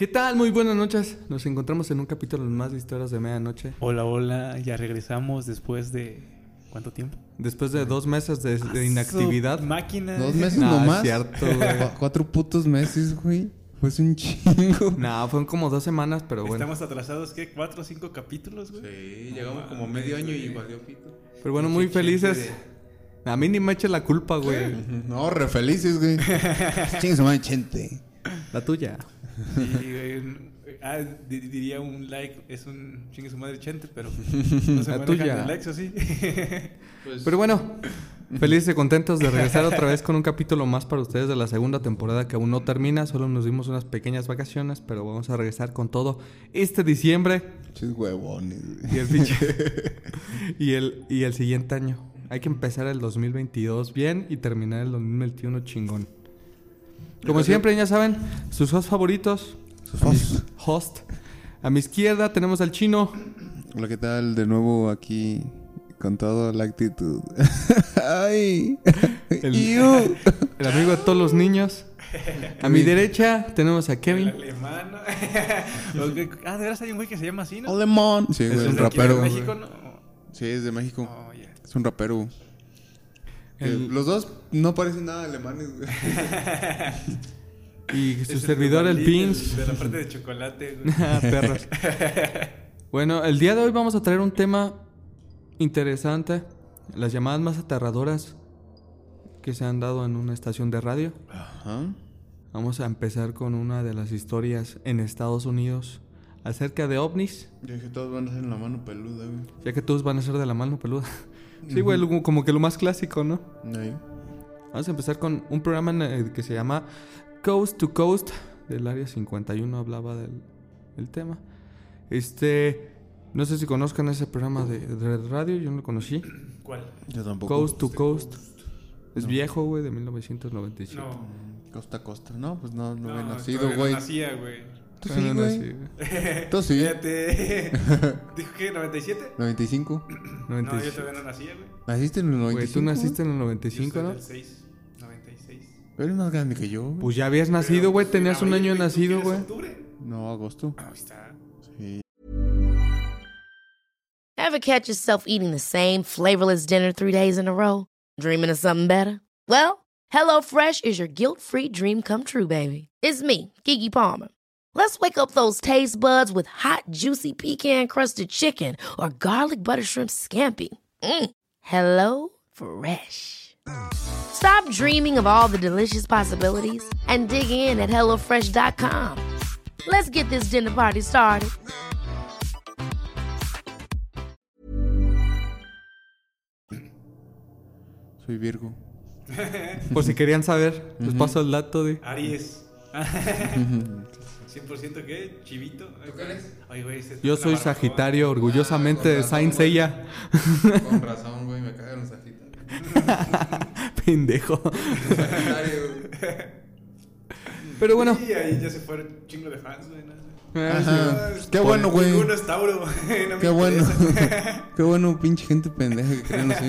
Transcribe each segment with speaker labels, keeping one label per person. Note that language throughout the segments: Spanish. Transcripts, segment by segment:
Speaker 1: ¿Qué tal? Muy buenas noches. Nos encontramos en un capítulo más de Historias de Medianoche.
Speaker 2: Hola, hola, ya regresamos después de... ¿Cuánto tiempo?
Speaker 1: Después de dos meses de, de inactividad.
Speaker 2: Máquina.
Speaker 3: Dos meses
Speaker 1: No, es
Speaker 3: nomás.
Speaker 1: cierto, güey.
Speaker 3: Cuatro putos meses, güey. Fue un chingo.
Speaker 1: No, fueron como dos semanas, pero bueno.
Speaker 2: Estamos atrasados, ¿qué? ¿Cuatro o cinco capítulos, güey?
Speaker 3: Sí, llegamos como medio año y valió pito.
Speaker 1: Pero bueno, muy felices. A mí ni me eche la culpa, güey.
Speaker 3: No, re felices, güey. Chingue su madre, chente.
Speaker 1: La tuya.
Speaker 2: Güey. Ah, di- diría un like, es un chingue su madre chente, pero no se
Speaker 1: La
Speaker 2: manejan
Speaker 1: tuya.
Speaker 2: los likes, ¿o sí?
Speaker 1: Pero bueno, felices y contentos de regresar otra vez con un capítulo más para ustedes de la segunda temporada que aún no termina. Solo nos dimos unas pequeñas vacaciones, pero vamos a regresar con todo este diciembre
Speaker 3: Chis huevones, güey.
Speaker 1: y el, pinche- y el, y el siguiente año. Hay que empezar el 2022 bien y terminar el 2021 chingón. Como siempre, ya saben, sus hosts favoritos.
Speaker 3: Sus hosts.
Speaker 1: Host. A mi izquierda tenemos al chino.
Speaker 3: Hola, ¿qué tal? De nuevo aquí con toda la actitud. Ay.
Speaker 1: El- amigo de todos los niños. A mi derecha tenemos a
Speaker 2: El
Speaker 1: Kevin.
Speaker 2: alemán, ah, de veras hay un güey que se llama así, ¿no?
Speaker 3: Alemán. Sí,
Speaker 1: Es
Speaker 3: güey,
Speaker 1: un
Speaker 3: un
Speaker 2: ¿Es de
Speaker 3: rapero.
Speaker 2: México, ¿no?
Speaker 3: Sí, es de México.
Speaker 2: Oh.
Speaker 3: Es un rapero. Que
Speaker 1: El-
Speaker 3: Los dos no parecen nada alemanes, güey.
Speaker 1: Y su
Speaker 2: Es
Speaker 1: servidor, el
Speaker 2: Duvalín,
Speaker 1: Pins.
Speaker 2: De la parte de chocolate, güey.
Speaker 1: Ah, perros. Bueno, el día de hoy vamos a traer un tema interesante. Las llamadas más aterradoras que se han dado en una estación de radio.
Speaker 3: Ajá.
Speaker 1: Vamos a empezar con una de las historias en Estados Unidos acerca de ovnis.
Speaker 3: Yo dije, todos van a ser en la mano peluda, güey.
Speaker 1: Ya que todos van a ser de la mano peluda. Sí, güey, lo- como que lo más clásico, ¿no?
Speaker 3: Ahí.
Speaker 1: Vamos a empezar con un programa en el que se llama Coast to Coast del área 51 hablaba del, del tema. Este, no sé si conozcan ese programa de, de radio, yo no lo conocí.
Speaker 2: ¿Cuál?
Speaker 3: Yo tampoco.
Speaker 1: Coast to Coast. Es viejo, güey, de 1997.
Speaker 2: No.
Speaker 3: Costa a costa. No, pues no, no, había nacido,
Speaker 2: todavía
Speaker 3: güey.
Speaker 2: No nacía, güey.
Speaker 3: Tú
Speaker 1: Ah,
Speaker 3: sí,
Speaker 1: no, no, sí, güey.
Speaker 3: Tú sí.
Speaker 2: Fíjate. ¿Dijo que 97?
Speaker 3: 95.
Speaker 2: No, yo
Speaker 1: 95.
Speaker 2: todavía no nacía, güey.
Speaker 3: Naciste en el 95.
Speaker 1: Güey, tú naciste en el
Speaker 2: Yo
Speaker 1: 95,
Speaker 2: soy
Speaker 1: ¿no?
Speaker 2: del 6, 96.
Speaker 3: Eres más grande que yo. güey.
Speaker 1: Pues ya habías nacido, güey, tenías un año nacido, güey.
Speaker 2: octubre?
Speaker 3: No, agosto.
Speaker 2: Ahí está.
Speaker 3: Sí.
Speaker 4: Ever catch yourself eating the same flavorless dinner three days in a row? Dreaming of something better? Well, HelloFresh is your guilt free dream come true, baby. It's me, Kiki Palmer. Let's wake up those taste buds with hot, juicy pecan crusted chicken or garlic butter shrimp scampi. Mm. Hello Fresh. Stop dreaming of all the delicious possibilities and dig in at HelloFresh.com. Let's get this dinner party started.
Speaker 3: Soy Virgo.
Speaker 1: Por si querían saber, les paso el dato de...
Speaker 2: Aries. 100% qué? Chivito. ¿Tú qué eres? Ay, güey, ese-
Speaker 1: Yo soy
Speaker 2: barba.
Speaker 1: Sagitario, orgullosamente de Saint Seiya.
Speaker 3: Con razón, güey. Me cagan los sagitarios.
Speaker 1: Pendejo. Pero bueno,
Speaker 2: Sí, ahí ya se fueron un chingo de fans, güey. ¿no?
Speaker 3: Ajá. Qué bueno, güey.
Speaker 2: Ninguno es Tauro. no me
Speaker 3: Qué bueno.
Speaker 2: interesa.
Speaker 3: Qué bueno, pinche gente pendeja que creen así.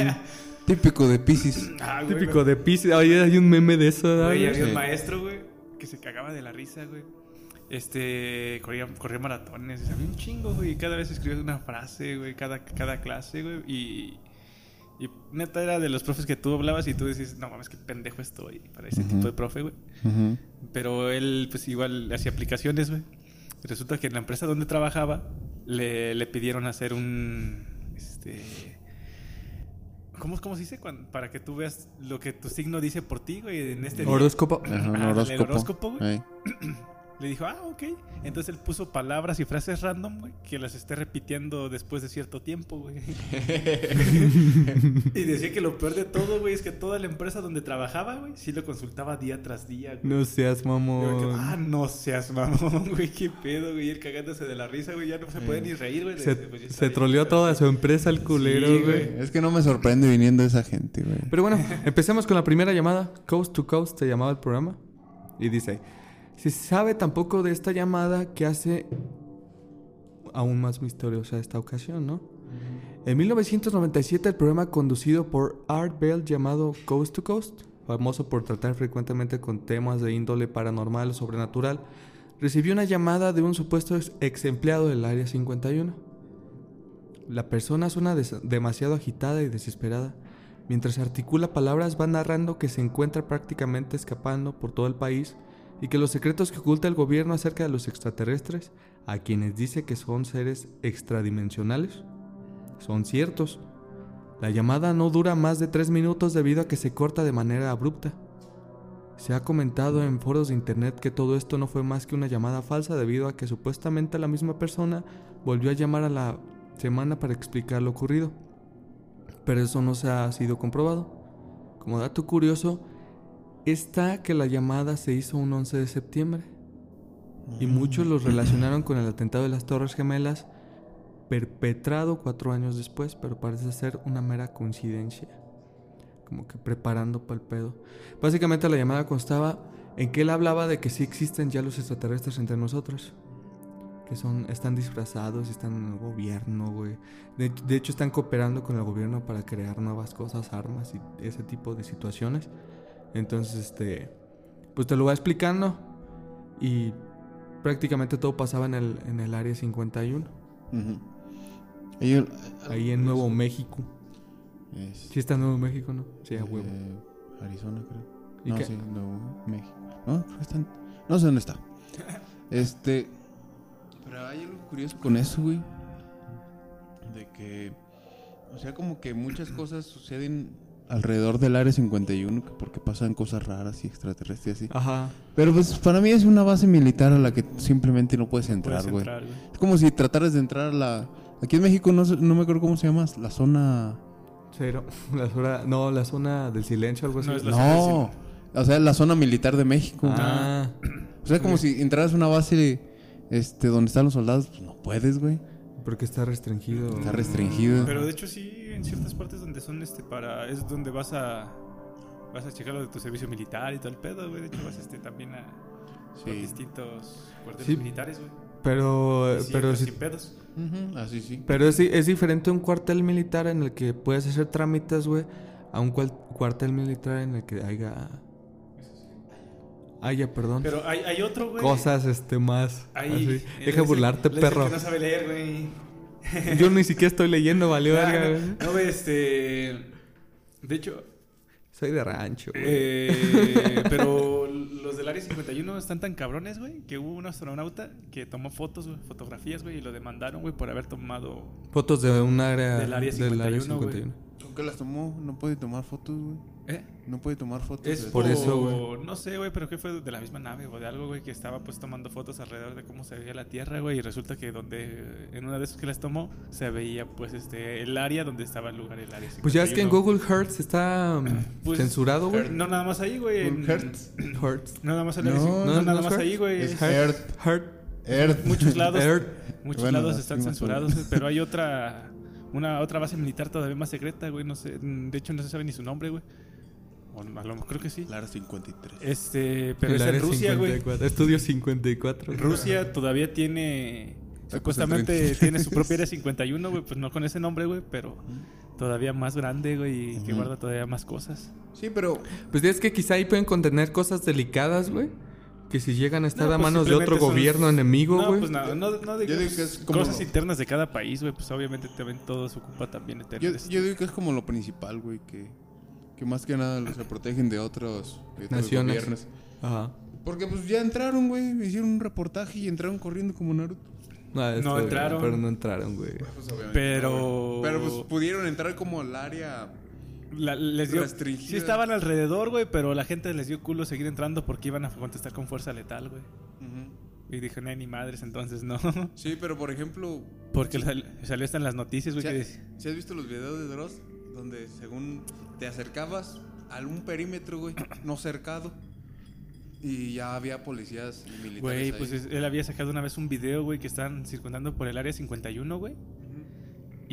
Speaker 3: Típico de Pisces.
Speaker 2: Ah, güey,
Speaker 1: típico de Pisces. Oye, hay un meme de eso, ¿verdad,
Speaker 2: Güey,
Speaker 1: güey?
Speaker 2: había un maestro, güey, que se cagaba de la risa, güey. Este, corría, corría maratones, sabía un chingo, güey. y Cada vez escribía una frase, güey, cada, cada clase, güey. Y, y neta era de los profes que tú hablabas y tú decís, no mames, qué pendejo estoy para ese tipo de profe, güey. Pero él, pues igual hacía aplicaciones, güey. Resulta que en la empresa donde trabajaba le, le pidieron hacer un. Este. ¿Cómo, cómo se dice? Para que tú veas lo que tu signo dice por ti, güey, en este día.
Speaker 1: Horóscopo.
Speaker 3: Ajá, un
Speaker 2: Ah, el
Speaker 3: horóscopo.
Speaker 2: horóscopo, güey. Le dijo, ah, ok. Entonces él puso palabras y frases random, güey, que las esté repitiendo después de cierto tiempo, güey. y decía que lo peor de todo, güey, es que toda la empresa donde trabajaba, güey, sí lo consultaba día tras día, güey.
Speaker 1: No seas
Speaker 2: quedo, ah,
Speaker 1: mamón.
Speaker 2: no seas mamón, güey, qué pedo, güey. Y él cagándose de la risa, güey, ya no se puede ni reír, güey.
Speaker 1: Se,
Speaker 2: Pues
Speaker 1: se troleó toda su empresa el culero,
Speaker 2: Sí,
Speaker 1: güey.
Speaker 2: güey.
Speaker 3: Es que no me sorprende viniendo esa gente, güey.
Speaker 1: Pero bueno, empecemos con la primera llamada. Coast to Coast se llamaba el programa. Y dice: Se sabe tampoco de esta llamada que hace aún más misteriosa esta ocasión, ¿no? En 1997, el programa conducido por Art Bell llamado Coast to Coast, famoso por tratar frecuentemente con temas de índole paranormal o sobrenatural, recibió una llamada de un supuesto ex, empleado del Área 51. La persona suena demasiado agitada y desesperada. Mientras articula palabras va narrando que se encuentra prácticamente escapando por todo el país y que los secretos que oculta el gobierno acerca de los extraterrestres, a quienes dice que son seres extradimensionales, son ciertos. La llamada no dura más de tres minutos debido a que se corta de manera abrupta. Se ha comentado en foros de internet que todo esto no fue más que una llamada falsa debido a que supuestamente la misma persona volvió a llamar a la semana para explicar lo ocurrido. Pero eso no se ha sido comprobado. Como dato curioso, está que la llamada se hizo un 11 de septiembre y muchos los relacionaron con el atentado de las Torres Gemelas perpetrado cuatro años después, pero parece ser una mera coincidencia. Como que preparando para el pedo. Básicamente la llamada constaba en que él hablaba de que sí existen ya los extraterrestres entre nosotros. Que son, están disfrazados, están en el gobierno, güey. De, de hecho, están cooperando con el gobierno para crear nuevas cosas, armas y ese tipo de situaciones. Entonces, este, pues te lo va explicando. Y prácticamente todo pasaba en el, en el área 51,
Speaker 3: Ujú. Ellos-
Speaker 1: ahí en Nuevo México.
Speaker 3: Es-
Speaker 1: Sí está en Nuevo México, ¿no? Sí, a huevo.
Speaker 3: eh, Arizona, creo.
Speaker 1: ¿Y
Speaker 3: no,
Speaker 1: qué?
Speaker 3: sí, Nuevo México. No, creo que están- no sé dónde está. Este. Pero hay algo curioso con eso, güey. De que. O sea, como que muchas cosas suceden alrededor del área 51, que porque pasan cosas raras y extraterrestres y así.
Speaker 1: Ajá.
Speaker 3: Pero pues para mí es una base militar a la que simplemente no puedes entrar,
Speaker 2: Puedes
Speaker 3: güey.
Speaker 2: entrar, güey.
Speaker 3: Es como si trataras de entrar a la. Aquí en México no, sé- no me acuerdo cómo se llama, la zona.
Speaker 1: Cero. La zona, no, la zona del silencio, algo así.
Speaker 2: No, es la-
Speaker 3: No, o sea, la zona militar de México.
Speaker 1: Ah,
Speaker 3: O sea, como si entraras a una base este, donde están los soldados, pues no puedes, güey.
Speaker 1: porque está restringido.
Speaker 3: Está restringido.
Speaker 2: Pero de hecho sí, en ciertas partes donde son este para es donde vas a vas a checar lo de tu servicio militar y todo el pedo, güey. De hecho vas este también a por
Speaker 3: Sí.
Speaker 2: distintos cuarteles
Speaker 1: Sí.
Speaker 2: militares, güey.
Speaker 1: Pero,
Speaker 2: sí,
Speaker 1: pero, sí-
Speaker 2: sin pedos.
Speaker 3: Así sí.
Speaker 1: pero es, es diferente un cuartel militar en el que puedes hacer trámites, güey, a un cual- cuartel militar en el que haya. Haya, perdón.
Speaker 2: Pero hay, hay otro, güey.
Speaker 1: cosas, este, más.
Speaker 2: Ahí,
Speaker 1: así. Deja burlarte, perro.
Speaker 2: Que no sabe leer, güey.
Speaker 1: Yo ni siquiera estoy leyendo, valió verga,
Speaker 2: no, no, este. De hecho,
Speaker 1: Soy de rancho, güey.
Speaker 2: eh, pero los del Área 51 están tan cabrones, güey, que hubo un astronauta que tomó fotos, güey, fotografías, güey, y lo demandaron, güey, por haber tomado.
Speaker 1: Fotos de un área.
Speaker 2: Del área 51, güey.
Speaker 3: ¿Con qué las tomó? No puede tomar fotos, güey.
Speaker 2: ¿Eh?
Speaker 3: No puede tomar fotos.
Speaker 2: Es
Speaker 1: por eso, güey.
Speaker 2: No sé, güey, pero que fue de la misma nave o de algo, güey, que estaba pues tomando fotos alrededor de cómo se veía la Tierra, güey, y resulta que donde en una de esas que las tomó se veía pues este el área donde estaba el lugar, el área.
Speaker 1: Pues ya es que en
Speaker 2: 51.
Speaker 1: Google Earth está mm,
Speaker 2: Pues,
Speaker 1: censurado, güey.
Speaker 2: No nada más ahí, güey. en-.
Speaker 3: Earth.
Speaker 2: No nada más,
Speaker 3: No,
Speaker 2: no,
Speaker 1: no,
Speaker 2: nada más ahí, güey.
Speaker 3: Es Earth.
Speaker 1: Earth.
Speaker 3: Earth.
Speaker 2: Muchos lados,
Speaker 1: Earth.
Speaker 2: muchos
Speaker 3: Bueno,
Speaker 2: lados están censurados, pero hay otra, una otra base militar todavía más secreta, güey. No sé, mm, de hecho no se sabe ni su nombre, güey. O a lo mejor creo que sí.
Speaker 3: Lara 53.
Speaker 2: Este, pero es en Rusia, güey.
Speaker 1: 54. Estudio 54.
Speaker 2: Rusia todavía tiene. Supuestamente tiene su propia área 51, güey. Pues no con ese nombre, güey, pero todavía más grande, güey, y que guarda todavía más cosas.
Speaker 3: Sí, pero
Speaker 1: Pues es que quizá ahí pueden contener cosas delicadas, güey. Que si llegan a estar
Speaker 2: No,
Speaker 1: a
Speaker 2: pues
Speaker 1: manos de otro
Speaker 2: son-
Speaker 1: gobierno enemigo,
Speaker 2: No,
Speaker 1: güey.
Speaker 2: pues no, no, no digamos
Speaker 3: digo que es como
Speaker 2: cosas
Speaker 3: lo-
Speaker 2: internas de cada país, güey. Pues obviamente también todo se ocupa también de
Speaker 3: yo,
Speaker 2: este-
Speaker 3: yo digo que es como lo principal, güey, que, que más que nada se protegen de otros, de otros
Speaker 1: Naciones.
Speaker 3: gobiernos.
Speaker 1: Ajá.
Speaker 3: Porque pues ya entraron, güey, hicieron un reportaje y entraron corriendo como Naruto.
Speaker 1: No,
Speaker 2: No entraron.
Speaker 1: Pero no entraron, güey.
Speaker 2: Pero.
Speaker 3: Pero pues pudieron entrar como al área.
Speaker 2: La- les dio, sí estaban alrededor, güey, pero la gente les dio culo seguir entrando porque iban a contestar con fuerza letal, güey. Y dije, no, ni madres, entonces no.
Speaker 3: Sí, pero por ejemplo,
Speaker 2: porque sal- salió hasta en las noticias, güey,
Speaker 3: ¿si,
Speaker 2: que
Speaker 3: ha-
Speaker 2: decía-
Speaker 3: si has visto los videos de Dross? Donde según te acercabas a algún perímetro, güey, no cercado. Y ya había policías militares.
Speaker 2: Güey, pues es- él había sacado una vez un video, güey, que estaban circundando por el área 51, güey.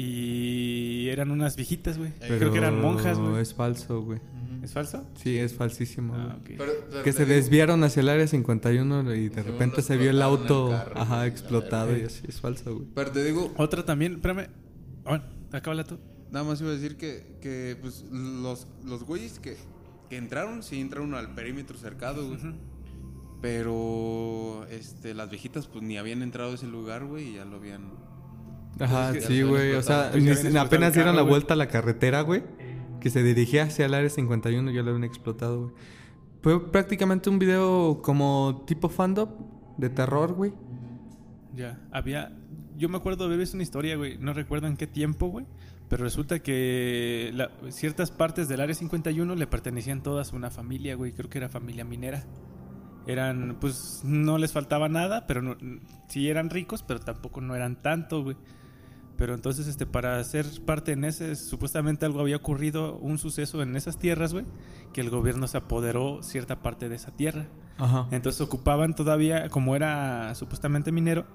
Speaker 2: Y eran unas viejitas, güey. Creo que eran monjas, güey.
Speaker 1: Es falso, güey.
Speaker 2: ¿Es falso?
Speaker 1: Sí, es falsísimo.
Speaker 2: Ah,
Speaker 1: güey.
Speaker 2: ok.
Speaker 3: Pero- pero
Speaker 1: Que se
Speaker 3: digo-
Speaker 1: desviaron hacia el área 51 y de repente se vio el auto,
Speaker 3: el carro,
Speaker 1: ajá, explotado y así. Es falso, güey.
Speaker 3: Pero te digo,
Speaker 2: Otra también, espérame. Bueno, acábala tú.
Speaker 3: nada más iba a decir que, que pues, los, los güeyes que, que entraron, sí entraron al perímetro cercado, güey. Pero, este, este, las viejitas pues ni habían entrado a ese lugar, güey, y ya lo habían...
Speaker 1: Ajá, sí, güey. O sea, apenas dieron la vuelta a la carretera, güey. Que se dirigía hacia el área 51 y ya lo habían explotado, güey. Fue prácticamente un video como tipo fandom de terror, güey.
Speaker 2: Ya, había... Yo me acuerdo de haber visto una historia, güey. No recuerdo en qué tiempo, güey. Pero resulta que la- ciertas partes del Área 51 le pertenecían todas a una familia, güey. Creo que era familia minera. Eran, pues, no les faltaba nada, pero no, sí eran ricos, pero tampoco no eran tanto, güey. Pero entonces, este, para ser parte en ese, supuestamente algo había ocurrido, un suceso en esas tierras, güey, que el gobierno se apoderó cierta parte de esa tierra.
Speaker 1: Ajá.
Speaker 2: Entonces ocupaban todavía, como era supuestamente minero,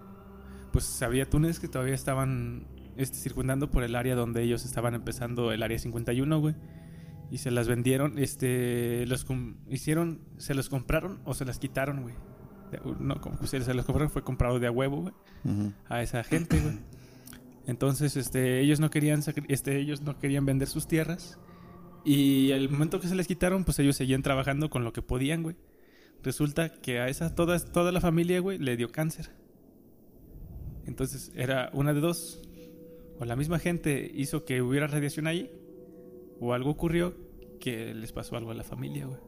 Speaker 2: pues había túneles que todavía estaban este, circundando por el área donde ellos estaban empezando el área 51, güey. Y se las vendieron, este, los hicieron, se los compraron o se las quitaron, güey. No, como se los compraron, fue comprado de a huevo, güey, a esa gente, güey. Entonces, este, ellos no querían, este, ellos no querían vender sus tierras. Y al momento que se les quitaron, pues ellos seguían trabajando con lo que podían, güey. Resulta que a esa toda, toda la familia, güey, le dio cáncer. Entonces era una de dos. O la misma gente hizo que hubiera radiación ahí, o algo ocurrió que les pasó algo a la familia, güey.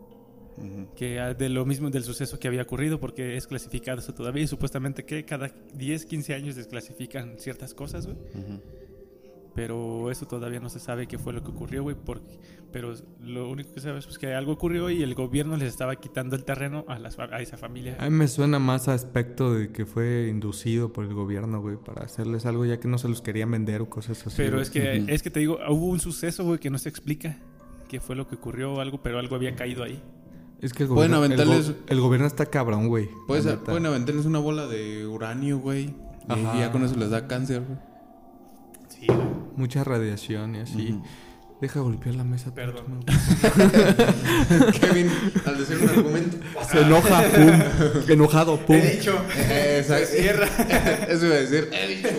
Speaker 2: Que de lo mismo del suceso que había ocurrido, porque es clasificado eso todavía. Y supuestamente que cada 10, 15 años desclasifican ciertas cosas, güey.
Speaker 3: Ujú.
Speaker 2: Pero eso todavía no se sabe qué fue lo que ocurrió, güey. porque- Pero lo único que sabes es pues, que algo ocurrió y el gobierno les estaba quitando el terreno a, las, a esa familia.
Speaker 1: A mí me suena más a aspecto de que fue inducido por el gobierno, güey, para hacerles algo ya que no se los querían vender o cosas así.
Speaker 2: Pero es que,
Speaker 3: Ujú.
Speaker 2: es que te digo, hubo un suceso, güey, que no se explica qué fue lo que ocurrió o algo, pero algo había caído ahí.
Speaker 1: Es que el
Speaker 3: Pueden
Speaker 1: gobierno, el,
Speaker 3: aventarles-
Speaker 1: go- el gobierno está cabrón, güey.
Speaker 3: Pueden aventarles una bola de uranio, güey.
Speaker 1: Ajá.
Speaker 3: Y ya con eso les da cáncer, güey.
Speaker 2: Sí, güey.
Speaker 1: Mucha radiación y así. Deja golpear la mesa.
Speaker 2: Perdón.
Speaker 3: Kevin, al decir un argumento.
Speaker 1: Se enoja, pum. Enojado, pum.
Speaker 3: Eh, exacto. Eso iba a decir. He dicho.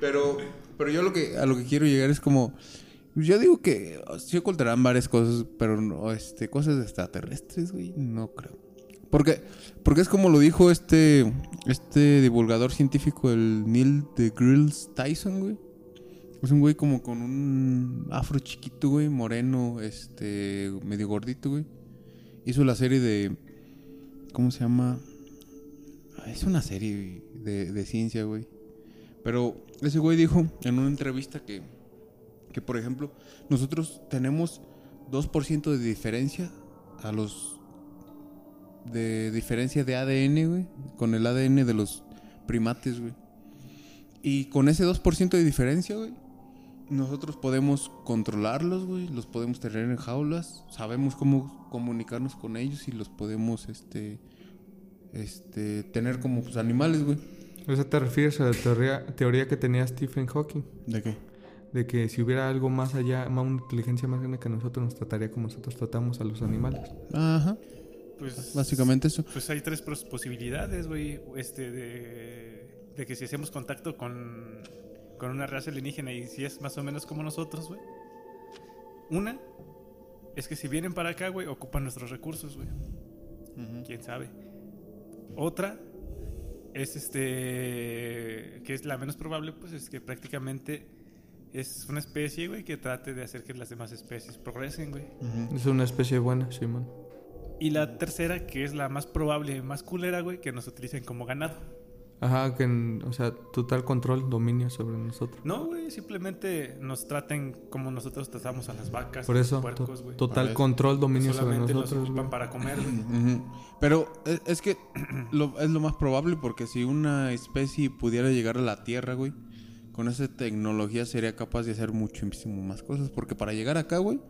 Speaker 3: Pero, pero yo lo que, a lo que quiero llegar es como. Yo digo que sí ocultarán varias cosas, pero no, este, cosas extraterrestres, güey, no creo. Porque, porque es como lo dijo este, este divulgador científico, el Neil deGrasse Tyson, güey. Es un güey como con un afro chiquito, güey, moreno, este, medio gordito, güey. Hizo la serie de, ¿cómo se llama? Ah, Es una serie de, de ciencia, güey. Pero ese güey dijo en una entrevista que, que, por ejemplo, nosotros tenemos 2% de diferencia a los... De diferencia de ADN, güey. Con el ADN de los primates, güey. Y con ese 2% de diferencia, güey. Nosotros podemos controlarlos, güey. Los podemos tener en jaulas. Sabemos cómo comunicarnos con ellos y los podemos, este... Este... Tener como pues, animales, güey.
Speaker 1: O sea, te refieres a la teoría, teoría que tenía Stephen Hawking.
Speaker 3: ¿De qué?
Speaker 1: De que si hubiera algo más allá, más una inteligencia más grande que nosotros, nos trataría como nosotros tratamos a los animales.
Speaker 3: Ajá.
Speaker 2: Pues,
Speaker 3: Básicamente eso.
Speaker 2: Pues hay tres posibilidades, güey. Este, de, de que si hacemos contacto con, con una raza alienígena y si es más o menos como nosotros, güey. Una es que si vienen para acá, güey, ocupan nuestros recursos, güey. Quién sabe. Otra es este. que es la menos probable, pues es que prácticamente es una especie, güey, que trate de hacer que las demás especies progresen, güey.
Speaker 1: Es una especie buena, Simón.
Speaker 2: Y la tercera, que es la más probable, más culera, güey, que nos utilicen como ganado.
Speaker 1: Ajá, que, o sea, total control, dominio sobre nosotros.
Speaker 2: No, güey, simplemente nos traten como nosotros tratamos a las vacas,
Speaker 1: Por
Speaker 2: a los
Speaker 1: eso,
Speaker 2: puercos,
Speaker 1: to-
Speaker 2: güey.
Speaker 1: total control, dominio sobre nosotros,
Speaker 2: ocupan
Speaker 1: güey.
Speaker 2: para comer, güey.
Speaker 3: Pero es, es que lo- es lo más probable porque si una especie pudiera llegar a la Tierra, güey, con esa tecnología sería capaz de hacer muchísimo más cosas. Porque para llegar acá, güey,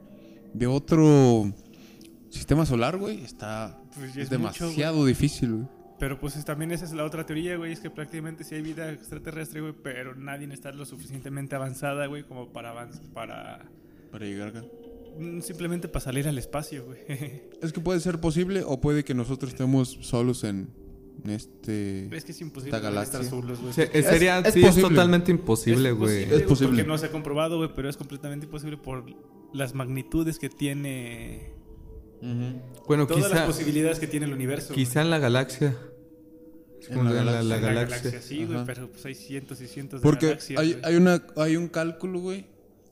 Speaker 3: de otro sistema solar, güey, está
Speaker 2: Pues
Speaker 3: es
Speaker 2: mucho,
Speaker 3: demasiado difícil, güey.
Speaker 2: Pero pues es- también esa es la otra teoría, güey, es que prácticamente sí hay vida extraterrestre, güey, pero nadie está lo suficientemente avanzada, güey, como para avanzar, para...
Speaker 3: Para llegar acá.
Speaker 2: mm, Simplemente para salir al espacio, güey.
Speaker 3: Es que puede ser posible o puede que nosotros estemos solos en este...
Speaker 2: es que es imposible
Speaker 3: Esta
Speaker 2: güey, estar
Speaker 3: galaxia.
Speaker 2: solos, güey.
Speaker 1: Se-
Speaker 2: porque-
Speaker 1: sería,
Speaker 3: es
Speaker 1: sí, es
Speaker 3: posible.
Speaker 1: totalmente imposible, güey.
Speaker 2: posible,
Speaker 3: Es posible.
Speaker 2: Porque no se ha comprobado, güey, pero es completamente imposible por las magnitudes que tiene...
Speaker 3: Ujú.
Speaker 1: Bueno,
Speaker 2: Todas las posibilidades que tiene el universo. güey.
Speaker 1: quizá en la galaxia Es
Speaker 3: En
Speaker 1: como
Speaker 3: la
Speaker 1: en la,
Speaker 3: galaxia.
Speaker 1: la galaxia.
Speaker 2: sí, güey, pero pues hay cientos y cientos de
Speaker 3: Porque
Speaker 2: galaxias.
Speaker 3: hay,
Speaker 2: güey.
Speaker 3: hay, una, hay un cálculo, güey,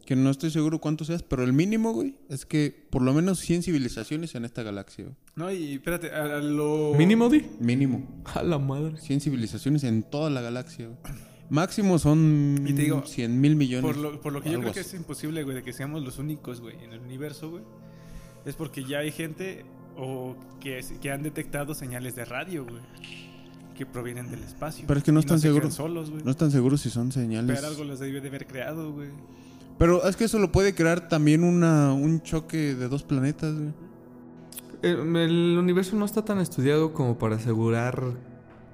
Speaker 3: que no estoy seguro cuánto seas, pero el mínimo, güey, es que por lo menos 100 civilizaciones en esta galaxia, güey.
Speaker 2: No, y espérate, a, a lo...
Speaker 1: ¿Mínimo, Di?
Speaker 3: Mínimo.
Speaker 1: A la madre.
Speaker 3: 100 civilizaciones en toda la galaxia, güey. Máximo son
Speaker 2: Y te digo,
Speaker 3: 100 mil millones.
Speaker 2: Por lo, por lo que yo creo que es imposible, güey, de que seamos los únicos, güey, en el universo, güey. Es porque ya hay gente o que, es- que han detectado señales de radio, güey. Que provienen del espacio.
Speaker 3: Pero es que no están
Speaker 2: se
Speaker 3: seguros.
Speaker 2: crean solos, güey.
Speaker 3: No están seguros si son señales.
Speaker 2: Pero algo los debe de haber creado, güey.
Speaker 3: Pero es que eso lo puede crear también una, un choque de dos planetas, güey.
Speaker 1: El, el universo no está tan estudiado como para asegurar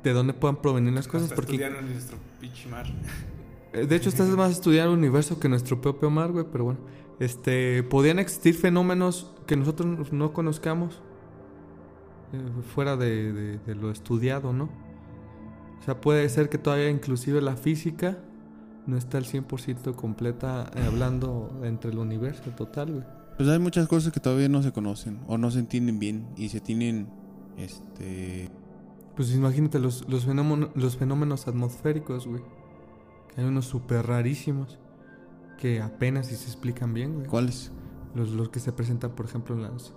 Speaker 1: de dónde puedan provenir las cosas.
Speaker 2: Hasta
Speaker 1: Porque,
Speaker 2: estudiaron nuestro pinche mar.
Speaker 1: eh, de hecho, estás más a estudiar el universo que nuestro propio mar, güey. Pero bueno, este, podían existir fenómenos que nosotros no conozcamos eh, fuera de, de- de lo estudiado, ¿no? O sea, puede ser que todavía inclusive la física no está al 100% completa eh, hablando entre el universo total, güey.
Speaker 3: Pues hay muchas cosas que todavía no se conocen o no se entienden bien y se tienen, este...
Speaker 1: Pues imagínate los, los, fenómeno- los fenómenos atmosféricos, güey. Que hay unos súper rarísimos que apenas si se explican bien, güey.
Speaker 3: ¿Cuáles?
Speaker 1: Los, los que se presentan, por ejemplo, en las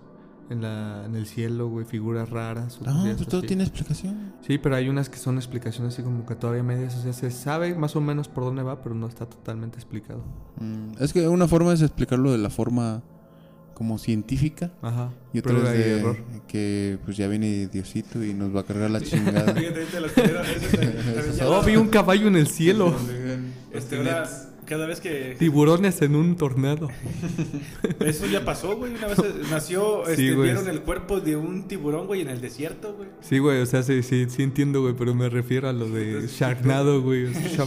Speaker 1: en, la, en el cielo, güey, figuras raras. o
Speaker 3: No,
Speaker 1: cosillas
Speaker 3: pues todo
Speaker 1: así.
Speaker 3: tiene explicación.
Speaker 1: Sí, pero hay unas que son explicaciones así como que todavía medias. O sea, se sabe más o menos por dónde va, pero no está totalmente explicado.
Speaker 3: Mm, es que una forma es explicarlo de la forma como científica
Speaker 1: Ajá.
Speaker 3: y otra es de
Speaker 1: error.
Speaker 3: que pues ya viene Diosito y nos va a cargar la chingada.
Speaker 2: Fíjate,
Speaker 1: Oh, vi un caballo en el cielo.
Speaker 2: Este, ahora, cada vez que...
Speaker 1: Tiburones en un tornado.
Speaker 2: Eso ya pasó, güey. Una vez nació, este,
Speaker 1: Sí,
Speaker 2: vieron el cuerpo de un tiburón, güey, en el desierto, güey.
Speaker 1: Sí, güey, o sea, sí, sí, sí entiendo, güey, pero me refiero a lo de
Speaker 2: Entonces,
Speaker 1: Sharknado, güey, o sea.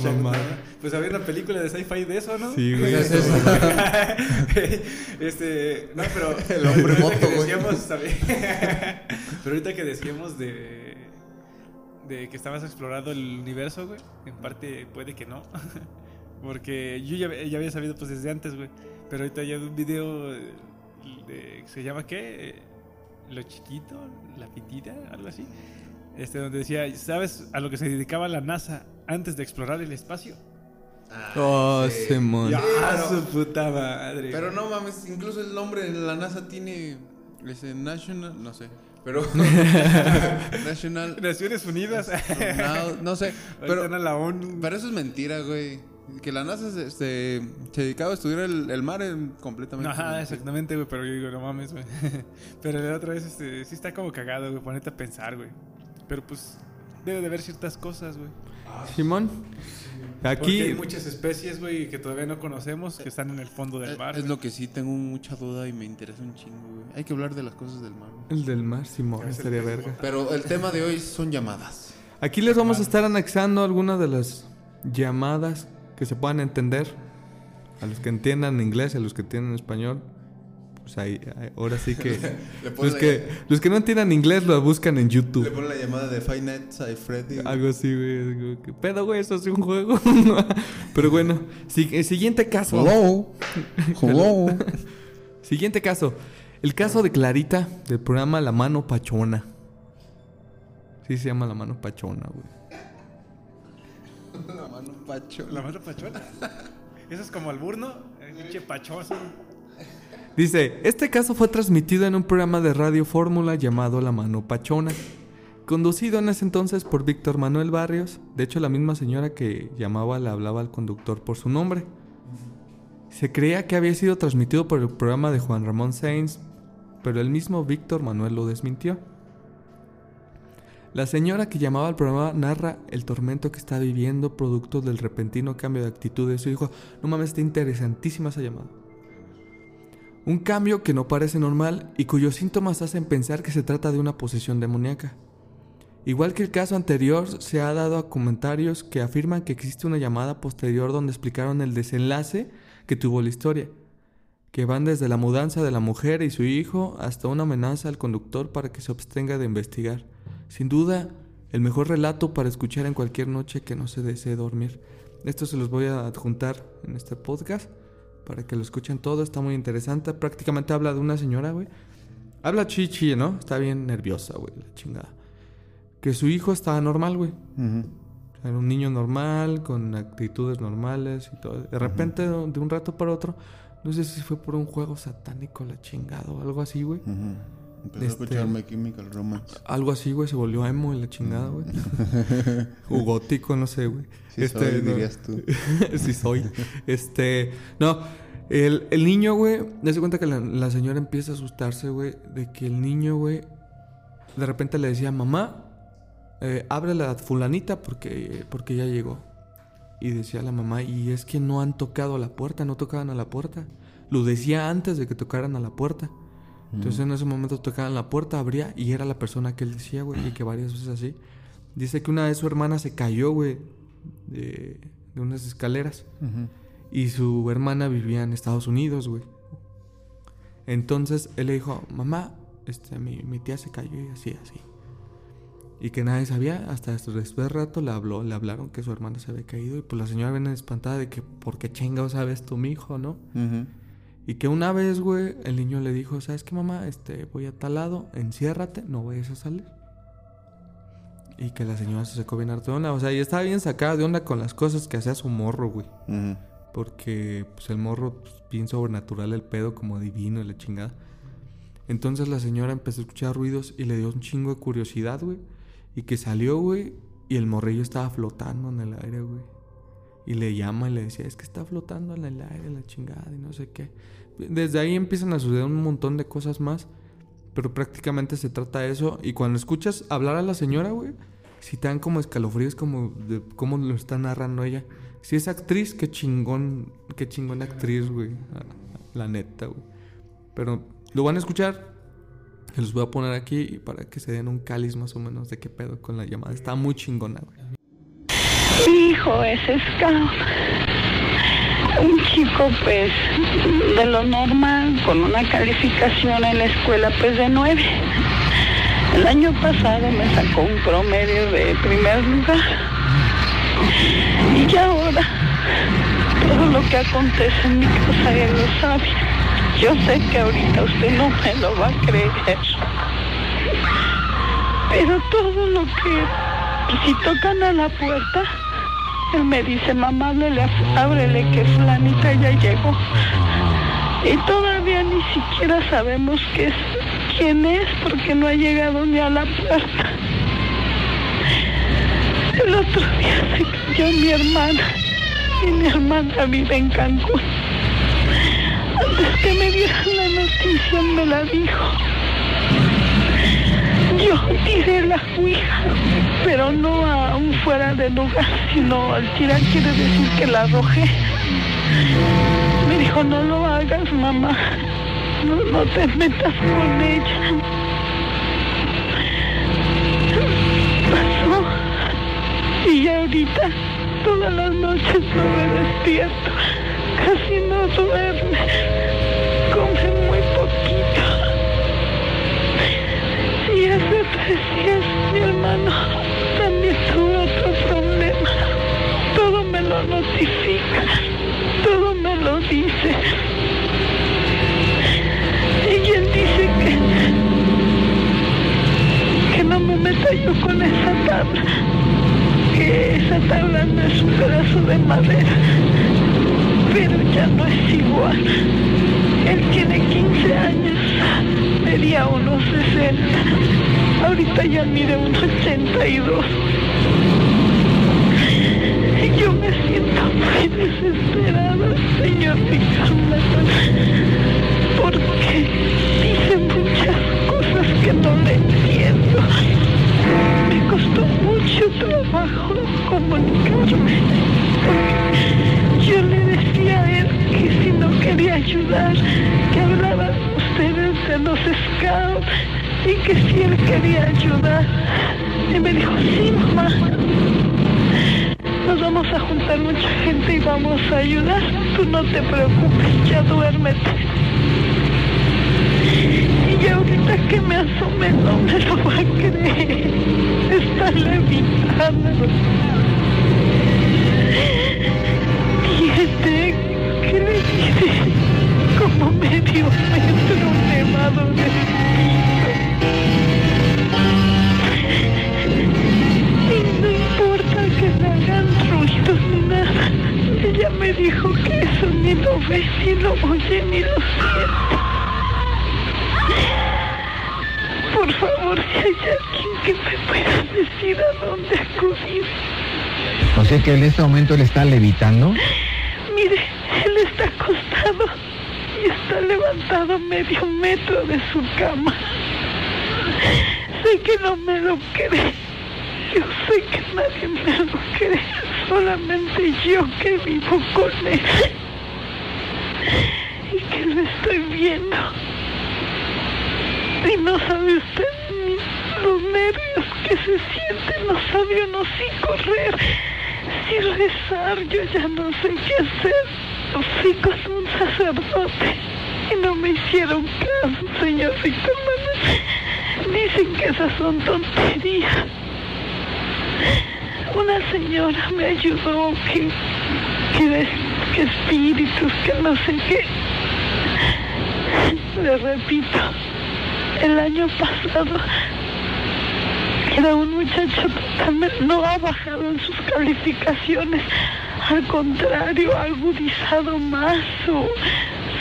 Speaker 2: Pues había una película de sci-fi de eso, ¿no?
Speaker 1: Sí, güey.
Speaker 2: este, no, pero
Speaker 3: El hombre moto,
Speaker 2: que
Speaker 3: güey.
Speaker 2: pero ahorita que decíamos de de que estabas explorando el universo, güey, en parte puede que no. Porque yo ya, ya había sabido pues desde antes, güey. Pero ahorita ya de un video de, de- ¿se llama qué? Lo chiquito, la pitita, algo así. Este donde decía, ¿sabes a lo que se dedicaba la NASA antes de explorar el espacio?
Speaker 1: Oh, Simón.
Speaker 2: Ya,
Speaker 3: Pero-
Speaker 2: su puta madre.
Speaker 3: Pero no mames, incluso el nombre de la NASA tiene ese National, no sé, pero National
Speaker 2: Naciones Unidas.
Speaker 3: no, no sé,
Speaker 2: Pero
Speaker 3: pero
Speaker 2: la ONU.
Speaker 3: pero eso es mentira, güey. Que la NASA se, se, se dedicaba a estudiar el, el mar en completamente.
Speaker 2: Ajá, exactamente, güey, pero yo digo, no mames, güey. Pero la otra vez, este, sí está como cagado, güey, ponerte a pensar, güey. Pero pues, debe de haber ciertas cosas, güey.
Speaker 1: Simón.
Speaker 2: Porque
Speaker 1: Aquí,
Speaker 2: hay muchas especies, güey, que todavía no conocemos, que están en el fondo del
Speaker 3: Es,
Speaker 2: mar.
Speaker 3: es
Speaker 2: güey.
Speaker 3: lo que sí tengo mucha duda y me interesa un chingo, güey. Hay que hablar de las cosas del mar. güey.
Speaker 1: el del mar, Simón,
Speaker 2: Es el
Speaker 1: sería
Speaker 2: pez
Speaker 1: verga.
Speaker 3: Pero el tema de hoy son llamadas.
Speaker 1: Aquí les vamos a estar anexando algunas de las llamadas que se puedan entender. A los que entiendan inglés, a los que entiendan español. Pues ahí, ahora sí que...
Speaker 3: Le
Speaker 1: los, que los que no entiendan inglés lo buscan en
Speaker 3: Le
Speaker 1: YouTube.
Speaker 3: ponen la llamada de Five Nights at Freddy.
Speaker 1: Algo así, güey. Digo, ¿Qué pedo, güey? Eso es un juego. Pero bueno, si- eh, siguiente caso.
Speaker 3: Hello. Hello.
Speaker 1: Siguiente caso. El caso de Clarita del programa La Mano Pachona. Sí se llama La Mano Pachona, güey.
Speaker 3: la mano pacho.
Speaker 2: La mano pachona. Eso es como albur, ¿no? El pinche pachoso.
Speaker 1: Dice, este caso fue transmitido en un programa de radio fórmula llamado La Mano Pachona, conducido en ese entonces por Víctor Manuel Barrios. De hecho, la misma señora que llamaba le hablaba al conductor por su nombre. Se creía que había sido transmitido por el programa de Juan Ramón Sainz, pero el mismo Víctor Manuel lo desmintió. La señora que llamaba al programa narra el tormento que está viviendo producto del repentino cambio de actitud de su hijo. No mames, está interesantísima esa llamada. Un cambio que no parece normal y cuyos síntomas hacen pensar que se trata de una posesión demoníaca. Igual que el caso anterior, se ha dado a comentarios que afirman que existe una llamada posterior donde explicaron el desenlace que tuvo la historia, que van desde la mudanza de la mujer y su hijo hasta una amenaza al conductor para que se abstenga de investigar. Sin duda, el mejor relato para escuchar en cualquier noche que no se desee dormir. Esto se los voy a adjuntar en este podcast para que lo escuchen todo. Está muy interesante. Prácticamente habla de una señora, güey. Habla chichi, ¿no? Está bien nerviosa, güey, la chingada. que su hijo estaba normal, güey. Era un niño normal, con actitudes normales y todo. De repente, de de un rato para otro, no sé si fue por un juego satánico, la chingada o algo así, güey.
Speaker 3: Ujú. Empezó
Speaker 1: Este-
Speaker 3: a escuchar My Chemical Romance.
Speaker 1: Algo así, güey, se volvió emo y la chingada, güey. o gótico, no sé, güey.
Speaker 3: Sí soy,
Speaker 1: no-
Speaker 3: dirías tú.
Speaker 1: sí soy. Este, no, el, el niño, güey, se cuenta que la, la señora empieza a asustarse, güey, de que el niño, güey, de repente le decía, mamá, eh, abre la fulanita porque, porque ya llegó. Y decía la mamá, y es que no han tocado a la puerta, no tocaban a la puerta. Lo decía antes de que tocaran a la puerta. Entonces en ese momento tocaban la puerta, abría y era la persona que él decía, güey, y que varias veces así. Dice que una vez su hermana se cayó, güey, de, de unas escaleras. Y su hermana vivía en Estados Unidos, güey. Entonces él le dijo, mamá, este, mi, mi tía se cayó y así, así. Y que nadie sabía, hasta después de rato le habló, le hablaron que su hermana se había caído. Y pues la señora viene espantada de que, ¿por qué chingados sabes tú, mi hijo, no?
Speaker 3: Ujú.
Speaker 1: Y que una vez, güey, el niño le dijo, ¿sabes qué, mamá? Este, voy a tal lado, enciérrate, no vayas a salir. Y que la señora se sacó bien harta de onda. O sea, y estaba bien sacada de onda con las cosas que hacía su morro, güey. Porque, pues, el morro, pues, bien sobrenatural el pedo, como divino y la chingada. Entonces la señora empezó a escuchar ruidos y le dio un chingo de curiosidad, güey. Y que salió, güey, y el morrillo estaba flotando en el aire, güey. Y le llama y le decía, es que está flotando en el aire la chingada y no sé qué. Desde ahí empiezan a suceder un montón de cosas más. Pero prácticamente se trata de eso. Y cuando escuchas hablar a la señora, güey, si te dan como escalofríos como de cómo lo está narrando ella. Si es actriz, qué chingón, qué chingón actriz, güey. La neta, güey. Pero lo van a escuchar. Los voy a poner aquí para que se den un cáliz más o menos de qué pedo con la llamada. Está muy chingona, güey.
Speaker 5: Es scout. Un chico, pues, de lo normal, con una calificación en la escuela, pues, de nueve. El año pasado me sacó un promedio de primer lugar. Y ahora, todo lo que acontece en mi casa, él lo sabe. Yo sé que ahorita usted no me lo va a creer. Pero todo lo que, si tocan a la puerta, él me dice, mamá, ábrele, ábrele que fulanita ya llegó. Y todavía ni siquiera sabemos quién es porque no ha llegado ni a la puerta. El otro día se cayó mi hermana y mi hermana vive en Cancún. Antes que me dieran la noticia me la dijo. Yo tiré la ouija, pero no a un fuera de lugar, sino al tirar quiere decir que la arrojé. Me dijo, no lo hagas, mamá. No, no te metas con ella. Pasó. Y ya ahorita, todas las noches no me despierto. Casi no duerme. Come muy Tres días mi hermano también tuvo otro problema. Todo me lo notifica, todo me lo dice. Y él dice que, que no me meta yo con esa tabla, que esa tabla no es un pedazo de madera, pero ya no es igual. Él tiene 15 años, medía unos 60, ahorita ya mide unos 82. Y yo me ayudar. Tú no te preocupes, ya duérmete. Y ahorita que me asome no me lo va a creer. Está levitando. Y este, ¿qué le dice? Como medio metro nevado del piso. Y no importa que le hagan ruido ni nada ella me dijo que eso ni lo ve, ni lo oye, ni lo siente. Por favor, si hay alguien que me pueda decir a dónde acudir.
Speaker 6: O sea que en este momento él está levitando.
Speaker 5: Mire, él está acostado y está levantado medio metro de su cama. Sé que no me lo cree. Yo sé que nadie me lo cree. Solamente yo que vivo con él. Y que lo estoy viendo. Y no sabe usted ni los nervios que se sienten. No sabe uno si correr, si rezar. Yo ya no sé qué hacer. Fui con un sacerdote y no me hicieron caso, señorita Manuel. Dicen que esas son tonterías. Una señora me ayudó que, que, que espíritus, que no sé qué. Le repito, el año pasado era un muchacho totalmente, no ha bajado en sus calificaciones, al contrario, ha agudizado más su,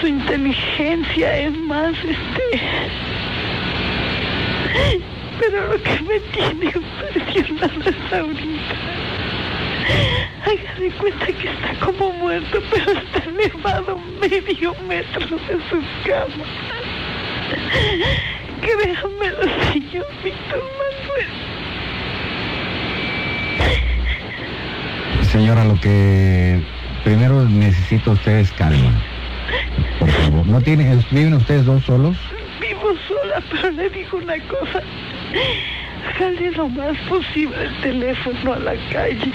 Speaker 5: su inteligencia, es más, este... Pero lo que me tiene impresionado es ahorita. Haga de cuenta que está como muerto, pero está elevado medio metro de su cama. Créamelo, señor Víctor Manuel.
Speaker 6: Señora, lo que primero necesito ustedes calma. Por favor. ¿No tienen, viven ustedes dos solos?
Speaker 5: Vivo sola, pero le digo una cosa. Jale lo más posible el teléfono a la calle,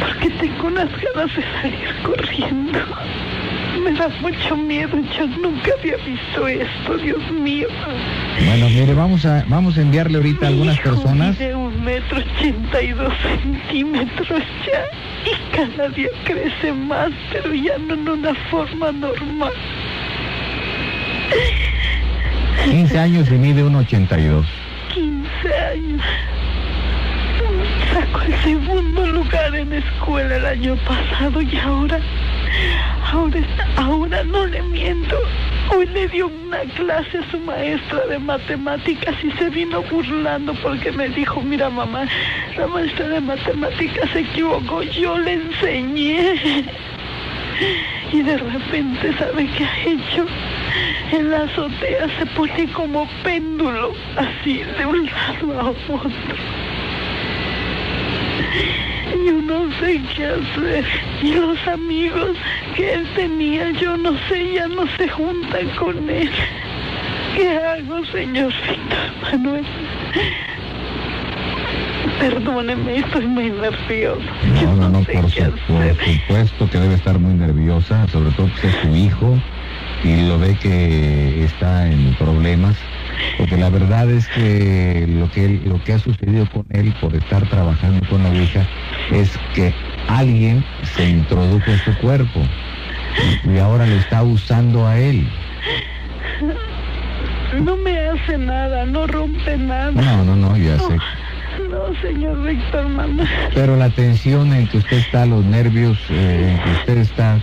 Speaker 5: porque tengo unas ganas de salir corriendo. Me da mucho miedo, yo nunca había visto esto, Dios mío.
Speaker 6: Bueno, mire, vamos a, vamos a enviarle ahorita a algunas
Speaker 5: hijo
Speaker 6: personas.
Speaker 5: mide un metro ochenta y dos centímetros ya, y cada día crece más, pero ya no en una forma normal.
Speaker 6: 15 años y mide 1,82.
Speaker 5: 15 años. Sacó el segundo lugar en escuela el año pasado y ahora, ahora, ahora no le miento. Hoy le dio una clase a su maestra de matemáticas y se vino burlando porque me dijo, mira mamá, la maestra de matemáticas se equivocó, yo le enseñé. Y de repente, ¿sabe qué ha hecho? En la azotea se pone como péndulo, así, de un lado a otro. Yo no sé qué hacer. Y los amigos que él tenía, yo no sé, ya no se juntan con él. ¿Qué hago, señor Víctor Manuel? Perdóneme, estoy muy nervioso. Yo
Speaker 6: No, no, no,
Speaker 5: sé
Speaker 6: por, su- por supuesto que debe estar muy nerviosa, sobre todo que es su hijo y lo ve que está en problemas, porque la verdad es que lo que, él- lo que ha sucedido con él por estar trabajando con la Ouija es que alguien se introdujo en su cuerpo y ahora le está usando a él.
Speaker 5: No me hace nada, no rompe nada.
Speaker 6: No, no, no, ya sé.
Speaker 5: No, señor Víctor Manuel.
Speaker 6: Pero la tensión en que usted está, los nervios eh, en que usted está,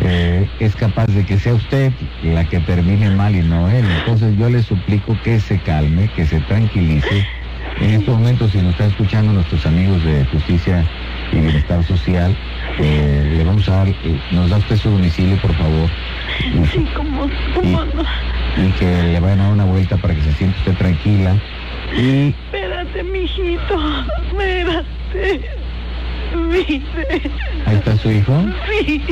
Speaker 6: eh, es capaz de que sea usted la que termine mal y no él. Entonces yo le suplico que se calme, que se tranquilice. En estos momentos, si nos están escuchando nuestros amigos de Justicia y Bienestar Social, eh, le vamos a dar, eh, nos da usted su domicilio, por favor,
Speaker 5: Sí, como, como no.
Speaker 6: y que le vayan a dar una vuelta para que se sienta usted tranquila. Y
Speaker 5: Espérate, mijito. Espérate.
Speaker 6: Ahí está su hijo.
Speaker 5: Sí.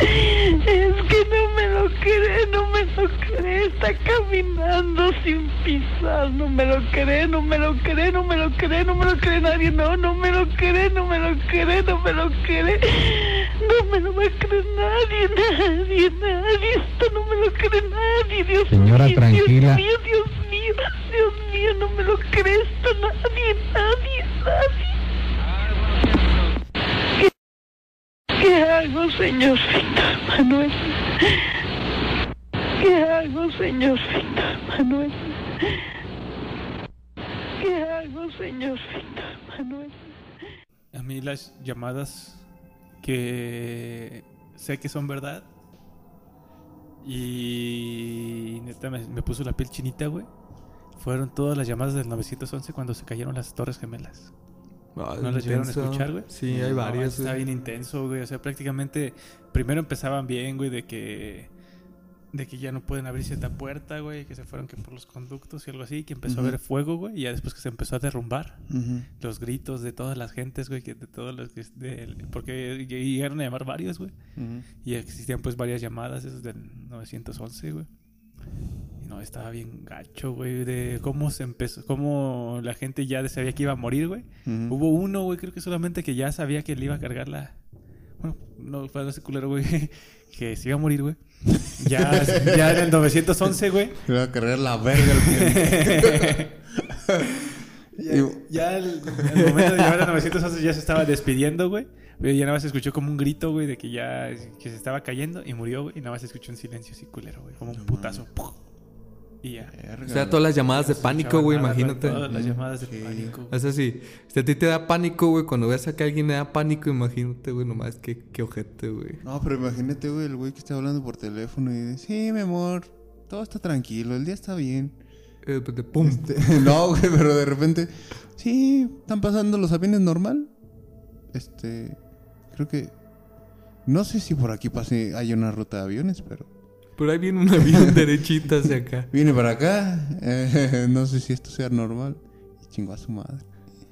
Speaker 5: Es que no me lo cree, no me lo cree. Está caminando sin pisar. No me lo cree, no me lo cree, no me lo cree, no me lo cree nadie. No, no me lo cree, no me lo cree, no me lo cree. No me lo va a creer nadie, nadie, nadie. Esto no me lo cree nadie, Dios
Speaker 6: Señora,
Speaker 5: mío.
Speaker 6: tranquila.
Speaker 5: Dios mío, Dios mío, Dios mío, no me lo cree esto nadie, nadie, nadie. ¿Qué hago, señor Víctor Manuel? ¿Qué hago, señor Víctor Manuel? ¿Qué hago, señor Víctor Manuel?
Speaker 2: A mí las llamadas que sé que son verdad. Y neta me, me puso la piel chinita, güey. Fueron todas las llamadas del 911 cuando se cayeron las Torres Gemelas. ¿No las llegaron a escuchar, güey?
Speaker 1: Sí, hay
Speaker 2: No,
Speaker 1: varias,
Speaker 2: Está bien intenso, güey. O sea, prácticamente primero empezaban bien, güey, de que de que ya no pueden abrir cierta puerta, güey, que se fueron que por los conductos y algo así, que empezó a haber fuego, güey, y ya después que se empezó a derrumbar. Los gritos de todas las gentes, güey, que de todos los que porque llegaron a llamar varios, güey, y existían pues varias llamadas esas del 911, güey. No, estaba bien gacho, güey, de cómo se empezó, cómo la gente ya sabía que iba a morir, güey. Hubo uno, güey, creo que solamente que ya sabía que le iba a cargar la. Bueno, no, fue ese culero, güey, que se iba a morir, güey. Ya, ya en el 911, güey.
Speaker 3: Le va a cargar la verga cliente.
Speaker 2: Ya, ya el, el momento de llegar al 911 ya se estaba despidiendo, güey. Ya nada más se escuchó como un grito, güey, de que ya que se estaba cayendo y murió, güey. Y nada más se escuchó un silencio así culero, güey. Como un putazo. ¡pum! Y ya.
Speaker 3: Verga,
Speaker 1: O sea, todas las llamadas de pánico, güey, imagínate.
Speaker 2: Todas las llamadas de
Speaker 3: sí.
Speaker 2: pánico.
Speaker 1: O sea, sí, si a ti te da pánico, güey, cuando ves a que alguien le da pánico, imagínate, güey, nomás que qué ojete, güey.
Speaker 3: No, pero imagínate, güey, el güey que está hablando por teléfono y dice, sí, mi amor, todo está tranquilo, el día está bien.
Speaker 1: Eh, pues, de pum.
Speaker 3: Este, no, güey, pero de repente, sí, están pasando los aviones normal. Este, creo que, no sé si por aquí pase, hay una ruta de aviones, pero
Speaker 1: Por ahí viene un avión derechito hacia acá.
Speaker 3: viene para acá. eh, no sé si esto sea normal. Y chingó a su madre.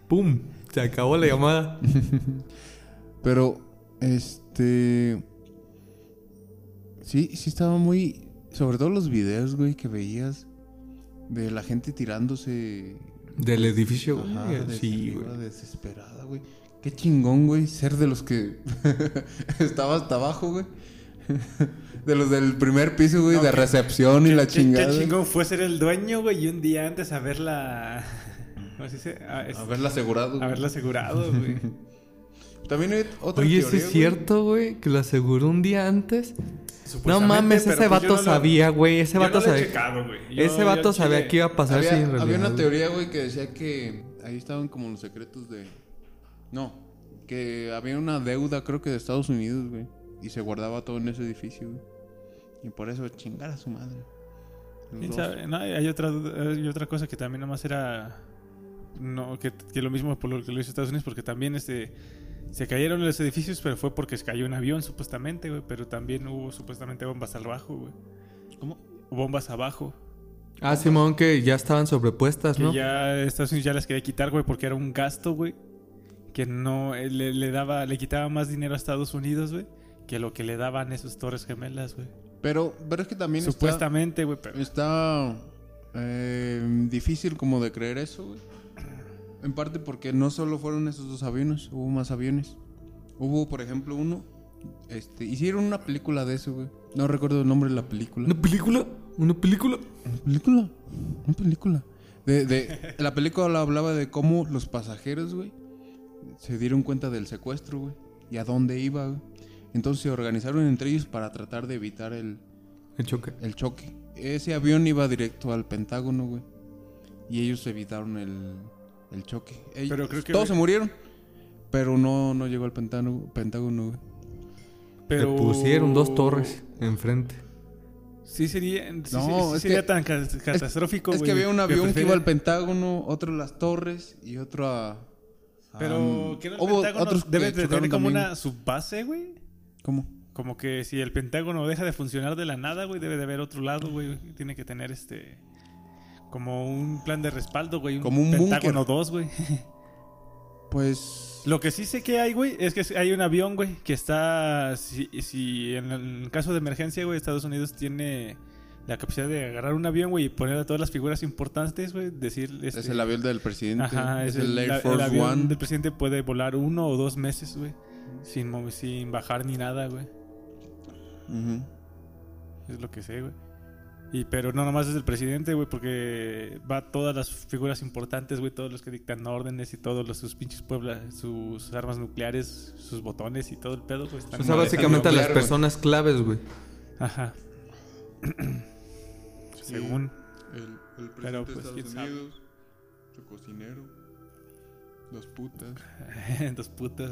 Speaker 1: ¡Pum! Se acabó la llamada.
Speaker 3: Pero, este. Sí, sí estaba muy. Sobre todo los videos, güey, que veías de la gente tirándose.
Speaker 1: Del edificio, güey. Sí, güey.
Speaker 3: Desesperada, güey. Qué chingón, güey, ser de los que estaba hasta abajo, güey. De los del primer piso, güey,
Speaker 2: No,
Speaker 3: de
Speaker 2: que-
Speaker 3: recepción y la
Speaker 2: Qué-
Speaker 3: chingada.
Speaker 2: Qué chingón fue ser el dueño, güey, y un día antes haberla. ¿Cómo se dice? Ah, es-
Speaker 3: Haberla asegurado.
Speaker 2: haberla asegurado, güey.
Speaker 3: También hay otra
Speaker 1: Oye,
Speaker 3: teoría,
Speaker 1: sí es
Speaker 3: güey.
Speaker 1: cierto, güey, que lo aseguró un día antes. No mames, ese
Speaker 2: pues
Speaker 1: vato
Speaker 2: no
Speaker 1: sabía, güey. Ese vato
Speaker 2: no
Speaker 1: sabía.
Speaker 2: checado, güey. Yo-
Speaker 1: Ese vato sabía
Speaker 2: chile-
Speaker 1: que iba a pasar
Speaker 3: había,
Speaker 1: sí, en realidad.
Speaker 3: había una teoría, güey, que decía que ahí estaban como los secretos de... No, que había una deuda, creo que de Estados Unidos, güey. Y se guardaba todo en ese edificio, güey. Y por eso chingar a su madre.
Speaker 2: No, hay otra, hay otra cosa que también nomás era. No, que, que lo mismo por lo que lo hizo Estados Unidos, porque también este. Se cayeron los edificios, pero fue porque se cayó un avión, supuestamente, güey. Pero también hubo supuestamente bombas abajo, güey.
Speaker 3: ¿Cómo?
Speaker 2: Bombas abajo.
Speaker 1: Ah, Simón, que ya estaban sobrepuestas,
Speaker 2: Que
Speaker 1: ¿no?
Speaker 2: ya Estados Unidos ya las quería quitar, güey, porque era un gasto, güey. Que no eh, le, le daba, le quitaba más dinero a Estados Unidos, güey, que lo que le daban esos torres gemelas, güey.
Speaker 3: Pero, pero es que también está-
Speaker 2: Supuestamente, güey, pero.
Speaker 3: está, eh, difícil como de creer eso, güey. En parte porque no solo fueron esos dos aviones, hubo más aviones. Hubo, por ejemplo, uno... Este, hicieron una película de eso, güey. No recuerdo el nombre de la película.
Speaker 1: ¿Una película? ¿Una película?
Speaker 3: ¿Una película? Una película. De, de, la película hablaba de cómo los pasajeros, güey, se dieron cuenta del secuestro, güey, y a dónde iba, güey. Entonces se organizaron entre ellos para tratar de evitar el,
Speaker 1: El choque.
Speaker 3: el choque. Ese avión iba directo al Pentágono, güey. Y ellos evitaron el, el choque. Ell-
Speaker 2: Pero creo que-
Speaker 3: Todos se murieron, pero no, no llegó al Pentágono, Pentágono, güey.
Speaker 2: pero
Speaker 1: Le pusieron dos torres enfrente.
Speaker 2: Sí sería, sí,
Speaker 3: No,
Speaker 2: sí- sí
Speaker 3: es
Speaker 2: sería
Speaker 3: que-
Speaker 2: tan ca- catastrófico,
Speaker 3: Es
Speaker 2: güey,
Speaker 3: que había un avión que iba al Pentágono, otro a las torres y otro a... a-
Speaker 2: Pero que el
Speaker 3: hubo
Speaker 2: Pentágono debe de tener como
Speaker 3: también.
Speaker 2: una subbase, güey.
Speaker 3: ¿Cómo?
Speaker 2: Como que si el Pentágono deja de funcionar de la nada, güey, debe de haber otro lado, güey. Tiene que tener este... Como un plan de respaldo, güey.
Speaker 3: Como un
Speaker 2: Pentágono
Speaker 3: búnker.
Speaker 2: 2, güey.
Speaker 3: Pues...
Speaker 2: Lo que sí sé que hay, güey, es que hay un avión, güey, que está... Si, si en el caso de emergencia, güey, Estados Unidos tiene la capacidad de agarrar un avión, güey, y poner a todas las figuras importantes, güey, decir...
Speaker 3: Es
Speaker 2: este,
Speaker 3: el avión del presidente.
Speaker 2: Ajá,
Speaker 3: es,
Speaker 2: es,
Speaker 3: el, Air Force
Speaker 2: avión
Speaker 3: One.
Speaker 2: del presidente puede volar uno o dos meses, güey. Sin, sin bajar ni nada, güey.
Speaker 3: Ujú.
Speaker 2: Es lo que sé, güey. Y, pero no nomás es el presidente, güey, porque va todas las figuras importantes, güey, todos los que dictan órdenes y todos los sus pinches pueblas, sus armas nucleares, sus botones y todo el pedo, pues están
Speaker 1: O sea, básicamente a las
Speaker 3: güey.
Speaker 1: personas claves, güey.
Speaker 2: Ajá. Según.
Speaker 3: El, el
Speaker 2: Pero,
Speaker 3: presidente
Speaker 2: pues,
Speaker 3: de
Speaker 2: quién
Speaker 3: Estados
Speaker 2: sabe.
Speaker 3: Unidos, su cocinero, dos putas,
Speaker 2: Dos putas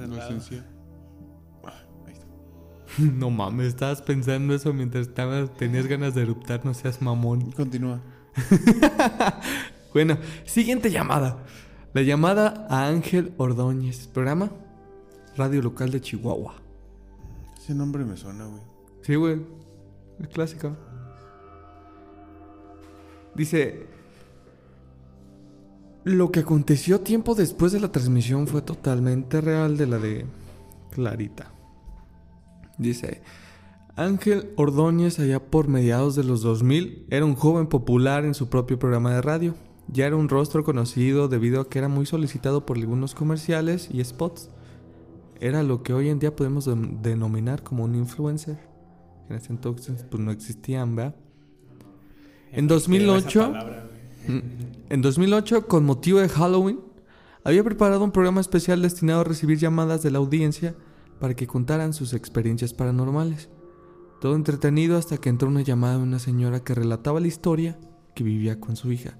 Speaker 1: No mames, estabas pensando eso mientras estabas, tenías ganas de eruptar, no seas mamón.
Speaker 3: Continúa.
Speaker 1: Bueno, siguiente llamada. La llamada a Ángel Ordóñez. Programa Radio Local de Chihuahua.
Speaker 3: Ese nombre me suena, güey.
Speaker 1: Sí, güey. Es clásica. Dice. Lo que aconteció tiempo después de la transmisión fue totalmente real de la de Clarita. Dice. Ángel Ordóñez, allá por mediados de los 2000, era un joven popular en su propio programa de radio. Ya era un rostro conocido debido a que era muy solicitado por algunos comerciales y spots. Era lo que hoy en día podemos dem- denominar como un influencer. En ese entonces pues no existían, ¿verdad? En 2008,
Speaker 2: Esa palabra, güey.
Speaker 1: Mm. en 2008, con motivo de Halloween, había preparado un programa especial destinado a recibir llamadas de la audiencia para que contaran sus experiencias paranormales. Todo entretenido hasta que entró una llamada de una señora que relataba la historia que vivía con su hija.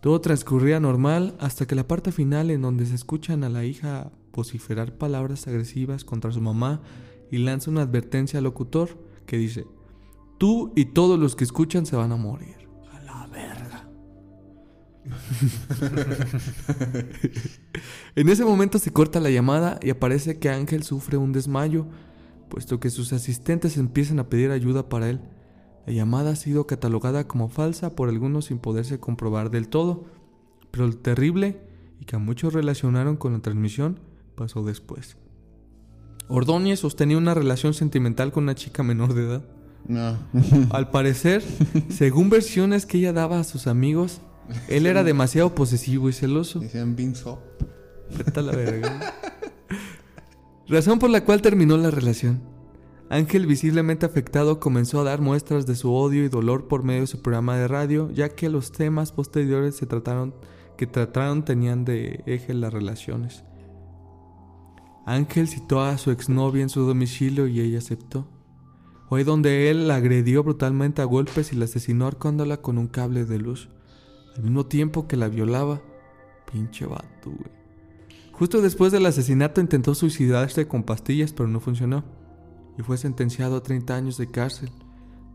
Speaker 1: Todo transcurría normal hasta que la parte final en donde se escuchan a la hija vociferar palabras agresivas contra su mamá y lanza una advertencia al locutor que dice, tú y todos los que escuchan se van a morir. En ese momento se corta la llamada y aparece que Ángel sufre un desmayo, puesto que sus asistentes empiezan a pedir ayuda para él. La llamada ha sido catalogada como falsa por algunos sin poderse comprobar del todo, pero lo terrible, y que a muchos relacionaron con la transmisión, pasó después. Ordóñez sostenía una relación sentimental con una chica menor de edad.
Speaker 3: No.
Speaker 1: Al parecer, según versiones que ella daba a sus amigos, él era demasiado posesivo y celoso.
Speaker 3: Decían Hop.
Speaker 1: Vete a la verga. Razón por la cual terminó la relación. Ángel, visiblemente afectado, comenzó a dar muestras de su odio y dolor por medio de su programa de radio, ya que los temas posteriores se trataron, que trataron tenían de eje las relaciones. Ángel citó a su exnovia en su domicilio y ella aceptó. Fue donde él la agredió brutalmente a golpes y la asesinó ahorcándola con un cable de luz, al mismo tiempo que la violaba. Pinche vato, güey. Justo después del asesinato intentó suicidarse con pastillas, pero no funcionó. Y fue sentenciado a 30 años de cárcel.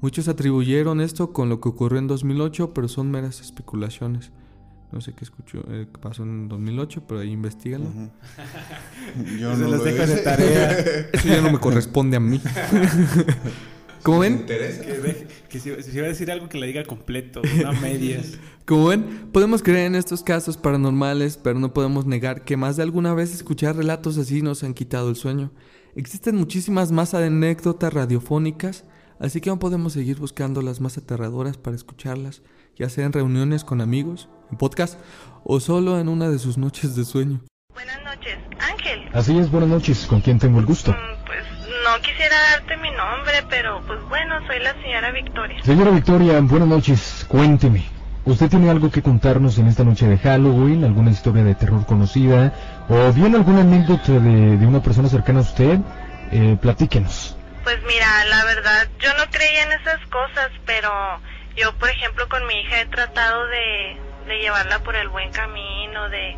Speaker 1: Muchos atribuyeron esto con lo que ocurrió en 2008, pero son meras especulaciones. No sé qué escuchó, eh, pasó en 2008, pero ahí investigalo.
Speaker 3: Yo
Speaker 2: Se
Speaker 3: no
Speaker 2: los
Speaker 3: lo
Speaker 2: dejo de tarea.
Speaker 1: Eso ya no me corresponde a mí. Como ven,
Speaker 2: Que, deje- que si, si va a decir algo que le diga completo, no a medias.
Speaker 1: Como ven, podemos creer en estos casos paranormales, pero no podemos negar que más de alguna vez escuchar relatos así nos han quitado el sueño. Existen muchísimas más anécdotas radiofónicas, así que aún podemos seguir buscando las más aterradoras para escucharlas, ya sea en reuniones con amigos, en podcast o solo en una de sus noches de sueño.
Speaker 7: Buenas noches, Ángel.
Speaker 8: Así es, buenas noches. ¿Con quién tengo el gusto?
Speaker 7: Mm, no quisiera darte mi nombre, pero pues bueno, soy la señora Victoria.
Speaker 8: Señora Victoria, buenas noches. Cuénteme. ¿Usted tiene algo que contarnos en esta noche de Halloween? ¿Alguna historia de terror conocida? ¿O bien alguna anécdota de, de una persona cercana a usted? Eh, platíquenos.
Speaker 7: Pues mira, la verdad, yo no creía en esas cosas, pero yo, por ejemplo, con mi hija he tratado de, de llevarla por el buen camino, de,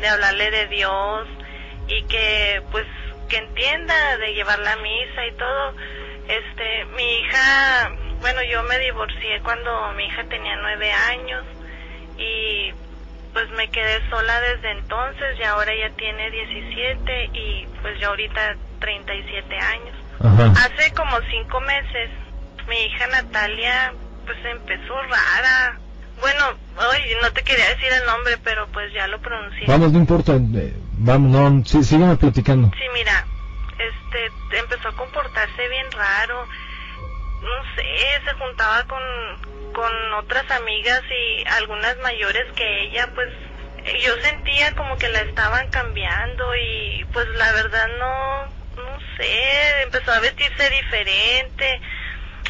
Speaker 7: de hablarle de Dios y que, pues, que entienda, de llevarla a misa y todo. Este, mi hija, bueno, yo me divorcié cuando mi hija tenía nueve años y pues me quedé sola desde entonces y ahora ella tiene 17 y pues yo ahorita 37 años.
Speaker 8: Ajá.
Speaker 7: Hace como cinco meses, mi hija Natalia, pues empezó rara. Bueno, hoy no te quería decir el nombre, pero pues ya lo pronuncié.
Speaker 8: Vamos, no importa. eh, vamos, no, sí, sígame platicando.
Speaker 7: Sí, mira, este, empezó a comportarse bien raro. No sé, se juntaba con, con otras amigas y algunas mayores que ella, pues yo sentía como que la estaban cambiando y pues la verdad no, no sé, empezó a vestirse diferente,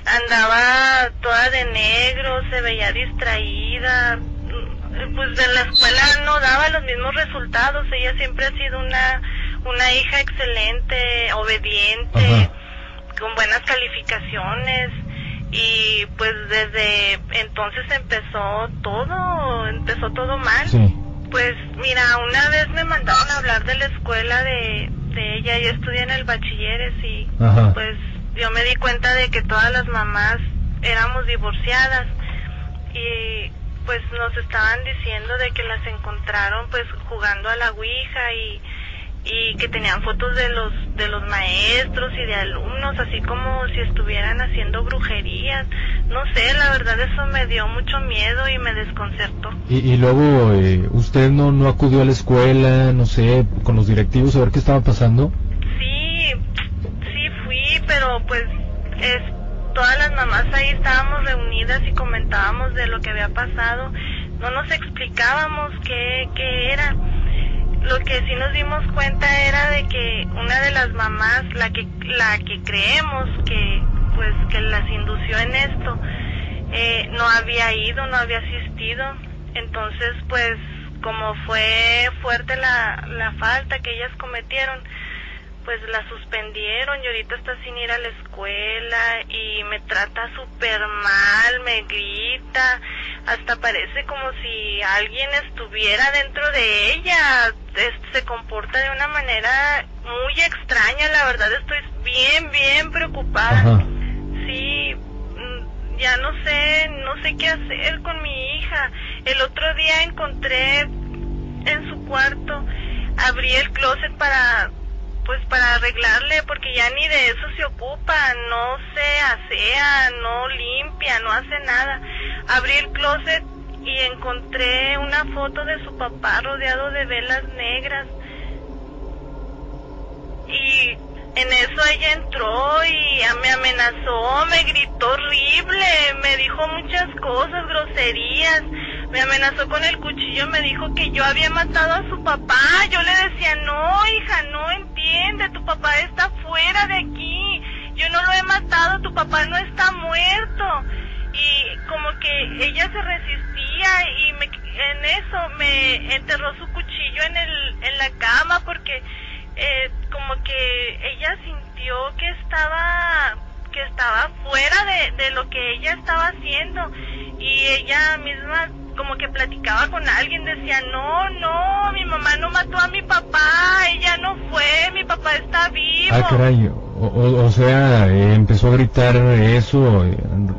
Speaker 7: andaba toda de negro, se veía distraída, pues en la escuela no daba los mismos resultados, ella siempre ha sido una, una hija excelente, obediente,
Speaker 8: Ajá.
Speaker 7: con buenas calificaciones y pues desde entonces empezó todo, empezó todo mal.
Speaker 8: Sí.
Speaker 7: Pues mira, una vez me mandaron a hablar de la escuela de, de ella. Yo estudié en el bachilleres y
Speaker 8: Ajá.
Speaker 7: pues yo me di cuenta de que todas las mamás éramos divorciadas y pues nos estaban diciendo de que las encontraron pues jugando a la ouija y y que tenían fotos de los de los maestros y de alumnos así como si estuvieran haciendo brujerías no sé la verdad eso me dio mucho miedo y me desconcertó
Speaker 8: Y, y luego, eh, ¿usted no, no acudió a la escuela, no sé, con los directivos a ver qué estaba pasando?
Speaker 7: Sí, sí fui, pero pues es todas las mamás ahí estábamos reunidas y comentábamos de lo que había pasado. No nos explicábamos qué, qué era. Lo que sí nos dimos cuenta era de que una de las mamás, la que la que creemos que pues que las indució en esto, eh, no había ido, no había asistido. Entonces, pues como fue fuerte la, la falta que ellas cometieron, pues la suspendieron y ahorita está sin ir a la escuela y me trata súper mal, me grita, hasta parece como si alguien estuviera dentro de ella, Es- se comporta de una manera muy extraña, la verdad estoy bien, bien preocupada.
Speaker 8: Ajá.
Speaker 7: Sí, mm, ya no sé, no sé qué hacer con mi hija. El otro día encontré en su cuarto, abrí el closet para, pues para arreglarle, porque ya ni de eso se ocupa, no se asea, no limpia, no hace nada. Abrí el closet y encontré una foto de su papá rodeado de velas negras. Y en eso ella entró y me amenazó, me gritó horrible, me dijo muchas cosas, groserías, me amenazó con el cuchillo, me dijo que yo había matado a su papá. Yo le decía, no, hija, no entiende, tu papá está fuera de aquí, yo no lo he matado, tu papá no está muerto. Y como que ella se resistía y me, en eso me enterró su cuchillo en, el, en la cama porque eh, como que ella sintió que estaba que estaba fuera de, de lo que ella estaba haciendo y ella misma como que platicaba con alguien decía no no mi mamá no mató a mi papá ella no fue mi papá está vivo
Speaker 8: Ah, caray. O, o- o sea, eh, empezó a gritar eso, eh,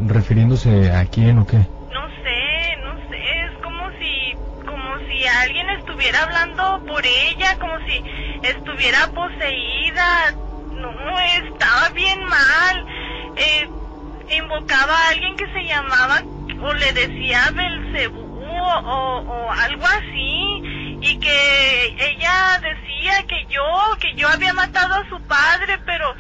Speaker 8: refiriéndose a quién o qué.
Speaker 7: no sé no sé es como si como si alguien estuviera hablando por ella como si estuviera poseída no estaba bien mal eh, invocaba a alguien que se llamaba o le decía Belcebú o, o algo así y que ella decía que yo que yo había matado a su padre pero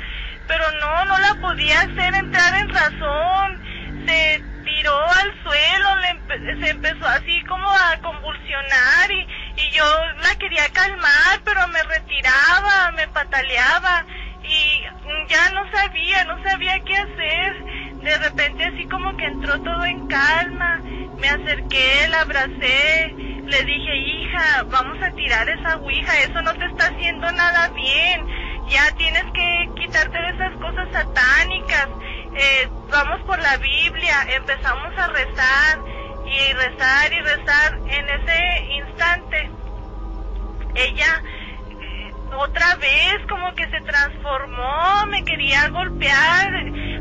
Speaker 7: pero no no la podía hacer entrar en razón se tiró al suelo le se empezó así como a convulsionar y, y yo la quería calmar pero me retiraba me pataleaba y ya no sabía, no sabía qué hacer. De repente así como que entró todo en calma. Me acerqué, la abracé, le dije, hija, vamos a tirar esa ouija, eso no te está haciendo nada bien. Ya tienes que quitarte de esas cosas satánicas. Eh, vamos por la Biblia, empezamos a rezar y rezar y rezar. En ese instante, ella otra vez como que se transformó, me quería golpear,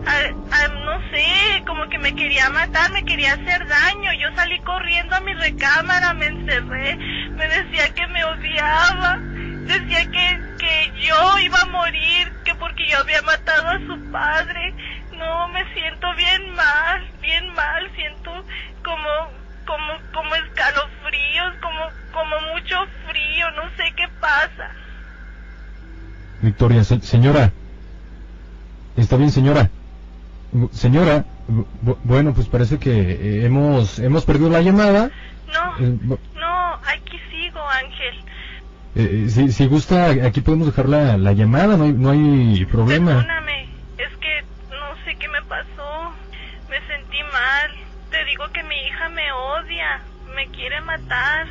Speaker 7: a- a- no sé, como que me quería matar, me quería hacer daño. Yo salí corriendo a mi recámara, me encerré, me decía que me odiaba, decía que, que yo iba a morir, que porque yo había matado a su padre. No, me siento bien mal, bien mal, siento como como como escalofríos, como como mucho frío, no sé qué pasa.
Speaker 8: Victoria, se- señora. ¿Está bien, señora? Señora, bu- bueno, pues parece que eh, hemos hemos perdido la llamada.
Speaker 7: No,
Speaker 8: Eh,
Speaker 7: no, aquí sigo, Ángel.
Speaker 8: eh, si, si gusta, aquí podemos dejar la, la llamada, no hay, no hay problema.
Speaker 7: Perdóname, es que no sé qué me pasó. Me sentí mal. Te digo que mi hija me odia, me quiere matar.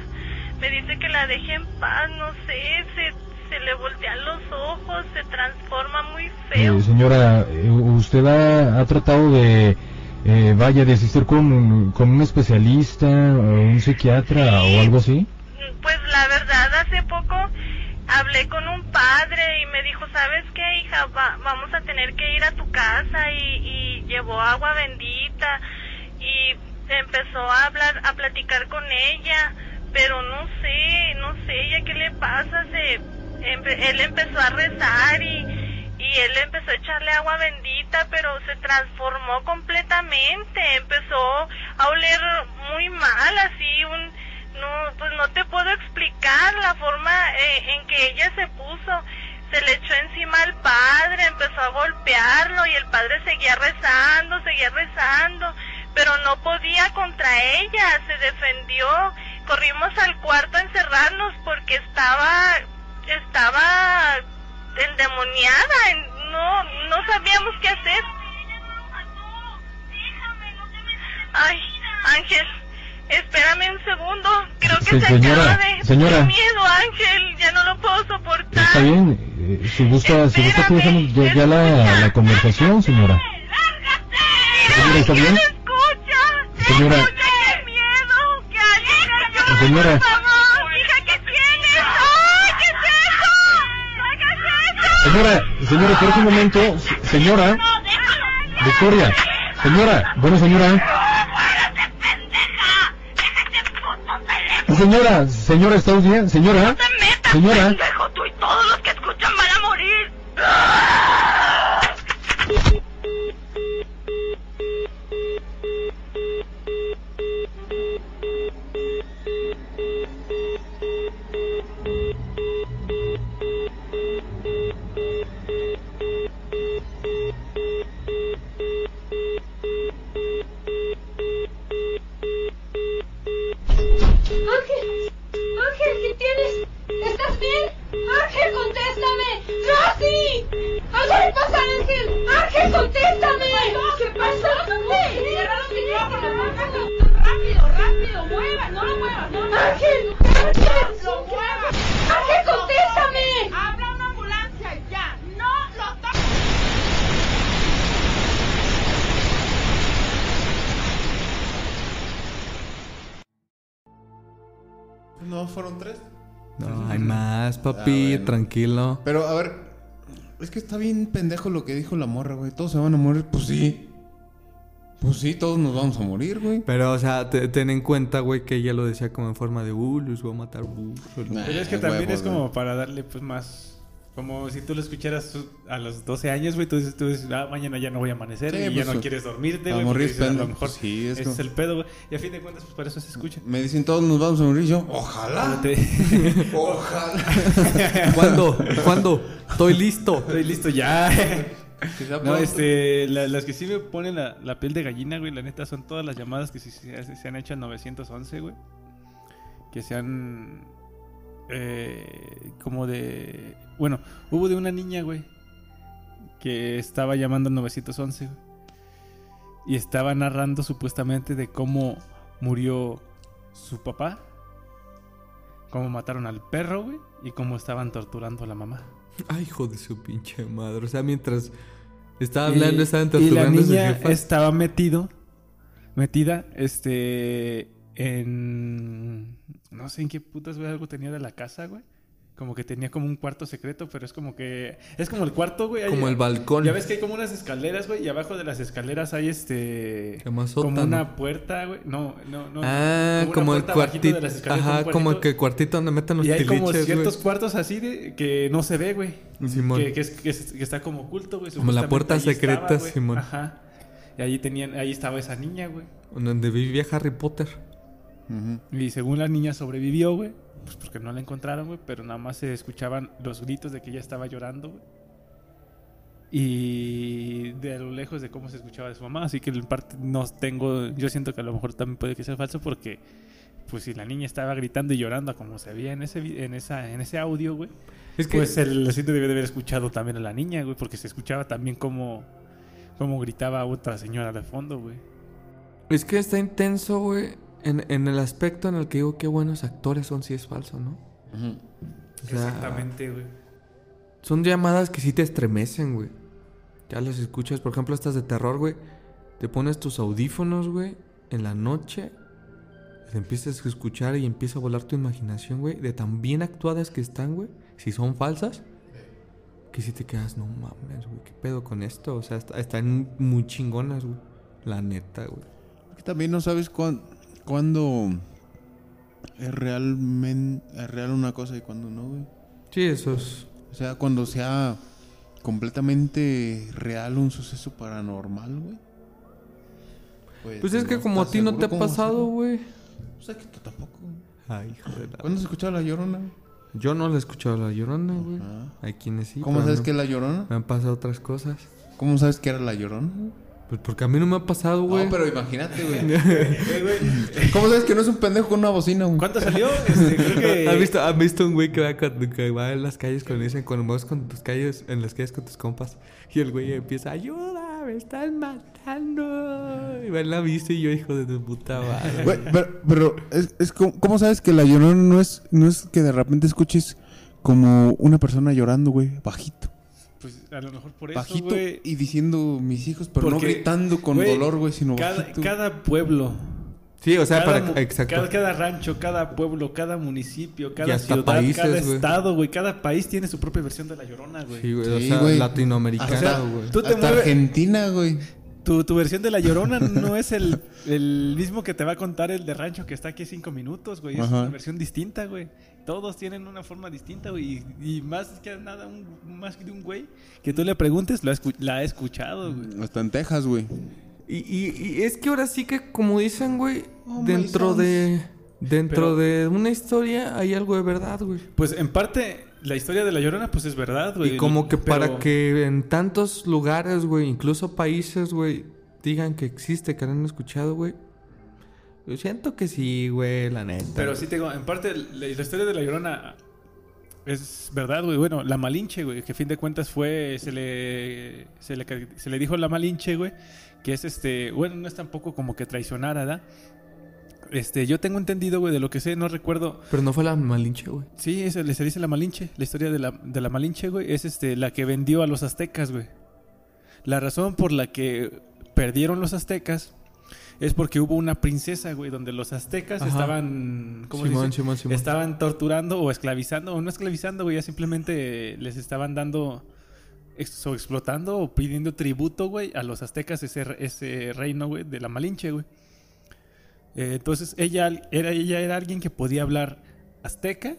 Speaker 7: Me dice que la deje en paz, no sé, se, se le voltean los ojos, se transforma muy feo.
Speaker 8: Eh, señora, eh, ¿usted ha, ha tratado de, eh, vaya, de asistir con, con un especialista un psiquiatra o algo así?
Speaker 7: Pues la verdad, hace poco hablé con un padre y me dijo, ¿sabes qué, hija? Va- vamos a tener que ir a tu casa y, y llevó agua bendita y empezó a hablar, a platicar con ella, pero no sé, no sé, ella qué le pasa, se, él empezó a rezar y, y él empezó a echarle agua bendita, pero se transformó completamente, empezó a oler muy mal, así un, no, pues no te puedo explicar la forma eh, en que ella se puso. Se le echó encima al padre, empezó a golpearlo y el padre seguía rezando, seguía rezando, pero no podía contra ella, se defendió. Corrimos al cuarto a encerrarnos porque estaba, estaba endemoniada, en- no, no sabíamos qué hacer. Ay, Ángel, espérame un segundo. Creo que se
Speaker 8: señora,
Speaker 7: acaba de...
Speaker 8: señora.
Speaker 7: Qué miedo, Ángel. Ya no lo puedo soportar.
Speaker 8: Está bien, eh, si gusta, si gusta dejemos ya, ya la, la conversación, señora. Señora, ¿está bien? Señora. Señora.
Speaker 7: por favor. Hija, ¿qué tienes? ¡Ay, qué es eso! ¿Qué es eso?
Speaker 8: Señora, señora, espera un momento. Se- Señora, Victoria, señora, bueno, señora. Señora, señora, ¿está bien? Señora, señora.
Speaker 7: Pendejo, tú y todos los que escuchan van a morir.
Speaker 9: Ángel, Ángel, ¿qué tienes? ¿Estás bien? Ángel, contéstame. ¡Rosy! ¿Algo le pasa a Ángel, contéstame. ¿Qué pasó? Cierra los micrófonos, Ángel. Rápido, rápido, mueva, no lo muevas, no lo muevas. Ángel, Ángel, lo mueva. Ángel, contéstame. Habla una ambulancia ya. No lo toques.
Speaker 3: No, fueron tres.
Speaker 1: No, hay más,
Speaker 3: Ah,
Speaker 1: papi,
Speaker 3: bueno.
Speaker 1: tranquilo.
Speaker 3: Pero, a ver, es que está bien pendejo lo que dijo la morra, güey. Todos se van a morir, pues sí. Pues sí, todos nos vamos a morir, güey.
Speaker 1: Pero, o sea, te- ten en cuenta, güey, que ella lo decía como en forma de, uh, los voy a matar, uh.
Speaker 3: Nah,
Speaker 2: Pero es que
Speaker 3: huevos,
Speaker 2: también es
Speaker 3: güey.
Speaker 2: como para darle pues más... Como si tú lo escucharas a los 12 años, güey, tú dices, tú dices, ah, mañana ya no voy a amanecer
Speaker 3: Sí,
Speaker 2: y
Speaker 3: pues,
Speaker 2: ya no
Speaker 3: pues,
Speaker 2: quieres dormirte,
Speaker 3: a
Speaker 2: güey.
Speaker 3: morir
Speaker 2: porque dices, a lo mejor
Speaker 3: Sí, es
Speaker 2: ese
Speaker 3: como-
Speaker 2: es el pedo, güey. Y a fin de cuentas, pues para eso se escucha.
Speaker 3: Me dicen todos nos vamos a morir. Yo, ojalá.
Speaker 2: Te-
Speaker 3: Ojalá.
Speaker 1: ¿Cuándo? ¿Cuándo? Estoy listo.
Speaker 2: Estoy listo ya. No, este, la- las que sí me ponen la, la piel de gallina, güey, la neta son todas las llamadas que sí se, se han hecho al 911, güey. Que se han, eh, como de, bueno, hubo de una niña, güey, que estaba llamando al 911, güey. Y estaba narrando supuestamente de cómo murió su papá, cómo mataron al perro, güey, y cómo estaban torturando a la mamá.
Speaker 1: Ay, hijo de su pinche madre. O sea, mientras estaba
Speaker 2: Y-
Speaker 1: hablando, estaban
Speaker 2: y la
Speaker 1: torturando a su
Speaker 2: niña
Speaker 1: jefa.
Speaker 2: estaba metido, metida, este, en, no sé en qué putas, güey, algo tenía de la casa, güey. Como que tenía como un cuarto secreto, pero es como que, es como el cuarto, güey. hay-
Speaker 1: Como el balcón.
Speaker 2: Ya ves que hay como unas escaleras, güey, y abajo de las escaleras hay este, como una puerta, güey. No, no, no.
Speaker 1: Ah,
Speaker 2: una
Speaker 1: como el cuartito.
Speaker 2: de las escaleras,
Speaker 1: Ajá, como que el cuartito donde meten los
Speaker 2: Y hay como ciertos cuartos así de que no se ve, güey.
Speaker 1: Simón.
Speaker 2: Que, que es- que es- que está como oculto, güey.
Speaker 1: Como la puerta secreta,
Speaker 2: estaba.
Speaker 1: Simón.
Speaker 2: Ajá. Y ahí tenían, ahí estaba esa niña, güey.
Speaker 1: Donde vivía Harry Potter.
Speaker 2: Y según la niña sobrevivió, güey. Pues porque no la encontraron, güey. Pero nada más se escuchaban los gritos de que ella estaba llorando, güey. Y de a lo lejos de cómo se escuchaba de su mamá. Así que en parte no tengo. Yo siento que a lo mejor también puede que sea falso porque. Pues si la niña estaba gritando y llorando como se veía en ese, en esa, en ese audio, güey.
Speaker 1: Es que
Speaker 2: Pues el asiento debe de haber escuchado también a la niña, güey, porque se escuchaba también como, como gritaba otra señora de fondo, güey.
Speaker 1: Es que está intenso, güey. En, en el aspecto en el que digo qué buenos actores son si es falso, ¿no?
Speaker 3: Ujú.
Speaker 1: O sea,
Speaker 2: Exactamente, güey.
Speaker 1: Son llamadas que sí te estremecen, güey. Ya las escuchas, por ejemplo, estas de terror, güey. Te pones tus audífonos, güey, en la noche. Te empiezas a escuchar y empieza a volar tu imaginación, güey. De tan bien actuadas que están, güey. Si son falsas. que si te quedas, no mames, güey, ¿qué pedo con esto? O sea, está- están muy chingonas, güey. La neta, güey.
Speaker 3: Que También no sabes cuán- cuándo es realmente es real una cosa y cuándo no, güey.
Speaker 1: Sí, eso es.
Speaker 3: O sea, cuando sea completamente real un suceso paranormal, güey.
Speaker 1: Pues es que como a ti no te ha pasado, güey.
Speaker 3: O sea, que tú tampoco.
Speaker 1: Ay, hijo de la...
Speaker 3: ¿Cuándo has escuchado La Llorona?
Speaker 1: Yo no la he escuchado la llorona, güey. Hay quienes sí.
Speaker 3: ¿Cómo sabes
Speaker 1: no.
Speaker 3: que es La Llorona?
Speaker 1: Me han pasado otras cosas.
Speaker 3: ¿Cómo sabes que era La Llorona?
Speaker 1: Pues porque a mí no me ha pasado, güey.
Speaker 3: No, pero imagínate, güey. ¿Cómo sabes que no es un pendejo con una bocina, güey?
Speaker 2: ¿Cuánto salió? Este, creo que...
Speaker 1: ¿Has visto, ¿Has visto un güey que va, con- que va en las calles cuando dicen cuando vas con tus calles, en las calles con tus compas y el güey empieza, ayuda, me están matando. Y va en la bici y yo, hijo de tu puta madre.
Speaker 3: Güey, pero, pero es, es como, ¿cómo sabes que La Llorona no es, no es que de repente escuches como una persona llorando, güey? Bajito.
Speaker 2: Pues a lo mejor por eso,
Speaker 3: Bajito
Speaker 2: güey.
Speaker 3: y diciendo mis hijos, pero no gritando con dolor, güey, sino
Speaker 2: Cada,
Speaker 3: bajito.
Speaker 2: cada pueblo,
Speaker 1: Sí, o sea,
Speaker 2: cada,
Speaker 1: para... Exacto.
Speaker 2: cada, cada rancho, cada pueblo, cada municipio, cada
Speaker 1: hasta
Speaker 2: ciudad,
Speaker 1: países,
Speaker 2: cada estado, güey. Cada país tiene su propia versión de la llorona, güey.
Speaker 1: Sí, güey, o
Speaker 3: Sí,
Speaker 1: sea,
Speaker 3: güey.
Speaker 1: latinoamericano,
Speaker 3: O sea, Hasta
Speaker 2: mueves-
Speaker 3: Argentina, güey.
Speaker 2: Tu, tu versión de la llorona no es el, el mismo que te va a contar el de rancho que está aquí cinco minutos, güey. Es
Speaker 3: Ajá.
Speaker 2: una versión distinta, güey. Todos tienen una forma distinta, güey. Y, y más que nada, un, más de un güey que tú le preguntes, lo ha escu- la ha escuchado, güey.
Speaker 3: Hasta en Texas, güey.
Speaker 1: Y, y- y es que ahora sí que, como dicen, güey,
Speaker 3: Oh,
Speaker 1: dentro de... Dentro
Speaker 2: Pero-
Speaker 1: de una historia hay algo de verdad, güey.
Speaker 2: Pues en parte, la historia de la llorona, pues es verdad, güey.
Speaker 1: Y como que
Speaker 2: Pero-
Speaker 1: para que en tantos lugares, güey, incluso países, güey, digan que existe, que han escuchado, güey. Yo siento que sí, güey, la neta.
Speaker 2: Pero sí tengo, en parte, la, la historia de la Llorona es verdad, güey. Bueno, la Malinche, güey, que a fin de cuentas fue, se le, se le, se le dijo la Malinche, güey, que es este, bueno, no es tampoco como que traicionara, ¿verdad? Este, yo tengo entendido, güey, de lo que sé, no recuerdo.
Speaker 1: Pero no fue la Malinche, güey.
Speaker 2: Sí, es, se dice la Malinche, la historia de la, de la Malinche, güey, es este, la que vendió a los aztecas, güey. La razón por la que perdieron los aztecas es porque hubo una princesa, güey, donde los aztecas
Speaker 1: Ajá.
Speaker 2: estaban, ¿cómo se
Speaker 1: Simón,
Speaker 2: dice?
Speaker 1: Simón, Simón.
Speaker 2: Estaban torturando o esclavizando, o no esclavizando, güey, ya simplemente les estaban dando, ex- o explotando o pidiendo tributo, güey, a los aztecas, ese reino, güey, de la Malinche, güey. Eh, entonces ella era, ella era alguien que podía hablar azteca,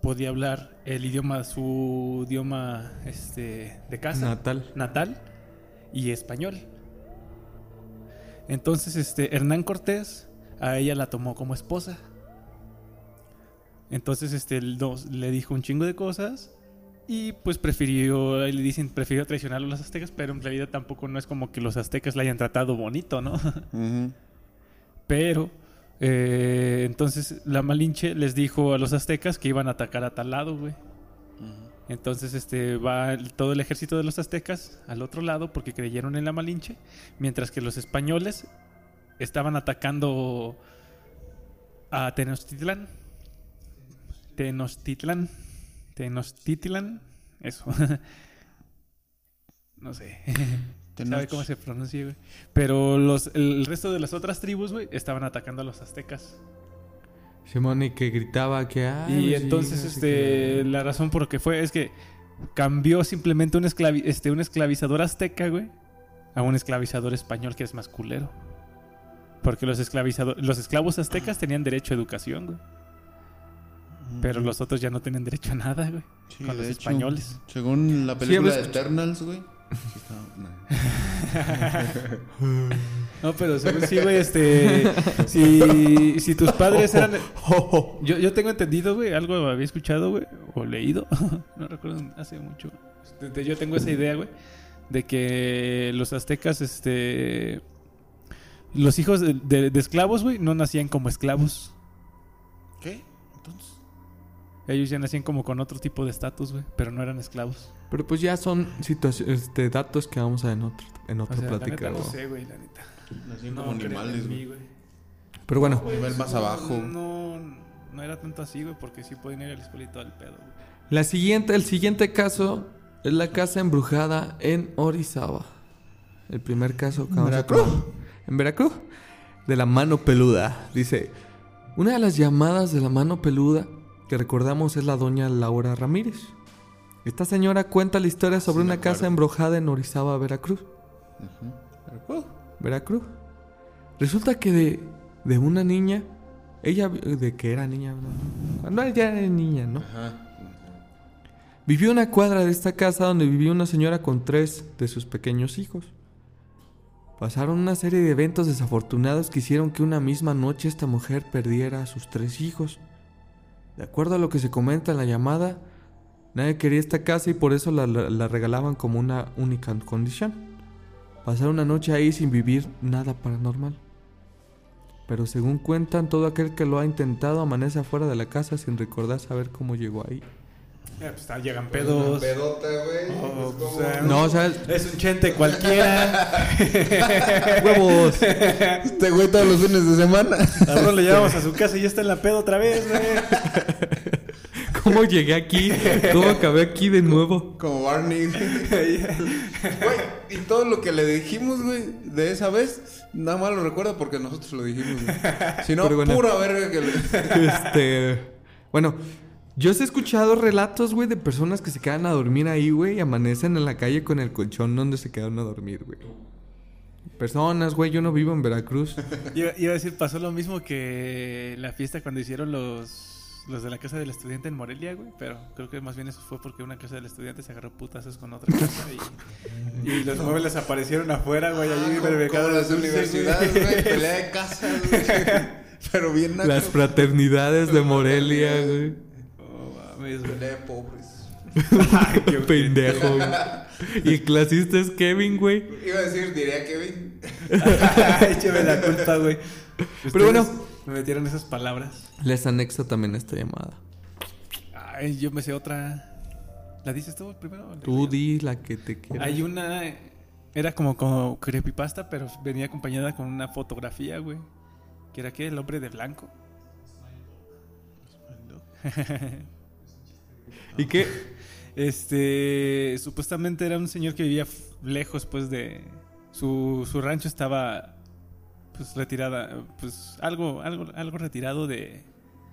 Speaker 2: podía hablar el idioma, su idioma este, de casa,
Speaker 1: Natal.
Speaker 2: natal y español. Entonces, este, Hernán Cortés a ella la tomó como esposa. Entonces, este, le dijo un chingo de cosas y pues prefirió, le dicen, prefirió traicionar a los aztecas, pero en realidad tampoco no es como que los aztecas la hayan tratado bonito, ¿no? Pero eh, entonces la Malinche les dijo a los aztecas que iban a atacar a tal lado, güey. Entonces este va todo el ejército de los aztecas al otro lado porque creyeron en la Malinche, mientras que los españoles estaban atacando a Tenochtitlán. Tenochtitlán. Tenochtitlán. Eso. no sé. ¿Sabe cómo se pronuncia, güey? Pero los, el resto de las otras tribus, güey, estaban atacando a los aztecas.
Speaker 1: Simón y que gritaba que... Ay,
Speaker 2: y
Speaker 1: pues sí,
Speaker 2: entonces, este,
Speaker 1: que-
Speaker 2: la razón por lo que fue es que cambió simplemente un, esclavi- este, un esclavizador azteca, güey, a un esclavizador español que es más culero. Porque los, los esclavos aztecas tenían derecho a educación, güey. Pero los otros ya no tienen derecho a nada, güey.
Speaker 3: Sí,
Speaker 2: con los
Speaker 3: hecho,
Speaker 2: españoles.
Speaker 3: Según la película de Eternals, güey. no.
Speaker 2: Pero según sí, güey, este... Si, si tus padres eran... Yo, yo tengo entendido, güey, algo había escuchado, güey, o leído, no recuerdo, hace mucho. Este, Yo tengo esa idea, güey, de que los aztecas, este... Los hijos de, de- de esclavos, güey, no nacían como esclavos.
Speaker 3: ¿Qué? Entonces.
Speaker 2: Ellos ya nacían como con otro tipo de estatus, güey, pero no eran esclavos.
Speaker 1: Pero pues ya son situaciones, este, datos que vamos a ver en otro, en
Speaker 2: O
Speaker 1: otra
Speaker 2: sea, la
Speaker 1: plática.
Speaker 2: neta no
Speaker 1: güey.
Speaker 2: sé, güey, la neta.
Speaker 3: Nacían
Speaker 2: No
Speaker 3: como animales, güey.
Speaker 1: Pero bueno,
Speaker 3: Nivel más abajo.
Speaker 2: No, no era tanto así, güey, porque sí pueden ir a la escuela y todo el pedo, güey.
Speaker 1: la siguiente, el siguiente caso es la casa embrujada en Orizaba. El primer caso que vamos a
Speaker 3: Veracruz.
Speaker 1: tomar. En Veracruz. De la mano peluda. Dice, una de las llamadas de la mano peluda que recordamos es la doña Laura Ramírez. Esta señora cuenta la historia sobre
Speaker 3: Sí,
Speaker 1: una casa embrujada en Orizaba, Veracruz.
Speaker 3: Ujú. Pero, uh,
Speaker 1: Veracruz. Resulta que de, de una niña, ella, de que era niña, no, cuando ella era niña, ¿no?
Speaker 3: Ajá.
Speaker 1: Vivió una cuadra de esta casa donde vivía una señora con tres de sus pequeños hijos. Pasaron una serie de eventos desafortunados que hicieron que una misma noche esta mujer perdiera a sus tres hijos. De acuerdo a lo que se comenta en la llamada, nadie quería esta casa y por eso la, la- la regalaban como una única condición. Pasar una noche ahí sin vivir nada paranormal. Pero según cuentan, todo aquel que lo ha intentado amanece afuera de la casa sin recordar saber cómo llegó ahí.
Speaker 2: Eh, pues, ah, llegan pedos.
Speaker 3: Pedota, güey.
Speaker 2: Oh,
Speaker 3: Es como-
Speaker 2: o sea,
Speaker 1: No, o sea,
Speaker 2: Es un chente cualquiera.
Speaker 1: huevos.
Speaker 3: Este güey todos los fines de semana.
Speaker 2: A Ron le llevamos a su casa y ya está en la pedo otra vez, güey.
Speaker 1: ¿Cómo llegué aquí? ¿Cómo acabé aquí de nuevo?
Speaker 3: Como Barney. Güey, y todo lo que le dijimos, güey, de esa vez, nada más lo recuerdo porque nosotros lo dijimos, güey. Si no,
Speaker 1: bueno.
Speaker 3: pura verga que le...
Speaker 1: Este. Bueno, yo sí he escuchado relatos, güey, de personas que se quedan a dormir ahí, güey, y amanecen en la calle con el colchón donde se quedaron a dormir, güey. Personas, güey, yo no vivo en Veracruz.
Speaker 2: Iba, iba a decir, pasó lo mismo que la fiesta cuando hicieron los los de la casa del estudiante en Morelia, güey. Pero creo que más bien eso fue porque una casa del estudiante se agarró putazos con otra casa y, y los muebles aparecieron afuera, güey, allí en el mercado de
Speaker 3: las universidades, güey, pelea de casas, güey. Pero bien naco.
Speaker 1: Las fraternidades de Morelia, güey.
Speaker 2: Oh, mames, güey.
Speaker 3: Pelea de pobres.
Speaker 2: Ay, qué
Speaker 1: Pendejo, güey. Y el clasista es Kevin, güey.
Speaker 3: Iba a decir, diría Kevin.
Speaker 2: Écheme la culpa, güey.
Speaker 1: Pero bueno.
Speaker 2: Me metieron esas palabras.
Speaker 1: Les anexo también esta llamada.
Speaker 2: Ay, yo me sé otra. ¿La dices tú primero?
Speaker 1: Tú di la que te quieras.
Speaker 2: Hay una. Era como, como creepypasta, pero venía acompañada con una fotografía, güey. Que era que el hombre de blanco.
Speaker 1: ¿Y qué?
Speaker 2: Este. Supuestamente era un señor que vivía lejos, pues, de. Su, su rancho estaba. Pues retirada. Pues algo, algo, algo retirado de.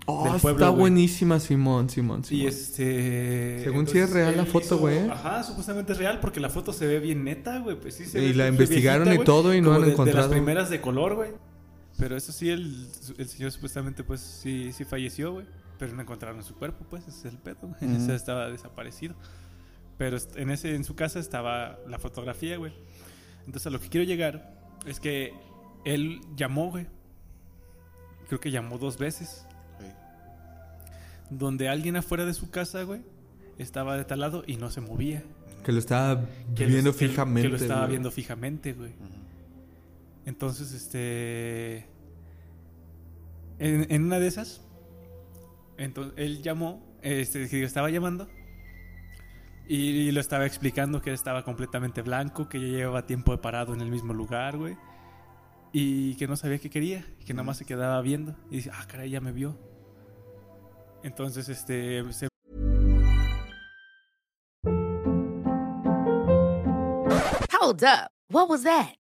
Speaker 1: Oh,
Speaker 2: del pueblo,
Speaker 1: está buenísima, Simón, Simón,
Speaker 2: Y
Speaker 1: Simón.
Speaker 2: este.
Speaker 1: Según si es real la foto, güey.
Speaker 2: Ajá, supuestamente es real porque la foto se ve bien neta, güey. Pues sí se
Speaker 1: Y
Speaker 2: ve
Speaker 1: la investigaron y todo y no han
Speaker 2: de- De
Speaker 1: encontrado.
Speaker 2: las primeras de color, güey. Pero eso sí, el, el señor supuestamente, pues sí, sí falleció, güey. Pero no encontraron su cuerpo, pues ese es el pedo, güey. Ese estaba desaparecido. Pero en, ese, en su casa estaba la fotografía, güey. Entonces a lo que quiero llegar es que él llamó, güey. Creo que llamó dos veces donde alguien afuera de su casa, güey, estaba de tal lado y no se movía.
Speaker 1: Que lo estaba
Speaker 2: Que
Speaker 1: viendo fijamente.
Speaker 2: Que lo estaba
Speaker 1: güey.
Speaker 2: viendo fijamente, güey. Entonces, este... En, en una de esas, entonces, él llamó, este, estaba llamando, y, y lo estaba explicando que él estaba completamente blanco, que ya llevaba tiempo parado en el mismo lugar, güey. Y que no sabía qué quería, que nada más se quedaba viendo. Y dice, ah, caray, ya me vio. Entonces, este, se
Speaker 4: Hold up. What was that?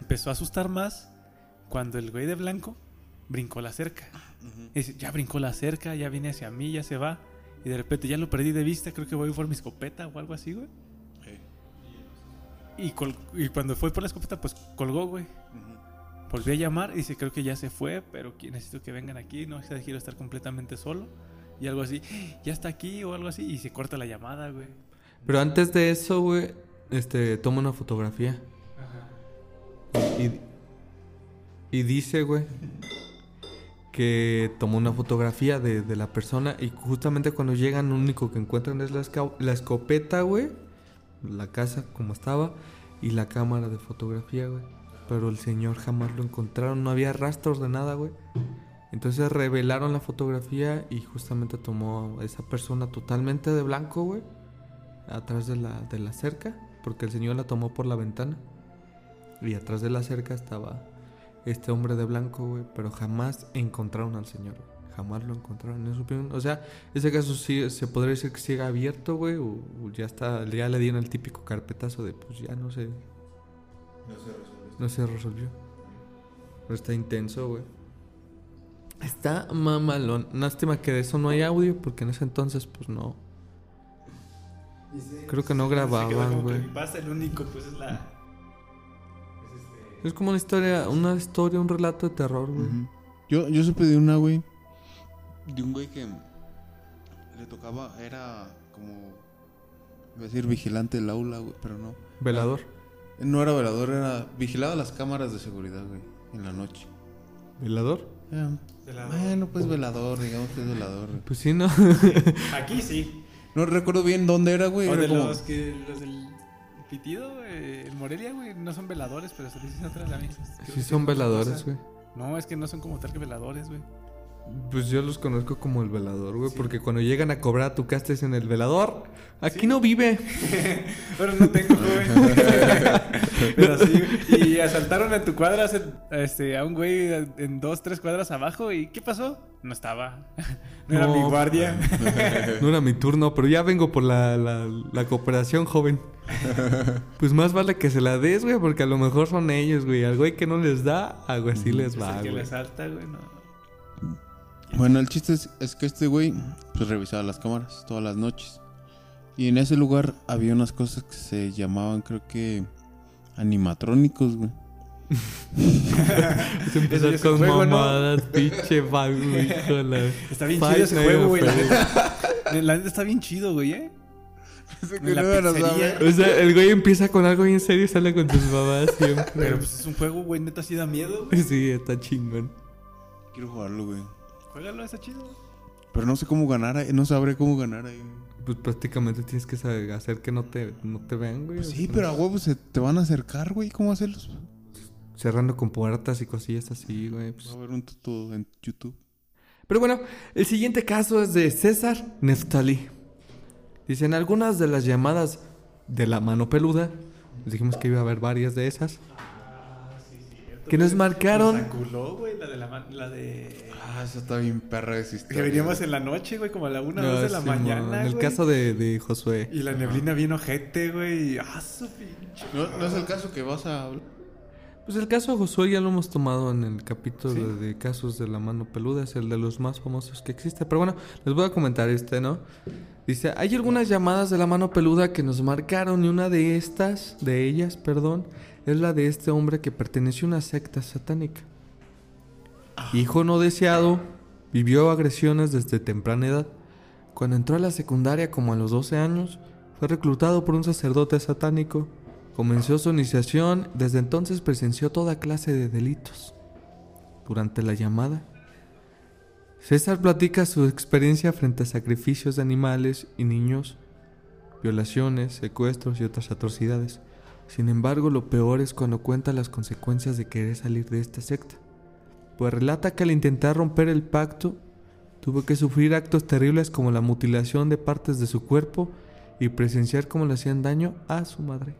Speaker 2: Empezó a asustar más cuando el güey de blanco brincó la cerca. Y dice, ya brincó la cerca, ya viene hacia mí, ya se va. Y de repente ya lo perdí de vista, creo que voy por mi escopeta o algo así, güey. Y, col- y cuando fue por la escopeta, pues colgó, güey. Volvió a llamar y dice, creo que ya se fue, pero necesito que vengan aquí, no sé, quiero estar completamente solo. Y algo así, ya está aquí o algo así, y se corta la llamada, güey.
Speaker 1: Pero antes de eso, güey, este, toma una fotografía. Y, dice, güey, que tomó una fotografía de, la persona y justamente cuando llegan lo único que encuentran es la, escopeta, güey, la casa como estaba y la cámara de fotografía, güey. Pero el señor jamás lo encontraron, no había rastros de nada, güey. Entonces revelaron la fotografía y justamente tomó a esa persona totalmente de blanco, güey, atrás de la cerca, porque el señor la tomó por la ventana. Y atrás de la cerca estaba este hombre de blanco, güey, pero jamás encontraron al señor, güey. Jamás lo encontraron. No supieron- O sea, ese caso sí se podría decir que sigue abierto, güey, o, o ya está, ya le dieron el típico carpetazo de pues ya no sé. No se resolvió. Pero está intenso, güey. Está mamalón. Lástima que de eso no hay audio, porque en ese entonces, pues no. Creo que no
Speaker 2: Se
Speaker 1: grababan, güey.
Speaker 2: el único, pues es la.
Speaker 1: Es como una historia, una historia, un relato de terror, güey.
Speaker 3: Yo, yo supe de una, güey. De un güey que le tocaba, era como. Iba a decir vigilante del aula, güey, pero no.
Speaker 1: Velador.
Speaker 3: No era velador, era. Vigilaba las cámaras de seguridad, güey, en la noche.
Speaker 1: ¿Velador?
Speaker 3: Era- Bueno, pues velador, digamos que es velador. güey.
Speaker 1: Pues sí, ¿no?
Speaker 2: Aquí sí.
Speaker 3: No recuerdo bien dónde era, güey.
Speaker 2: O
Speaker 3: era
Speaker 2: de
Speaker 3: como-
Speaker 2: los que. Los del pitido, güey. El Morelia, güey. No son veladores, pero se dicen otras la misma.
Speaker 1: Sí son
Speaker 2: otra
Speaker 1: veladores, güey.
Speaker 2: No, es que no son como tal que veladores, güey.
Speaker 1: Pues yo los conozco como el velador, güey, porque cuando llegan a cobrar tu casa en el velador, aquí no vive.
Speaker 2: Pero no tengo, güey. Pero sí, güey. Y asaltaron en tu cuadra hace- este, a un güey en dos, tres cuadras abajo. ¿Y qué pasó? No estaba. No era
Speaker 1: No.
Speaker 2: mi guardia.
Speaker 1: No era mi turno, pero ya vengo por la, la, la cooperación, joven. Pues más vale que se la des, güey, porque a lo mejor son ellos, güey. Al güey que no les da, algo así les
Speaker 2: Es
Speaker 1: va,
Speaker 2: el que
Speaker 1: güey.
Speaker 2: le asalta, güey. No.
Speaker 3: Bueno, el chiste es, es que este güey pues revisaba las cámaras todas las noches. Y en ese lugar había unas cosas que se llamaban, creo que, animatrónicos, güey.
Speaker 1: Es
Speaker 2: el
Speaker 1: con
Speaker 2: juego, ¿no?
Speaker 1: mamadas, pinche vago.
Speaker 2: Está bien
Speaker 1: Five
Speaker 2: chido ese juego, güey. La neta, está bien chido, güey, ¿eh? La.
Speaker 1: O sea, el güey empieza con algo bien serio y sale con tus mamás siempre.
Speaker 2: Pero pues es un juego, güey, neta sí da miedo. güey.
Speaker 1: Sí, está chingón.
Speaker 3: Quiero jugarlo, güey.
Speaker 2: Juégalo, está chido.
Speaker 3: Pero no sé cómo ganar ahí, no sabré cómo ganar ahí.
Speaker 1: Pues prácticamente tienes que saber hacer que no te, no te vean, güey.
Speaker 3: Pues sí, pero a huevos se te van a acercar, güey. ¿Cómo hacerlos?
Speaker 1: Cerrando con puertas y cosillas así, güey. pues.
Speaker 3: Va a ver un tuto en YouTube.
Speaker 1: Pero bueno, el siguiente caso es de César Neftali. Dicen algunas de las llamadas de la mano peluda. Les dijimos que iba a haber varias de esas. Que nos marcaron.
Speaker 2: Nos aculó, güey, la de la, de...
Speaker 3: Ah, eso está bien perra esa
Speaker 2: Que
Speaker 3: historia.
Speaker 2: veníamos en la noche, güey, como a la una, dos de la mañana,
Speaker 1: En el
Speaker 2: güey.
Speaker 1: caso de, de Josué.
Speaker 2: Y la neblina bien ojete, güey. y, Ah, su pinche.
Speaker 3: ¿No, no es el caso que vas a hablar?
Speaker 1: Pues el caso de Josué ya lo hemos tomado en el capítulo de, de casos de la mano peluda, es el de los más famosos que existe. Pero bueno, les voy a comentar este, ¿no? Dice, hay algunas llamadas de la mano peluda que nos marcaron y una de estas, de ellas, perdón, es la de este hombre que perteneció a una secta satánica. Hijo no deseado, vivió agresiones desde temprana edad. Cuando entró a la secundaria como a los 12 años, fue reclutado por un sacerdote satánico. Comenzó su iniciación, desde entonces presenció toda clase de delitos. Durante la llamada, César platica su experiencia frente a sacrificios de animales y niños, violaciones, secuestros y otras atrocidades. Sin embargo, lo peor es cuando cuenta las consecuencias de querer salir de esta secta, pues relata que al intentar romper el pacto, tuvo que sufrir actos terribles como la mutilación de partes de su cuerpo y presenciar cómo le hacían daño a su madre.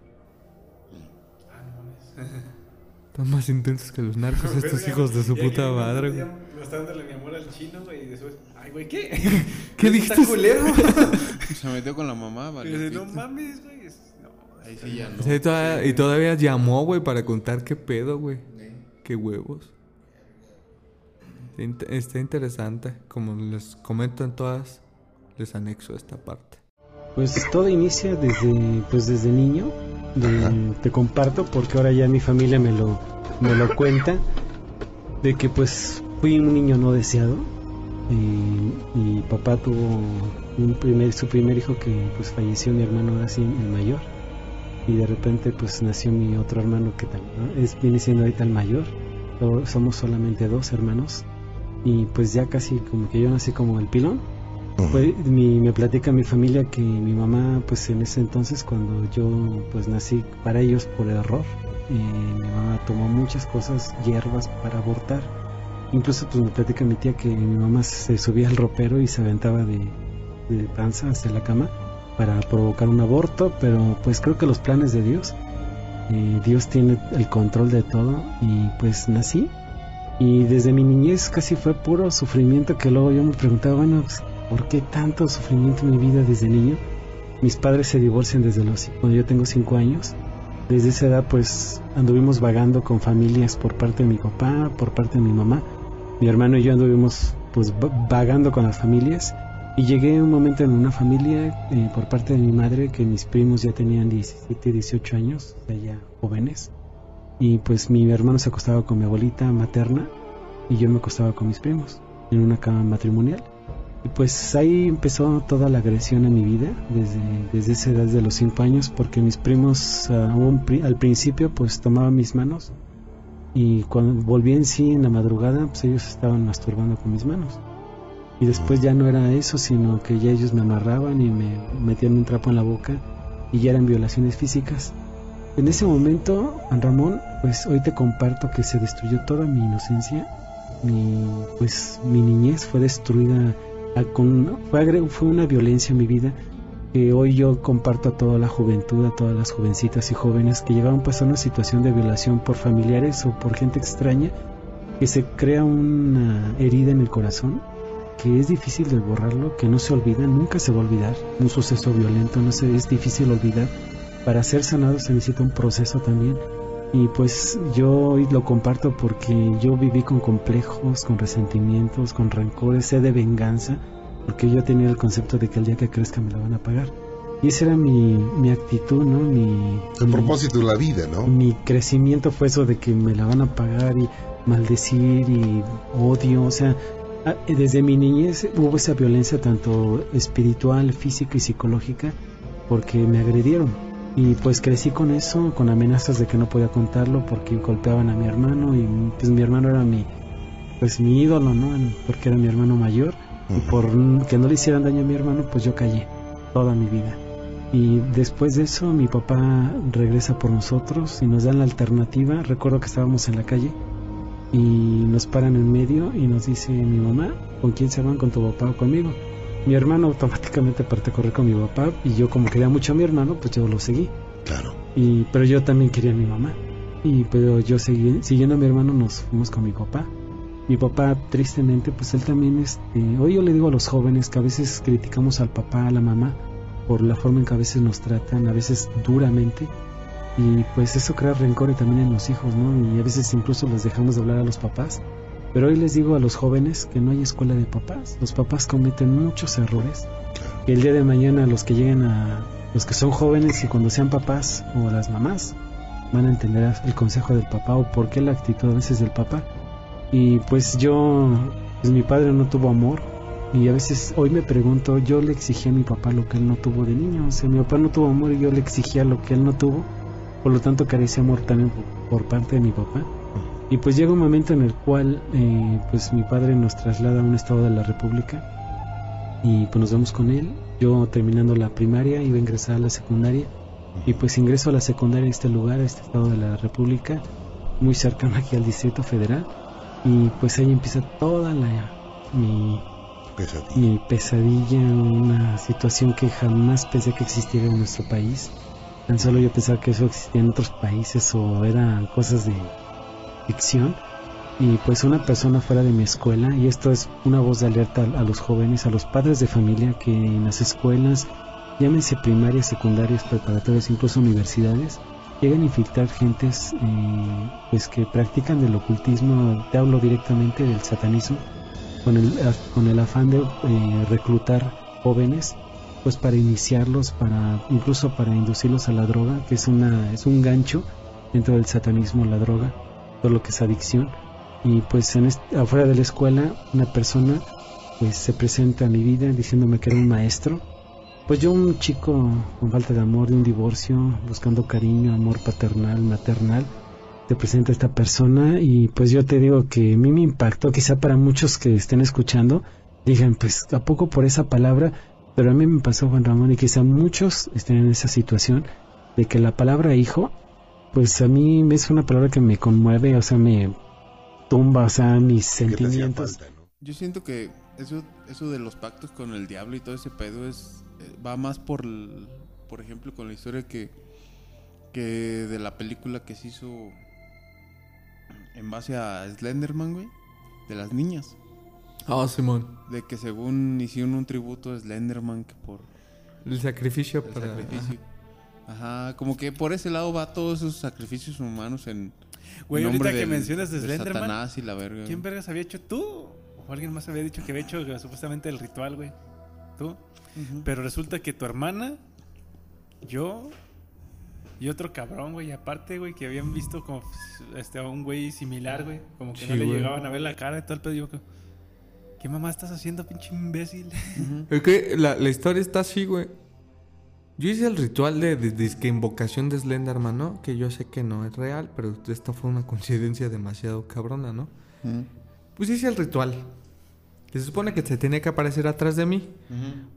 Speaker 1: Están más intensos que los narcos estos hijos de su puta madre. güey.
Speaker 2: Me está dándole mi amor al chino, güey. Y después, ay, güey, ¿qué?
Speaker 1: ¿Qué dijiste?
Speaker 2: culero.
Speaker 3: Se metió con la mamá, vale.
Speaker 2: dice, no mames, güey.
Speaker 3: Ahí sí ya no.
Speaker 1: Y, toda- y todavía llamó, güey, para contar qué pedo, güey. Qué huevos. Está int- Está interesante. Como les comento en todas, les anexo esta parte.
Speaker 10: Pues todo inicia desde, pues desde niño. De- te comparto porque ahora ya mi familia me lo, me lo cuenta. De que pues fui un niño no deseado. Y mi papá tuvo un primer, su primer hijo que pues falleció mi hermano ahora sí, el mayor. Y de repente pues nació mi otro hermano que también ¿no? es, viene siendo ahorita el mayor. So- Somos solamente dos hermanos y pues ya casi como que yo nací como el pilón. Fue- mi- me platica mi familia que mi mamá pues en ese entonces cuando yo pues nací para ellos por error eh, mi mamá tomó muchas cosas hierbas para abortar incluso pues me platica mi tía que mi mamá se subía al ropero y se aventaba de, de panza hacia la cama para provocar un aborto pero pues creo que los planes de Dios eh, Dios tiene el control de todo y pues nací y desde mi niñez casi fue puro sufrimiento que luego yo me preguntaba, bueno, pues, ¿por qué tanto sufrimiento en mi vida desde niño? Mis padres se divorcian desde los cuando yo tengo cinco años. Desde esa edad pues anduvimos vagando con familias por parte de mi papá, por parte de mi mamá. Mi hermano y yo anduvimos pues va- vagando con las familias y llegué a un momento en una familia eh, por parte de mi madre que mis primos ya tenían 17, 18 años, ya jóvenes. Y pues mi hermano se acostaba con mi abuelita materna y yo me acostaba con mis primos en una cama matrimonial. Y pues ahí empezó toda la agresión en mi vida desde, desde esa edad de los 5 años porque mis primos ah, al principio pues tomaban mis manos y cuando volví en sí en la madrugada pues ellos estaban masturbando con mis manos y después ya no era eso sino que ya ellos me amarraban y me metían un trapo en la boca y ya eran violaciones físicas. En ese momento, Ramón, pues hoy te comparto que se destruyó toda mi inocencia. Mi, pues mi niñez fue destruida con, fue, fue una violencia en mi vida que hoy yo comparto a toda la juventud, a todas las jovencitas y jóvenes que llegaron pues a una situación de violación por familiares o por gente extraña, que se crea una herida en el corazón que es difícil de borrarlo, que no se olvida, nunca se va a olvidar. Un suceso violento no se, es difícil olvidar para ser sanado se necesita un proceso también. Y pues yo hoy lo comparto porque yo viví con complejos, con resentimientos, con rencores, sed de venganza, porque yo tenía el concepto de que el día que crezca me la van a pagar. Y esa era mi, mi actitud, ¿no? Mi,
Speaker 11: El propósito de la vida, ¿no?
Speaker 10: mi crecimiento fue eso de que me la van a pagar y maldecir y odio, o sea, desde mi niñez hubo esa violencia tanto espiritual, física y psicológica porque me agredieron y pues crecí con eso, con amenazas de que no podía contarlo porque golpeaban a mi hermano y pues mi hermano era mi pues mi ídolo, ¿no? Porque era mi hermano mayor y por que no le hicieran daño a mi hermano, pues yo callé toda mi vida. Y después de eso mi papá regresa por nosotros y nos dan la alternativa. Recuerdo que estábamos en la calle y nos paran en medio y nos dice mi mamá, ¿con quién se van? ¿Con tu papá o conmigo? Mi hermano automáticamente parte a correr con mi papá y yo como quería mucho a mi hermano, pues yo lo seguí.
Speaker 11: Claro.
Speaker 10: Y, pero yo también quería a mi mamá. Y pero yo seguí, siguiendo a mi hermano nos fuimos con mi papá. Mi papá, tristemente, pues él también, este, hoy yo le digo a los jóvenes que a veces criticamos al papá, a la mamá, por la forma en que a veces nos tratan, a veces duramente. Y pues eso crea rencor y también en los hijos, ¿no? Y a veces incluso les dejamos de hablar a los papás. Pero hoy les digo a los jóvenes que no hay escuela de papás. Los papás cometen muchos errores. Que el día de mañana los que lleguen a los que son jóvenes y cuando sean papás o las mamás van a entender el consejo del papá o por qué la actitud a veces del papá. Y pues yo, pues mi padre no tuvo amor y a veces hoy me pregunto, yo le exigía a mi papá lo que él no tuvo de niño. O sea, mi papá no tuvo amor y yo le exigía lo que él no tuvo. Por lo tanto, carecía amor también por, parte de mi papá. Y pues llega un momento en el cual eh, pues mi padre nos traslada a un estado de la República y pues nos vemos con él. Yo terminando la primaria iba a ingresar a la secundaria y pues ingreso a la secundaria en este lugar, a este estado de la República, muy cercano aquí al Distrito Federal y pues ahí empieza toda la mi
Speaker 11: Pesadilla.
Speaker 10: mi pesadilla, una situación que jamás pensé que existiera en nuestro país. Tan solo yo pensaba que eso existía en otros países o eran cosas de ficción. Y pues una persona fuera de mi escuela, y esto es una voz de alerta a, los jóvenes, a los padres de familia que en las escuelas, llámense primarias, secundarias, preparatorias, incluso universidades, llegan a infiltrar gentes eh, pues que practican del ocultismo, te hablo directamente del satanismo, con el, con el afán de eh, reclutar jóvenes pues para iniciarlos, para incluso para inducirlos a la droga, que es una es un gancho dentro del satanismo la droga, todo lo que es adicción. Y pues en afuera de la escuela una persona pues se presenta a mi vida diciéndome que era un maestro pues yo un chico con falta de amor, de un divorcio, buscando cariño, amor paternal, maternal, te presenta esta persona y pues yo te digo que a mí me impactó, quizá para muchos que estén escuchando, digan, pues a poco por esa palabra, pero a mí me pasó Juan Ramón y quizá muchos estén en esa situación de que la palabra hijo, pues a mí es una palabra que me conmueve, o sea, me tumba, o sea, mis sentimientos.
Speaker 11: falta, ¿no?
Speaker 3: Yo siento que eso, eso de los pactos con el diablo y todo ese pedo es eh, va más por, el- por ejemplo, con la historia que, que de la película que se hizo en base a Slenderman, güey, de las niñas.
Speaker 1: Ah, Simón.
Speaker 3: De que según hicieron un tributo a Slenderman que por
Speaker 1: El sacrificio
Speaker 3: el
Speaker 1: para.
Speaker 3: sacrificio. Ajá, como que por ese lado va todos esos sacrificios humanos en
Speaker 2: Güey, ahorita que mencionas de
Speaker 3: de
Speaker 2: Slenderman,
Speaker 3: Satanás y la verga.
Speaker 2: ¿Quién vergas había hecho tú? O alguien más había dicho que había hecho supuestamente el ritual, güey. Tú. Pero resulta que tu hermana, yo y otro cabrón, güey, aparte, güey, que habían visto como este, a un güey similar, güey. Como que no le
Speaker 1: güey.
Speaker 2: llegaban a ver la cara y todo el pedo. ¿Qué mamá estás haciendo, pinche imbécil?
Speaker 1: Es que la, la historia está así, güey. Yo hice el ritual de, de, disque invocación de Slenderman, ¿no? Que yo sé que no es real, pero esta fue una coincidencia demasiado cabrona, ¿no? Pues hice el ritual. Se supone que se tenía que aparecer atrás de mí.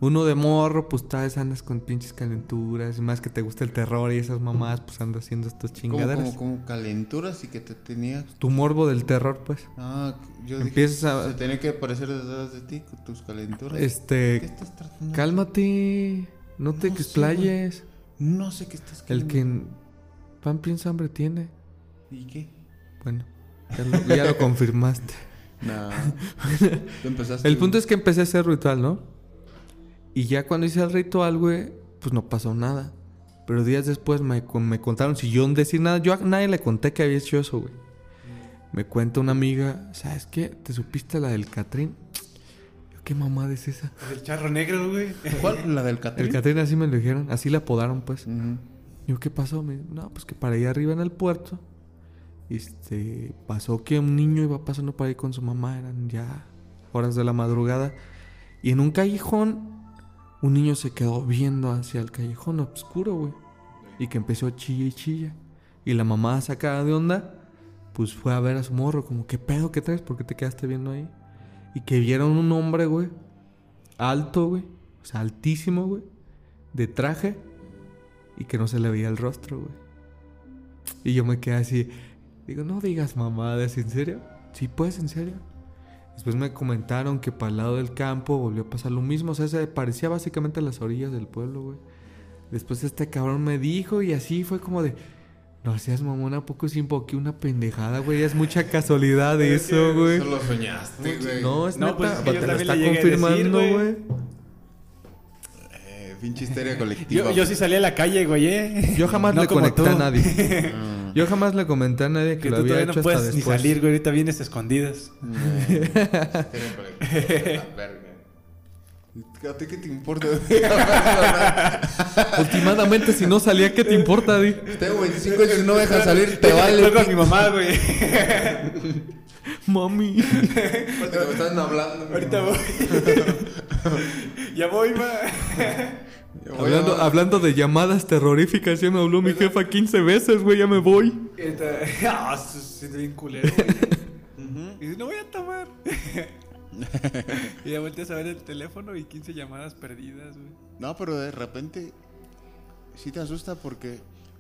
Speaker 1: Uno de morro, pues tal vez andas con pinches calenturas. Y más que te gusta el terror y esas mamás, pues andas haciendo estas
Speaker 3: Como,
Speaker 1: chingaderas.
Speaker 3: como, calenturas y que te tenía
Speaker 1: Tu morbo del terror, pues.
Speaker 3: Ah, yo dije,
Speaker 1: Empiezas a-
Speaker 3: se tenía que aparecer detrás de ti con tus calenturas.
Speaker 1: Este.
Speaker 3: ¿Qué estás tratando?
Speaker 1: Cálmate. No te
Speaker 3: No sé,
Speaker 1: explayes.
Speaker 3: No sé qué estás
Speaker 1: El que pan piensa hambre tiene.
Speaker 3: ¿Y qué?
Speaker 1: Bueno, ya lo, ya lo confirmaste.
Speaker 3: Nah. Tú empezaste.
Speaker 1: El punto es que empecé a hacer ritual, ¿no? Y ya cuando hice el ritual, güey, pues no pasó nada. Pero días después me, me contaron, si yo no decir nada, yo a nadie le conté que había hecho eso, güey. Me cuenta una amiga, ¿sabes qué? ¿Te supiste la del Catrín? Yo, ¿qué mamada es esa?
Speaker 2: El charro negro, güey.
Speaker 3: ¿Cuál? ¿La del Catrín?
Speaker 1: El Catrín así me lo dijeron, así la apodaron, pues. Yo, ¿qué pasó? Me, no, pues que para allá arriba en el puerto, este, pasó que un niño iba pasando por ahí con su mamá, eran ya horas de la madrugada, y en un callejón, un niño se quedó viendo hacia el callejón oscuro, güey, y que empezó a chilla y chilla, y la mamá sacada de onda, pues fue a ver a su morro, como, ¿qué pedo que traes? ¿Por qué te quedaste viendo ahí? Y que vieron un hombre, güey, alto, güey, o sea, altísimo, güey, de traje, y que no se le veía el rostro, güey. Y yo me quedé así, digo, no digas mamadas, ¿en serio? Sí, pues, ¿en serio? Después me comentaron que para el lado del campo volvió a pasar lo mismo, o sea, se parecía básicamente a las orillas del pueblo, güey. Después este cabrón me dijo y así fue como de, no seas mamón, ¿a poco sí invoqué una pendejada, güey? Es mucha casualidad de eso, güey.
Speaker 3: Eso lo soñaste, güey.
Speaker 1: No, es
Speaker 2: No,
Speaker 1: neta,
Speaker 2: pues es que
Speaker 1: te lo está confirmando,
Speaker 2: güey.
Speaker 3: Eh, pinche histeria colectiva.
Speaker 2: Yo, yo sí salí a la calle, güey, ¿eh?
Speaker 1: Yo jamás
Speaker 2: No
Speaker 1: le conecté
Speaker 2: tú.
Speaker 1: a nadie. Yo jamás le comenté a nadie que,
Speaker 2: Que
Speaker 1: lo
Speaker 2: tú
Speaker 1: había
Speaker 2: todavía
Speaker 1: hecho
Speaker 2: no puedes
Speaker 1: hasta
Speaker 2: ni
Speaker 1: después.
Speaker 2: salir, güey. Ahorita vienes escondidas.
Speaker 3: ¿A ti qué te importa?
Speaker 1: Últimamente, si no salía, ¿qué te importa, Di?
Speaker 3: Tengo 25 años y no me dejas salir, te vale.
Speaker 2: Fue con mi mamá, güey.
Speaker 1: Mami.
Speaker 3: Porque me están hablando.
Speaker 2: Ahorita voy. ya voy, ma.
Speaker 1: Hablando, hablando de llamadas terroríficas, ya me habló mi jefa 15 veces, güey, ya me voy.
Speaker 2: Ah, se siente bien culero, güey. Y dice, no voy a tomar. y ya volteas a ver el teléfono y 15 llamadas perdidas, güey.
Speaker 3: No, pero de repente sí te asusta porque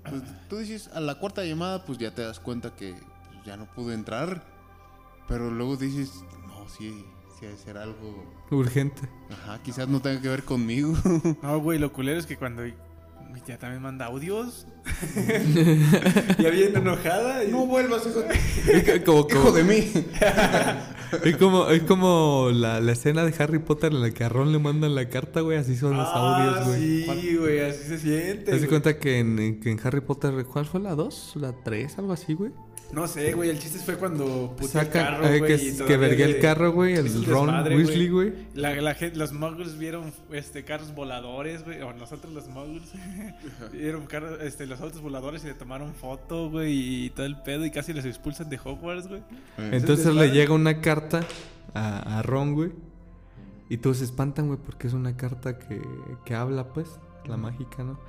Speaker 3: pues, tú dices a la cuarta llamada pues ya te das cuenta que pues, ya no pude entrar. Pero luego dices, no, sí, sí debe ser algo...
Speaker 1: Urgente.
Speaker 3: Ajá, quizás no tenga que ver conmigo.
Speaker 2: No, güey, lo culero es que cuando mi tía también manda audios. ya bien enojada. Y...
Speaker 3: no vuelvas, hijo,
Speaker 1: como, como-
Speaker 3: hijo de mí.
Speaker 1: Es como, es como la, la escena de Harry Potter en la que a Ron le mandan la carta, güey, así son los
Speaker 2: Ah,
Speaker 1: audios, güey.
Speaker 2: Sí, güey, así se siente.
Speaker 1: ¿Te das cuenta que en, en- que en Harry Potter, ¿cuál fue la 2? ¿La 3? Algo así, güey.
Speaker 2: No sé, güey, el chiste fue cuando puso el
Speaker 1: Saca,
Speaker 2: carro,
Speaker 1: eh,
Speaker 2: güey.
Speaker 1: que, que vergué el carro, güey, el Ron
Speaker 2: desmadre,
Speaker 1: Weasley, güey.
Speaker 2: La, la gente, los muggles vieron este, carros voladores, güey. O nosotros los muggles. vieron carros, este, los autos voladores y le tomaron foto, güey. Y todo el pedo. Y casi los expulsan de Hogwarts, güey.
Speaker 1: Entonces le llega una carta a, a Ron, güey. Y todos se espantan, güey, porque es una carta que, que habla, pues, la mágica, ¿no?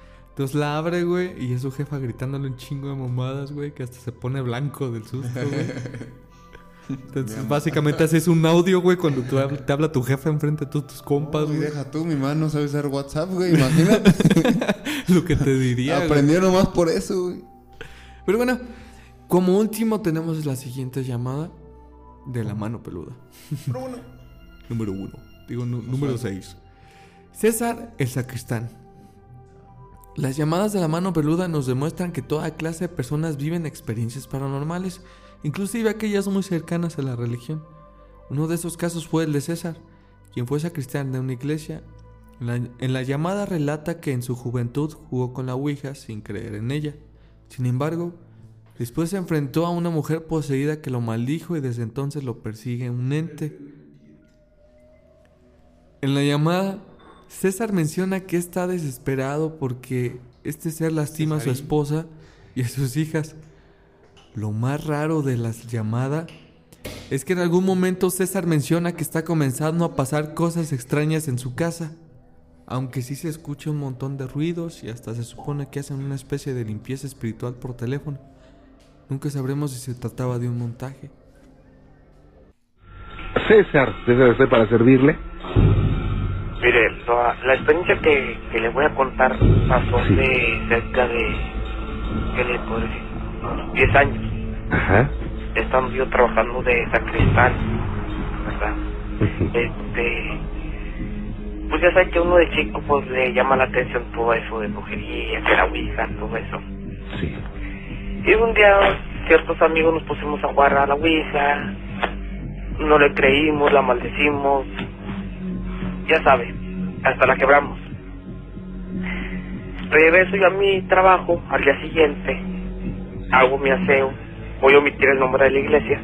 Speaker 1: Entonces la abre, güey, y es su jefa gritándole un chingo de mamadas, güey, que hasta se pone blanco del susto, güey. Entonces, básicamente haces un audio, güey, cuando tú hab- te habla tu jefa enfrente de todos tus compas, güey.
Speaker 3: deja tú, mi mano no sabe usar WhatsApp, güey. Imagínate.
Speaker 1: Lo que te diría.
Speaker 3: Aprendió nomás por eso, güey.
Speaker 1: Pero bueno, como último tenemos la siguiente llamada de la mano peluda. Número uno. Digo, nu- número seis. César el sacristán. Las llamadas de la mano peluda nos demuestran que toda clase de personas viven experiencias paranormales, inclusive aquellas muy cercanas a la religión. Uno de esos casos fue el de César, quien fue sacristán de una iglesia. En la, en la llamada relata que en su juventud jugó con la Ouija sin creer en ella. Sin embargo, después se enfrentó a una mujer poseída que lo maldijo y desde entonces lo persigue un ente. En la llamada, César menciona que está desesperado porque este ser lastima a su esposa y a sus hijas. Lo más raro de las llamadas es que en algún momento César menciona que está comenzando a pasar cosas extrañas en su casa. Aunque sí se escucha un montón de ruidos y hasta se supone que hacen una especie de limpieza espiritual por teléfono. Nunca sabremos si se trataba de un montaje.
Speaker 12: César, César, estoy para servirle.
Speaker 13: Mire, la, la experiencia que, que le voy a contar pasó hace cerca de, ¿qué le puedo decir? Unos 10 años.
Speaker 12: Ajá.
Speaker 13: Estando yo trabajando de sacristán, ¿verdad? Este, pues ya sabe que uno de chico pues le llama la atención todo eso de brujería, que la ouija, todo eso.
Speaker 12: Sí.
Speaker 13: Y un día ciertos amigos nos pusimos a jugar a la ouija, no le creímos, la maldecimos, ya sabe, hasta la quebramos. Regreso yo a mi trabajo al día siguiente, hago mi aseo, voy a omitir el nombre de la iglesia,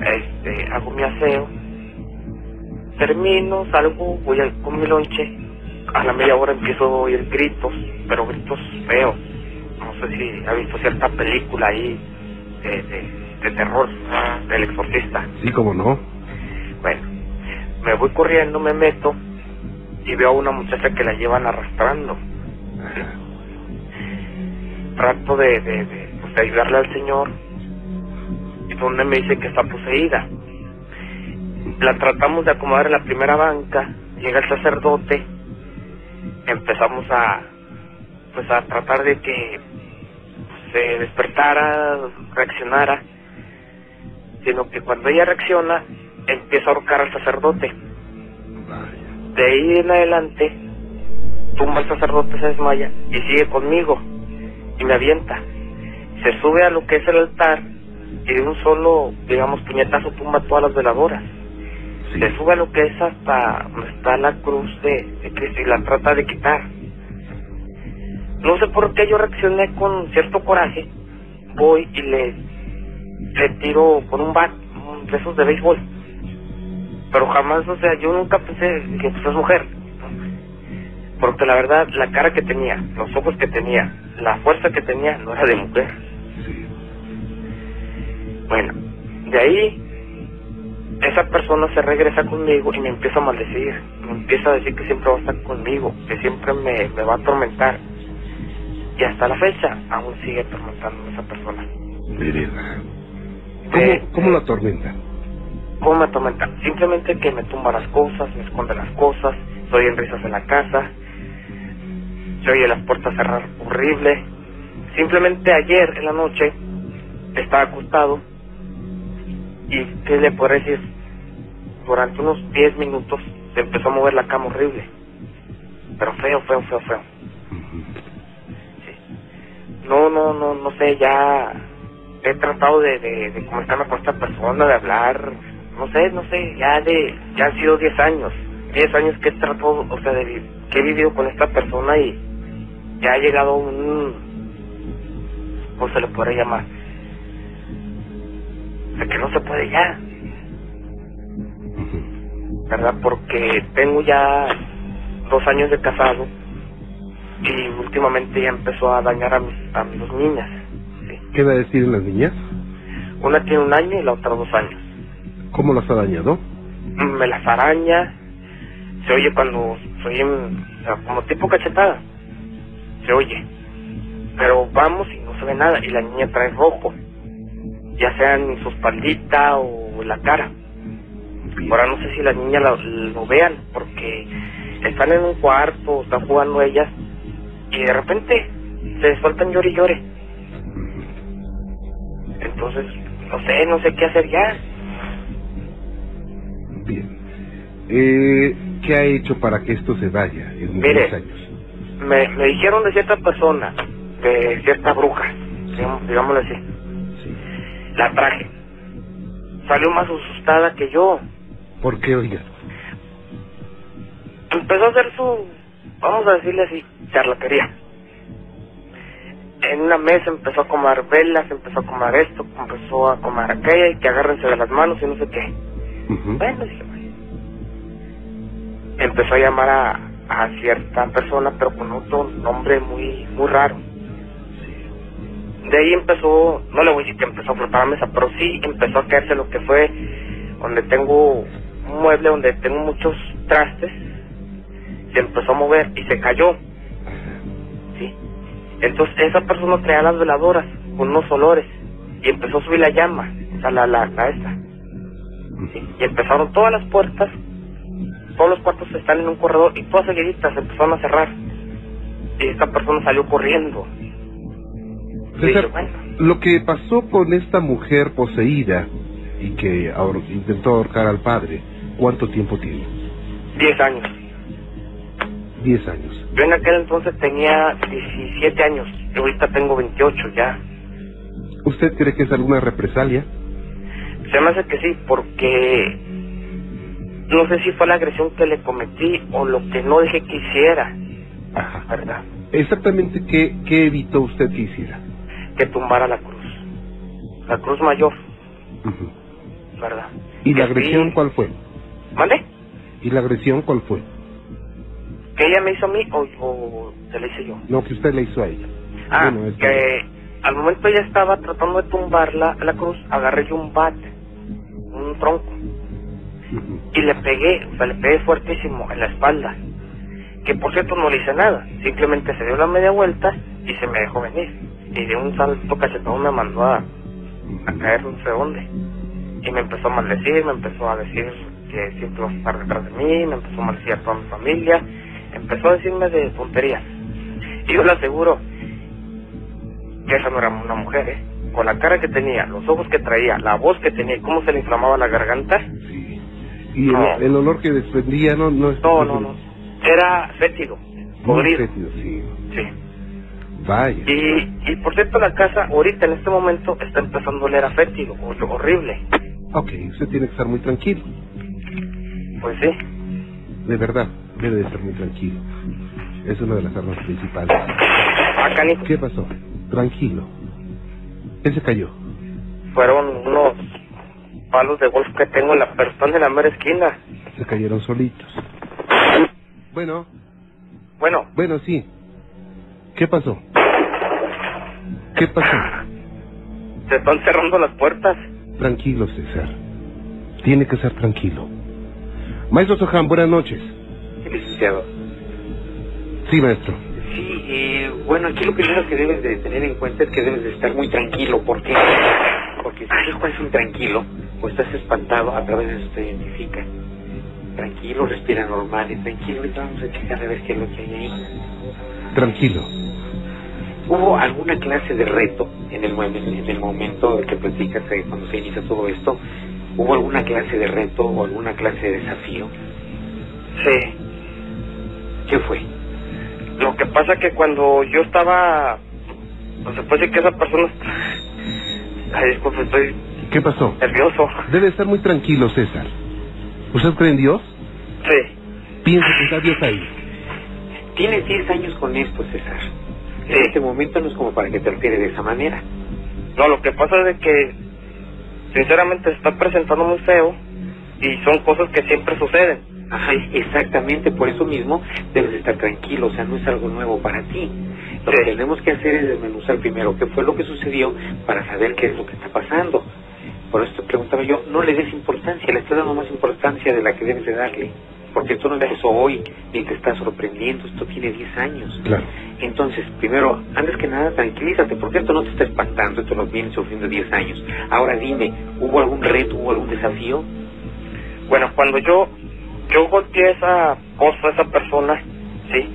Speaker 13: este, hago mi aseo, termino, salgo, voy a, con mi lonche, a la media hora empiezo a oír gritos, pero gritos feos. No sé si ha visto cierta película ahí de, de, de terror, del exorcista.
Speaker 12: Sí, cómo no.
Speaker 13: Bueno, me voy corriendo, me meto y veo a una muchacha que la llevan arrastrando. Trato de, de, pues, ayudarle al señor y donde me dice que está poseída. La tratamos de acomodar en la primera banca, llega el sacerdote, empezamos a pues a tratar de que se despertara, reaccionara, sino que cuando ella reacciona, empieza a ahorcar al sacerdote. De ahí en adelante, tumba al sacerdote, se desmaya y sigue conmigo y me avienta. Se sube a lo que es el altar y de un solo, digamos, puñetazo tumba todas las veladoras. Se sube a lo que es hasta donde está la cruz de, de Cristo y la trata de quitar. No sé por qué yo reaccioné con cierto coraje. Voy y le, le tiro con un bat, un de esos de béisbol. Pero jamás, o sea, yo nunca pensé que pues es mujer. Porque la verdad, la cara que tenía, los ojos que tenía, la fuerza que tenía, no era de mujer. Bueno, de ahí, esa persona se regresa conmigo y me empieza a maldecir. Me empieza a decir que siempre va a estar conmigo, que siempre me, me va a atormentar. Y hasta la fecha, aún sigue atormentando a esa persona.
Speaker 12: Mire, ¿Cómo,
Speaker 13: Eh,
Speaker 12: cómo la tormenta?
Speaker 13: ¿Cómo me atormenta? Simplemente que me tumba las cosas, me esconde las cosas, se oyen risas en la casa, se oye las puertas cerrar horrible. Simplemente ayer en la noche estaba acostado y ¿qué le puedo decir? Durante unos 10 minutos se empezó a mover la cama horrible. Pero feo, feo, feo, feo. No, no, no, no sé, ya he tratado de, de, de comunicarme con esta persona, de hablar, no sé, no sé, ya de, ya han sido 10 años, 10 años que he tratado, o sea, de, que he vivido con esta persona y ya ha llegado un, ¿cómo se le podría llamar? De que no se puede ya, ¿verdad? Porque tengo ya dos años de casado y últimamente ya empezó a dañar a mis, a mis dos niñas.
Speaker 12: ¿Qué va a decir las niñas?
Speaker 13: Una tiene un año y la otra dos años.
Speaker 12: ¿Cómo las ha dañado?
Speaker 13: me las araña, se oye cuando soy en, o sea, como tipo cachetada, se oye. Pero vamos y no se ve nada y la niña trae rojo, ya sea en su espaldita o la cara. Ahora no sé si la niña lo, lo vean porque están en un cuarto, están jugando ellas y de repente se sueltan llore y llore. Entonces, no sé, no sé qué hacer ya.
Speaker 12: Bien. Eh, ¿Qué ha hecho para que esto se vaya en
Speaker 13: Mire.
Speaker 12: años?
Speaker 13: Me, me dijeron de cierta persona, de cierta bruja, digamos- digámoslo así. La traje. Salió más asustada que yo.
Speaker 12: ¿Por qué, oiga?
Speaker 13: Empezó a hacer su, vamos a decirle así, charlatería. En una mesa empezó a comer velas, empezó a comer esto, empezó a comer aquella, y que agárrense de las manos y no sé qué. Bueno, dije, "Bueno". empezó a llamar a, a cierta persona, pero con otro nombre muy muy raro. De ahí empezó, no le voy a decir que empezó a flotar la mesa, pero sí empezó a caerse lo que fue donde tengo un mueble, donde tengo muchos trastes, se empezó a mover y se cayó. ¿sí? Entonces esa persona traía las veladoras con unos olores y empezó a subir la llama, o sea, la, la, la esta. Y empezaron todas las puertas, todos los cuartos están en un corredor y todas seguiditas se empezaron a cerrar. Y esta persona salió corriendo.
Speaker 12: César, lo que pasó con esta mujer poseída y que ahor- intentó ahorcar al padre, ¿cuánto tiempo tiene?
Speaker 13: 10 años.
Speaker 12: Diez años.
Speaker 13: Yo en aquel entonces tenía 17 años y ahorita tengo 28 ya.
Speaker 12: ¿Usted cree que es alguna represalia?
Speaker 13: Se me hace que sí, porque no sé si fue la agresión que le cometí o lo que no dejé que hiciera,
Speaker 12: Ajá.
Speaker 13: ¿verdad?
Speaker 12: Exactamente qué, qué evitó usted que hiciera.
Speaker 13: Que tumbara la cruz. La cruz mayor,
Speaker 12: Ujú.
Speaker 13: ¿verdad?
Speaker 12: ¿Y la agresión
Speaker 13: sí.
Speaker 12: cuál fue?
Speaker 13: ¿Mande?
Speaker 12: ¿Y la agresión cuál fue?
Speaker 13: ¿Que ella me hizo a mí o, o se la hice yo?
Speaker 12: No, que usted le hizo a ella.
Speaker 13: Ah,
Speaker 12: Bueno,
Speaker 13: que al momento ella estaba tratando de tumbarla la cruz, agarré yo un bate, un tronco, y le pegué, o sea, le pegué fuertísimo en la espalda. Que por cierto no le hice nada, simplemente se dio la media vuelta y se me dejó venir. Y de un salto cachetón me mandó a, a caer no sé dónde. Y me empezó a maldecir, me empezó a decir que siempre iba a estar detrás de mí, me empezó a maldecir a toda mi familia, empezó a decirme de tonterías. Y yo le aseguro que esa no era una mujer, ¿eh? Con la cara que tenía, los ojos que traía, la voz que tenía y cómo se le inflamaba la garganta,
Speaker 12: Y el,
Speaker 13: No.
Speaker 12: el olor que desprendía no, no es...
Speaker 13: no, no, no. Era fétido, podrido.
Speaker 12: fétido, sí.
Speaker 13: Sí.
Speaker 12: Vaya.
Speaker 13: Y, y por cierto, la casa ahorita en este momento está empezando a oler a fétido, hor- horrible.
Speaker 12: Ok, usted tiene que estar muy tranquilo.
Speaker 13: Pues sí.
Speaker 12: De verdad, debe de estar muy tranquilo. Es una de las armas principales. ¿Qué pasó? Tranquilo. Él se cayó.
Speaker 13: fueron unos palos de golf que tengo en la están en la mera esquina.
Speaker 12: Se cayeron solitos. Bueno,
Speaker 13: Bueno,
Speaker 12: bueno, sí. ¿Qué pasó? ¿Qué pasó?
Speaker 13: se están cerrando las puertas.
Speaker 12: Tranquilo, César. Tiene que ser tranquilo. Maestro Sohan, buenas noches.
Speaker 14: Licenciado.
Speaker 12: Sí, maestro.
Speaker 14: Sí, eh, bueno, aquí lo primero que debes de tener en cuenta es que debes de estar muy tranquilo. ¿Por qué? Porque si tú estás intranquilo o estás espantado, a través de eso te identifica. Tranquilo, respira normal y tranquilo. Ahorita vamos a checar a ver qué es lo que hay ahí.
Speaker 12: Tranquilo.
Speaker 14: ¿Hubo alguna clase de reto en el, en el momento que platicas eh, cuando se inicia todo esto? ¿Hubo alguna clase de reto o alguna clase de desafío?
Speaker 13: Sí.
Speaker 14: ¿Qué fue?
Speaker 13: Lo que pasa que cuando yo estaba, no se puede decir que esa persona, ay, disculpe, estoy
Speaker 12: ¿Qué pasó?
Speaker 13: nervioso.
Speaker 12: Debe estar muy tranquilo, César. ¿Usted cree en Dios?
Speaker 13: Sí.
Speaker 12: Piensa que está Dios ahí.
Speaker 14: Tienes 10 años con esto, César. En este momento no es como para que te alteres de esa manera.
Speaker 13: No, lo que pasa es de que, sinceramente, se está presentando muy feo y son cosas que siempre suceden.
Speaker 14: Ajá, exactamente, por eso mismo debes de estar tranquilo, o sea, no es algo nuevo para ti. Lo que tenemos que hacer es desmenuzar primero qué fue lo que sucedió para saber qué es lo que está pasando. Por eso te preguntaba yo, no le des importancia, le estás dando más importancia de la que debes de darle. Porque esto no empezó hoy, ni te está sorprendiendo, esto tiene 10 años.
Speaker 12: Claro.
Speaker 14: Entonces, primero, antes que nada, tranquilízate, porque esto no te está espantando, esto lo vienes sufriendo 10 años. Ahora dime, ¿hubo algún reto, hubo algún desafío?
Speaker 13: Bueno, cuando yo yo golpeé a esa cosa, esa persona, sí,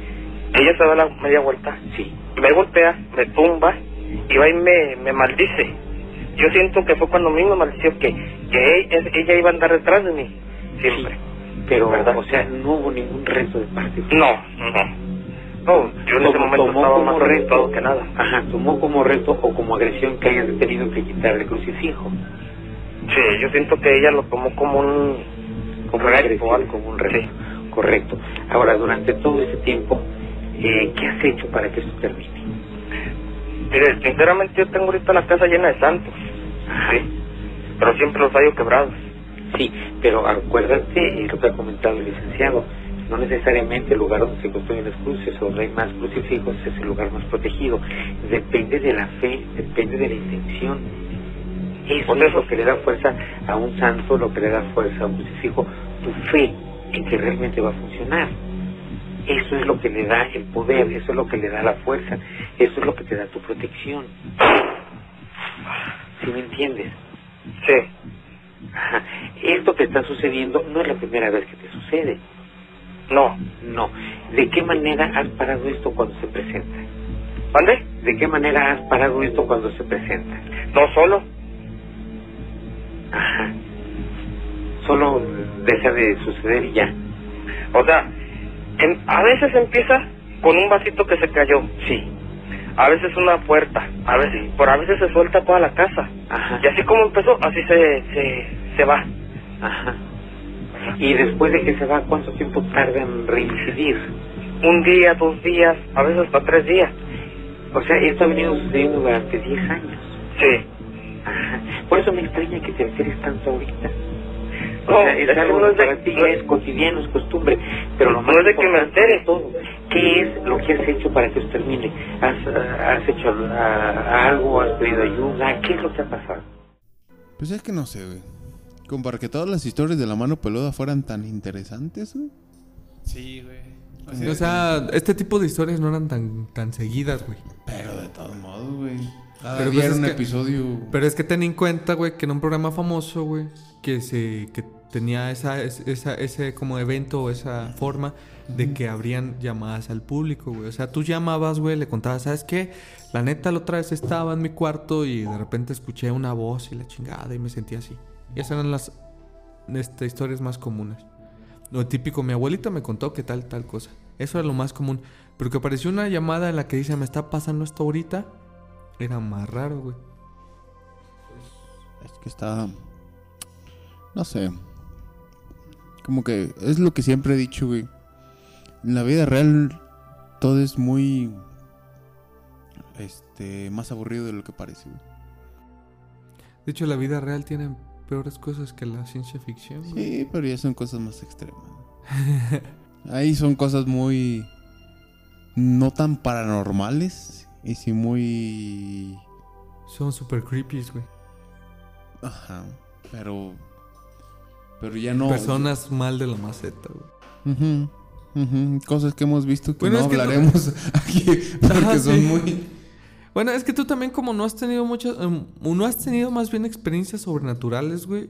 Speaker 13: ella se da la media vuelta,
Speaker 14: sí,
Speaker 13: me golpea, me tumba y va y me, me maldice. Yo siento que fue cuando mí me maldició que, que ella, ella iba a andar detrás de mí, siempre.
Speaker 14: Pero,
Speaker 13: ¿Verdad?
Speaker 14: o sea, no hubo ningún reto de parte.
Speaker 13: No, no. No, yo en ese momento estaba
Speaker 14: como
Speaker 13: más
Speaker 14: reto.
Speaker 13: que nada.
Speaker 14: Ajá, tomó como reto o como agresión que hayas tenido que quitarle crucifijo.
Speaker 13: Sí, yo siento que ella lo tomó como un
Speaker 14: Como un reto. Correcto. Ahora, durante todo ese tiempo, eh, ¿qué has hecho para que esto termine?
Speaker 13: Mire, sinceramente yo tengo ahorita la casa llena de santos, sí, pero siempre los hallo quebrados.
Speaker 14: Sí, pero acuérdate lo que ha comentado el licenciado. No necesariamente el lugar donde se construyen las cruces o donde hay más crucifijos es el lugar más protegido. Depende de la fe, depende de la intención. Eso es lo que le da fuerza a un santo, lo que le da fuerza a un crucifijo, tu fe en que realmente va a funcionar. Eso es lo que le da el poder, eso es lo que le da la fuerza, eso es lo que te da tu protección. ¿Sí me entiendes?
Speaker 13: Sí.
Speaker 14: Ajá. Esto que está sucediendo no es la primera vez que te sucede.
Speaker 13: No.
Speaker 14: No. ¿De qué manera has parado esto cuando se presenta?
Speaker 13: ¿Mande?
Speaker 14: ¿De qué manera has parado esto cuando se presenta?
Speaker 13: No solo.
Speaker 14: Ajá. Solo deja de suceder y ya.
Speaker 13: O sea, en- a veces empieza con un vasito que se cayó.
Speaker 14: Sí.
Speaker 13: A veces una puerta, a veces, por a veces se suelta toda la casa.
Speaker 14: Ajá.
Speaker 13: Y así como empezó, así se, se, se va.
Speaker 14: Ajá. Y después de que se va, ¿cuánto tiempo tarda en reincidir?
Speaker 13: Un día, dos días, a veces hasta tres días.
Speaker 14: O sea, esto ha venido sucediendo durante 10 años.
Speaker 13: Sí.
Speaker 14: Ajá. Por eso me extraña que te enteres tanto ahorita. O
Speaker 13: No,
Speaker 14: sea,
Speaker 13: es
Speaker 14: algo
Speaker 13: no es de-
Speaker 14: para ti
Speaker 13: no es-
Speaker 14: cotidiano, es costumbre. Pero lo
Speaker 13: No
Speaker 14: más
Speaker 13: es de que me
Speaker 14: de todo, ¿qué es lo que has hecho para que esto termine? ¿Has, ah, has hecho algo? ¿Has pedido ayuda? ¿Qué es lo que ha pasado?
Speaker 3: Pues es que no sé, güey. Como para que todas las historias de la mano peluda fueran tan interesantes, güey.
Speaker 2: Sí, güey.
Speaker 1: O sea, este tipo de historias no eran tan, tan seguidas, güey.
Speaker 3: Pero de todos modos, güey. Cada
Speaker 1: Pero
Speaker 3: día
Speaker 1: pues
Speaker 3: era
Speaker 1: es
Speaker 3: un
Speaker 1: que-
Speaker 3: episodio.
Speaker 1: Pero es que ten en cuenta, güey, que en un programa famoso, güey, que se que tenía esa, es- esa ese como evento o esa forma de que abrían llamadas al público, güey. O sea, tú llamabas, güey, le contabas, ¿sabes qué? La neta la otra vez estaba en mi cuarto y de repente escuché una voz y la chingada y me sentí así. Y esas eran las este, historias más comunes. Lo típico, mi abuelita me contó que tal, tal cosa. Eso era lo más común. Pero que apareció una llamada en la que dice, me está pasando esto ahorita, era más raro, güey.
Speaker 3: Es que está. No sé. Como que es lo que siempre he dicho, güey. En la vida real todo es muy. Este. Más aburrido de lo que parece, güey.
Speaker 1: De hecho, la vida real tiene peores cosas que la ciencia ficción. güey.
Speaker 3: Sí, pero ya son cosas más extremas. Ahí son cosas muy. No tan paranormales. Y sí muy.
Speaker 1: Son super creepy, güey.
Speaker 3: Ajá. Pero. Pero ya no.
Speaker 1: Personas mal de la maceta, güey.
Speaker 3: Ujú, ujú, Cosas que hemos visto que
Speaker 1: Bueno,
Speaker 3: no
Speaker 1: que
Speaker 3: hablaremos aquí porque
Speaker 1: Ajá,
Speaker 3: son
Speaker 1: sí.
Speaker 3: muy.
Speaker 1: Bueno, es que tú también como no has tenido muchas... em, o no has tenido más bien experiencias sobrenaturales, güey.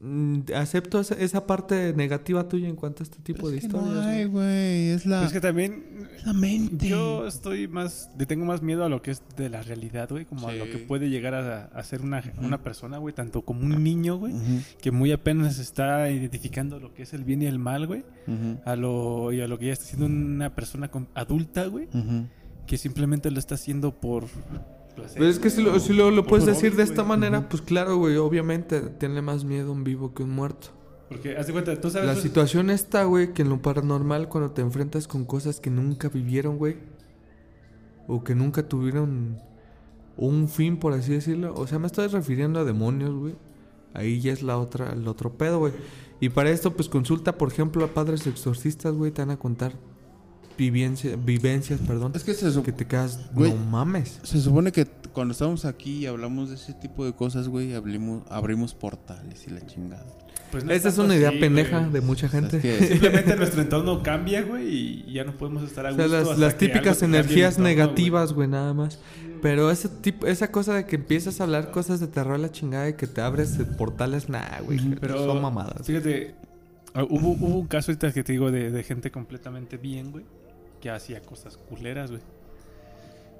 Speaker 1: mm, Acepto esa, esa parte negativa tuya en cuanto a este tipo de historias.
Speaker 3: No
Speaker 1: güey.
Speaker 3: hay, güey. Es la.
Speaker 2: Pero es que también.
Speaker 3: la mente.
Speaker 2: Yo estoy más. Le tengo más miedo a lo que es de la realidad, güey. Como a lo que puede llegar a, a ser una, una persona, güey. Tanto como un niño, güey. Que muy apenas está identificando lo que es el bien y el mal, güey.
Speaker 3: ujú,
Speaker 2: A lo, y a lo que ya está siendo una persona con- adulta, güey.
Speaker 3: ujú.
Speaker 2: Que simplemente lo está haciendo por. placer,
Speaker 1: Pero es que si lo, si lo, lo puedes decir de esta
Speaker 2: güey.
Speaker 1: manera, pues claro, güey, obviamente tiene más miedo un vivo que un muerto.
Speaker 2: Porque, haz de cuenta, tú sabes.
Speaker 1: La
Speaker 2: pues,
Speaker 1: situación está, güey, que en lo paranormal cuando te enfrentas con cosas que nunca vivieron, güey, o que nunca tuvieron un fin, por así decirlo, o sea, me estoy refiriendo a demonios, güey. Ahí ya es la otra, el otro pedo, güey. Y para esto, pues consulta, por ejemplo, a padres exorcistas, güey, te van a contar vivencia- vivencias, perdón.
Speaker 3: Es que se,
Speaker 1: que te quedas,
Speaker 3: Güey.
Speaker 1: no mames.
Speaker 3: se supone que cuando estamos aquí y hablamos de ese tipo de cosas, güey, abrimos, abrimos portales y la chingada.
Speaker 2: Pues
Speaker 1: Esa es
Speaker 2: tanto
Speaker 1: una idea
Speaker 2: así,
Speaker 1: pendeja
Speaker 2: güey.
Speaker 1: de mucha gente.
Speaker 3: que-
Speaker 2: Simplemente nuestro entorno cambia, güey, y ya no podemos estar a
Speaker 1: O
Speaker 2: gusto.
Speaker 1: sea, las,
Speaker 2: hasta
Speaker 1: las
Speaker 2: que
Speaker 1: típicas energías
Speaker 2: entorno,
Speaker 1: negativas, güey, nada más. Pero ese tipo, esa cosa de que empiezas a hablar cosas de terror a la chingada y que te abres portales, nah, güey.
Speaker 2: Pero
Speaker 1: son mamadas.
Speaker 2: Fíjate, ah, hubo, hubo un caso ahorita que te digo de, de gente completamente bien, güey, que hacía cosas culeras, güey.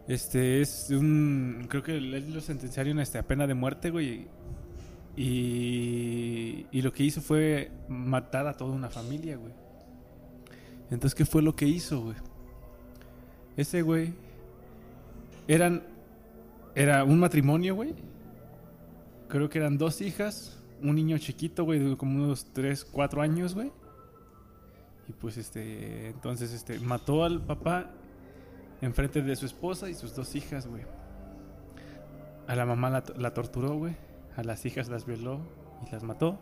Speaker 2: Este es un. Creo que lo sentenciaron este, a pena de muerte, güey. Y, y lo que hizo fue matar a toda una familia, güey. Entonces, ¿qué fue lo que hizo, güey? Ese güey. Eran. Era un matrimonio, güey. Creo que eran dos hijas. Un niño chiquito, güey, de como unos 3, 4 años, güey. Y pues este. Entonces, este. Mató al papá enfrente de su esposa y sus dos hijas, güey. A la mamá la, la torturó, güey. A las hijas las violó y las mató.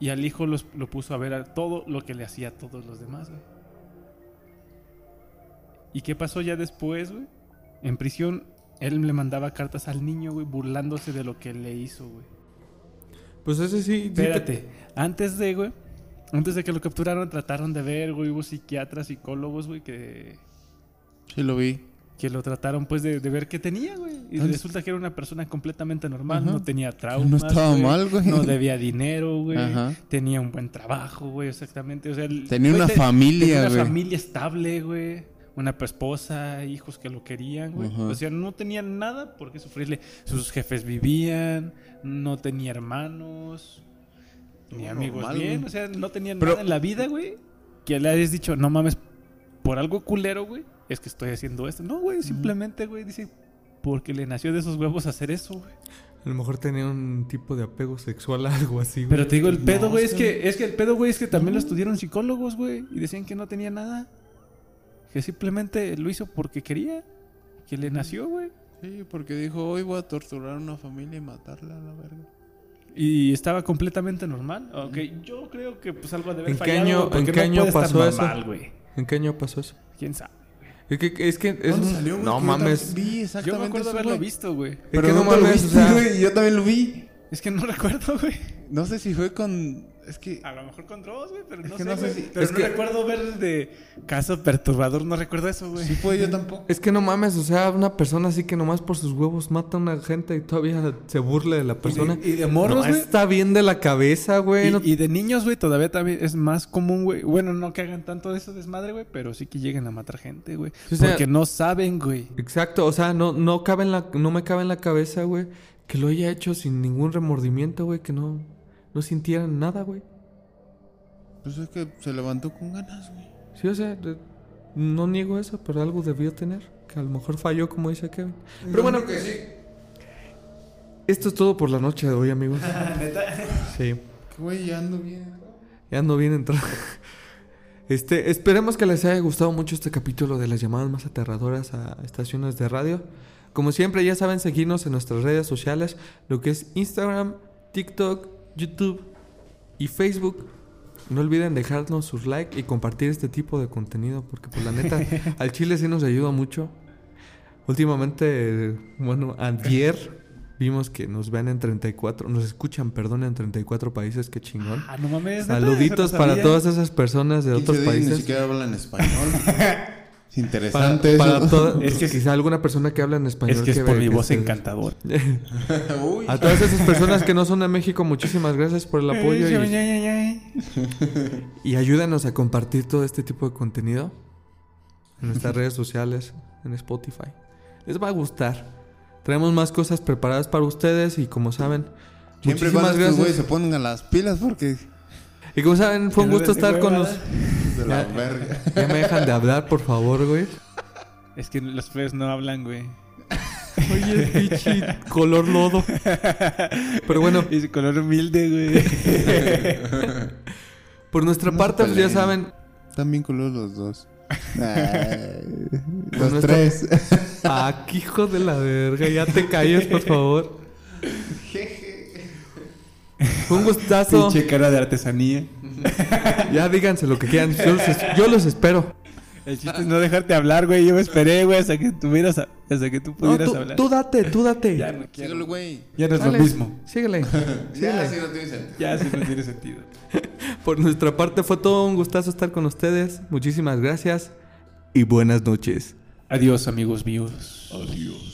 Speaker 2: Y al hijo los, lo puso a ver a todo lo que le hacía a todos los demás, güey. ¿Y qué pasó ya después, güey? En prisión, él le mandaba cartas al niño, güey, burlándose de lo que le hizo, güey.
Speaker 1: Pues ese sí. sí te-
Speaker 2: Espérate, antes de, güey, antes de que lo capturaron, trataron de ver, güey, hubo psiquiatras, psicólogos, güey, que,
Speaker 3: Sí, lo vi.
Speaker 2: que lo trataron, pues, de, de ver qué tenía, güey. Y resulta que era una persona completamente normal,
Speaker 3: Ajá.
Speaker 2: no tenía traumas.
Speaker 3: estaba mal, güey.
Speaker 2: No debía dinero, güey.
Speaker 3: Ajá.
Speaker 2: Tenía un buen trabajo, güey, exactamente. O sea, el-
Speaker 3: Tenía
Speaker 2: güey,
Speaker 3: una
Speaker 2: te-
Speaker 3: familia,
Speaker 2: tenía
Speaker 3: güey.
Speaker 2: una familia estable, güey. Una esposa, hijos que lo querían, güey. O sea, no tenía nada por qué sufrirle. Sus jefes vivían, no tenía hermanos, ni amigos
Speaker 3: normal,
Speaker 2: bien.
Speaker 3: güey.
Speaker 2: O sea, no tenía
Speaker 3: Pero-
Speaker 2: nada en la vida, güey. Que le hayas dicho, no mames, por algo culero, güey, es que estoy haciendo esto. No, güey, simplemente, güey, dice, porque le nació de esos huevos hacer eso, güey.
Speaker 1: A lo mejor tenía un tipo de apego sexual, algo así, güey.
Speaker 2: Pero te digo, el pedo,
Speaker 1: No,
Speaker 2: güey, es que, es que el pedo, güey, es que también lo estudiaron psicólogos, güey, y decían que no tenía nada. Que simplemente lo hizo porque quería. Que le nació, güey.
Speaker 3: Sí, porque dijo, hoy voy a torturar a una familia y matarla a la verga.
Speaker 2: Y estaba completamente normal. Ok, yo creo que pues algo de haber
Speaker 1: ¿En qué
Speaker 2: fallado,
Speaker 1: año, ¿en
Speaker 2: no
Speaker 1: qué año pasó eso?
Speaker 2: normal.
Speaker 1: ¿En qué año pasó eso?
Speaker 2: ¿Quién sabe?
Speaker 1: Es que, es que es
Speaker 3: ¿Dónde
Speaker 1: un-
Speaker 3: salió,
Speaker 1: no
Speaker 3: Que yo
Speaker 1: mames.
Speaker 2: Yo
Speaker 3: exactamente
Speaker 2: me acuerdo
Speaker 3: eso,
Speaker 2: haberlo visto, güey.
Speaker 1: Es
Speaker 3: Pero
Speaker 1: que no
Speaker 3: ¿dónde lo
Speaker 1: mames, o sea-
Speaker 3: güey? Yo también lo vi.
Speaker 2: Es que no recuerdo, güey.
Speaker 3: No sé si fue con... Es que...
Speaker 2: A lo mejor con Dross, güey, pero
Speaker 3: Es
Speaker 2: no
Speaker 3: que
Speaker 2: sé,
Speaker 3: no sé si-
Speaker 2: Pero
Speaker 3: es
Speaker 2: no
Speaker 3: que-
Speaker 2: recuerdo ver de caso perturbador, no recuerdo eso, güey.
Speaker 3: Sí fue, yo tampoco.
Speaker 1: Es que no mames, o sea, una persona así que nomás por sus huevos mata a una gente y todavía se burla de la persona.
Speaker 2: y de morros,
Speaker 1: No
Speaker 2: güey.
Speaker 1: está bien de la cabeza, güey.
Speaker 2: Y,
Speaker 1: no-
Speaker 2: y de niños, güey, todavía también es más común, güey. Bueno, no que hagan tanto de eso desmadre, güey, pero sí que lleguen a matar gente, güey.
Speaker 1: O sea-
Speaker 2: porque no saben, güey.
Speaker 1: Exacto, o sea, no, no cabe en la, no me cabe en la cabeza, güey, que lo haya hecho sin ningún remordimiento, güey, que no, no sintieran nada, güey.
Speaker 3: Pues es que se levantó con ganas, güey.
Speaker 1: Sí, o sea, de- no niego eso, pero algo debió tener, que a lo mejor falló, como dice Kevin. Pero bueno,
Speaker 3: que sí.
Speaker 1: esto es todo por la noche de hoy, amigos. Sí.
Speaker 3: Güey, ya ando bien.
Speaker 1: Ya ando bien entrado. Este, esperemos que les haya gustado mucho este capítulo de las llamadas más aterradoras a estaciones de radio. Como siempre, ya saben seguirnos en nuestras redes sociales, lo que es Instagram, TikTok, YouTube y Facebook. No olviden dejarnos sus likes y compartir este tipo de contenido, porque por la neta, al chile sí nos ayuda mucho. Últimamente, bueno, ayer vimos que nos ven en 34, nos escuchan, perdón, en 34 países, qué chingón.
Speaker 2: Ah, no mames.
Speaker 1: Saluditos
Speaker 2: no
Speaker 1: para todas esas personas de
Speaker 3: 15
Speaker 1: otros
Speaker 3: días Ni
Speaker 1: países.
Speaker 3: siquiera hablan español. es
Speaker 1: Para,
Speaker 3: interesante
Speaker 1: para
Speaker 2: Es que-
Speaker 1: quizá alguna persona que habla en español.
Speaker 2: Es que es
Speaker 1: ve
Speaker 2: por mi
Speaker 1: que
Speaker 2: voz
Speaker 1: se-
Speaker 2: encantadora.
Speaker 3: Uy.
Speaker 1: A todas esas personas que no son de México, muchísimas gracias por el apoyo y, y ayúdanos a compartir todo este tipo de contenido en nuestras redes sociales, en Spotify. Les va a gustar. Traemos más cosas preparadas para ustedes y como saben,
Speaker 3: Siempre
Speaker 1: muchísimas
Speaker 3: cuando estos güeyes
Speaker 1: gracias.
Speaker 3: se pongan las pilas porque...
Speaker 1: Y como saben, fue un
Speaker 2: Que
Speaker 1: gusto estar con
Speaker 2: hueva.
Speaker 3: De la
Speaker 1: Ya.
Speaker 3: verga.
Speaker 1: Ya me dejan de hablar, por favor, güey.
Speaker 2: Es que los feos no hablan, güey.
Speaker 1: Oye, pichi, color lodo. Pero bueno,
Speaker 2: Es color humilde, güey.
Speaker 1: por nuestra
Speaker 3: No
Speaker 1: parte, pues ya
Speaker 3: peleen.
Speaker 1: saben,
Speaker 3: Están bien culos los dos. Ay, los
Speaker 1: nuestra-
Speaker 3: tres.
Speaker 1: Ah, qué hijo de la verga, ya te calles, por favor. Fue un gustazo.
Speaker 2: Pinche cara de artesanía.
Speaker 1: Ya díganse lo que quieran. Yo los, es- yo los espero.
Speaker 2: El chiste es no dejarte hablar, güey. Yo me esperé, güey, hasta que tuvieras, a- hasta que tú
Speaker 1: No,
Speaker 2: pudieras
Speaker 1: tú,
Speaker 2: hablar.
Speaker 1: tú date, tú date.
Speaker 2: Ya no quiero.
Speaker 3: Síguelo, güey.
Speaker 2: Ya no es
Speaker 1: Dale,
Speaker 2: lo mismo.
Speaker 1: Síguele.
Speaker 3: Ya, sí, no tiene sentido.
Speaker 2: Ya sí no tiene sentido.
Speaker 1: Por nuestra parte fue todo un gustazo estar con ustedes. Muchísimas gracias y buenas noches.
Speaker 2: Adiós, amigos míos.
Speaker 3: Adiós.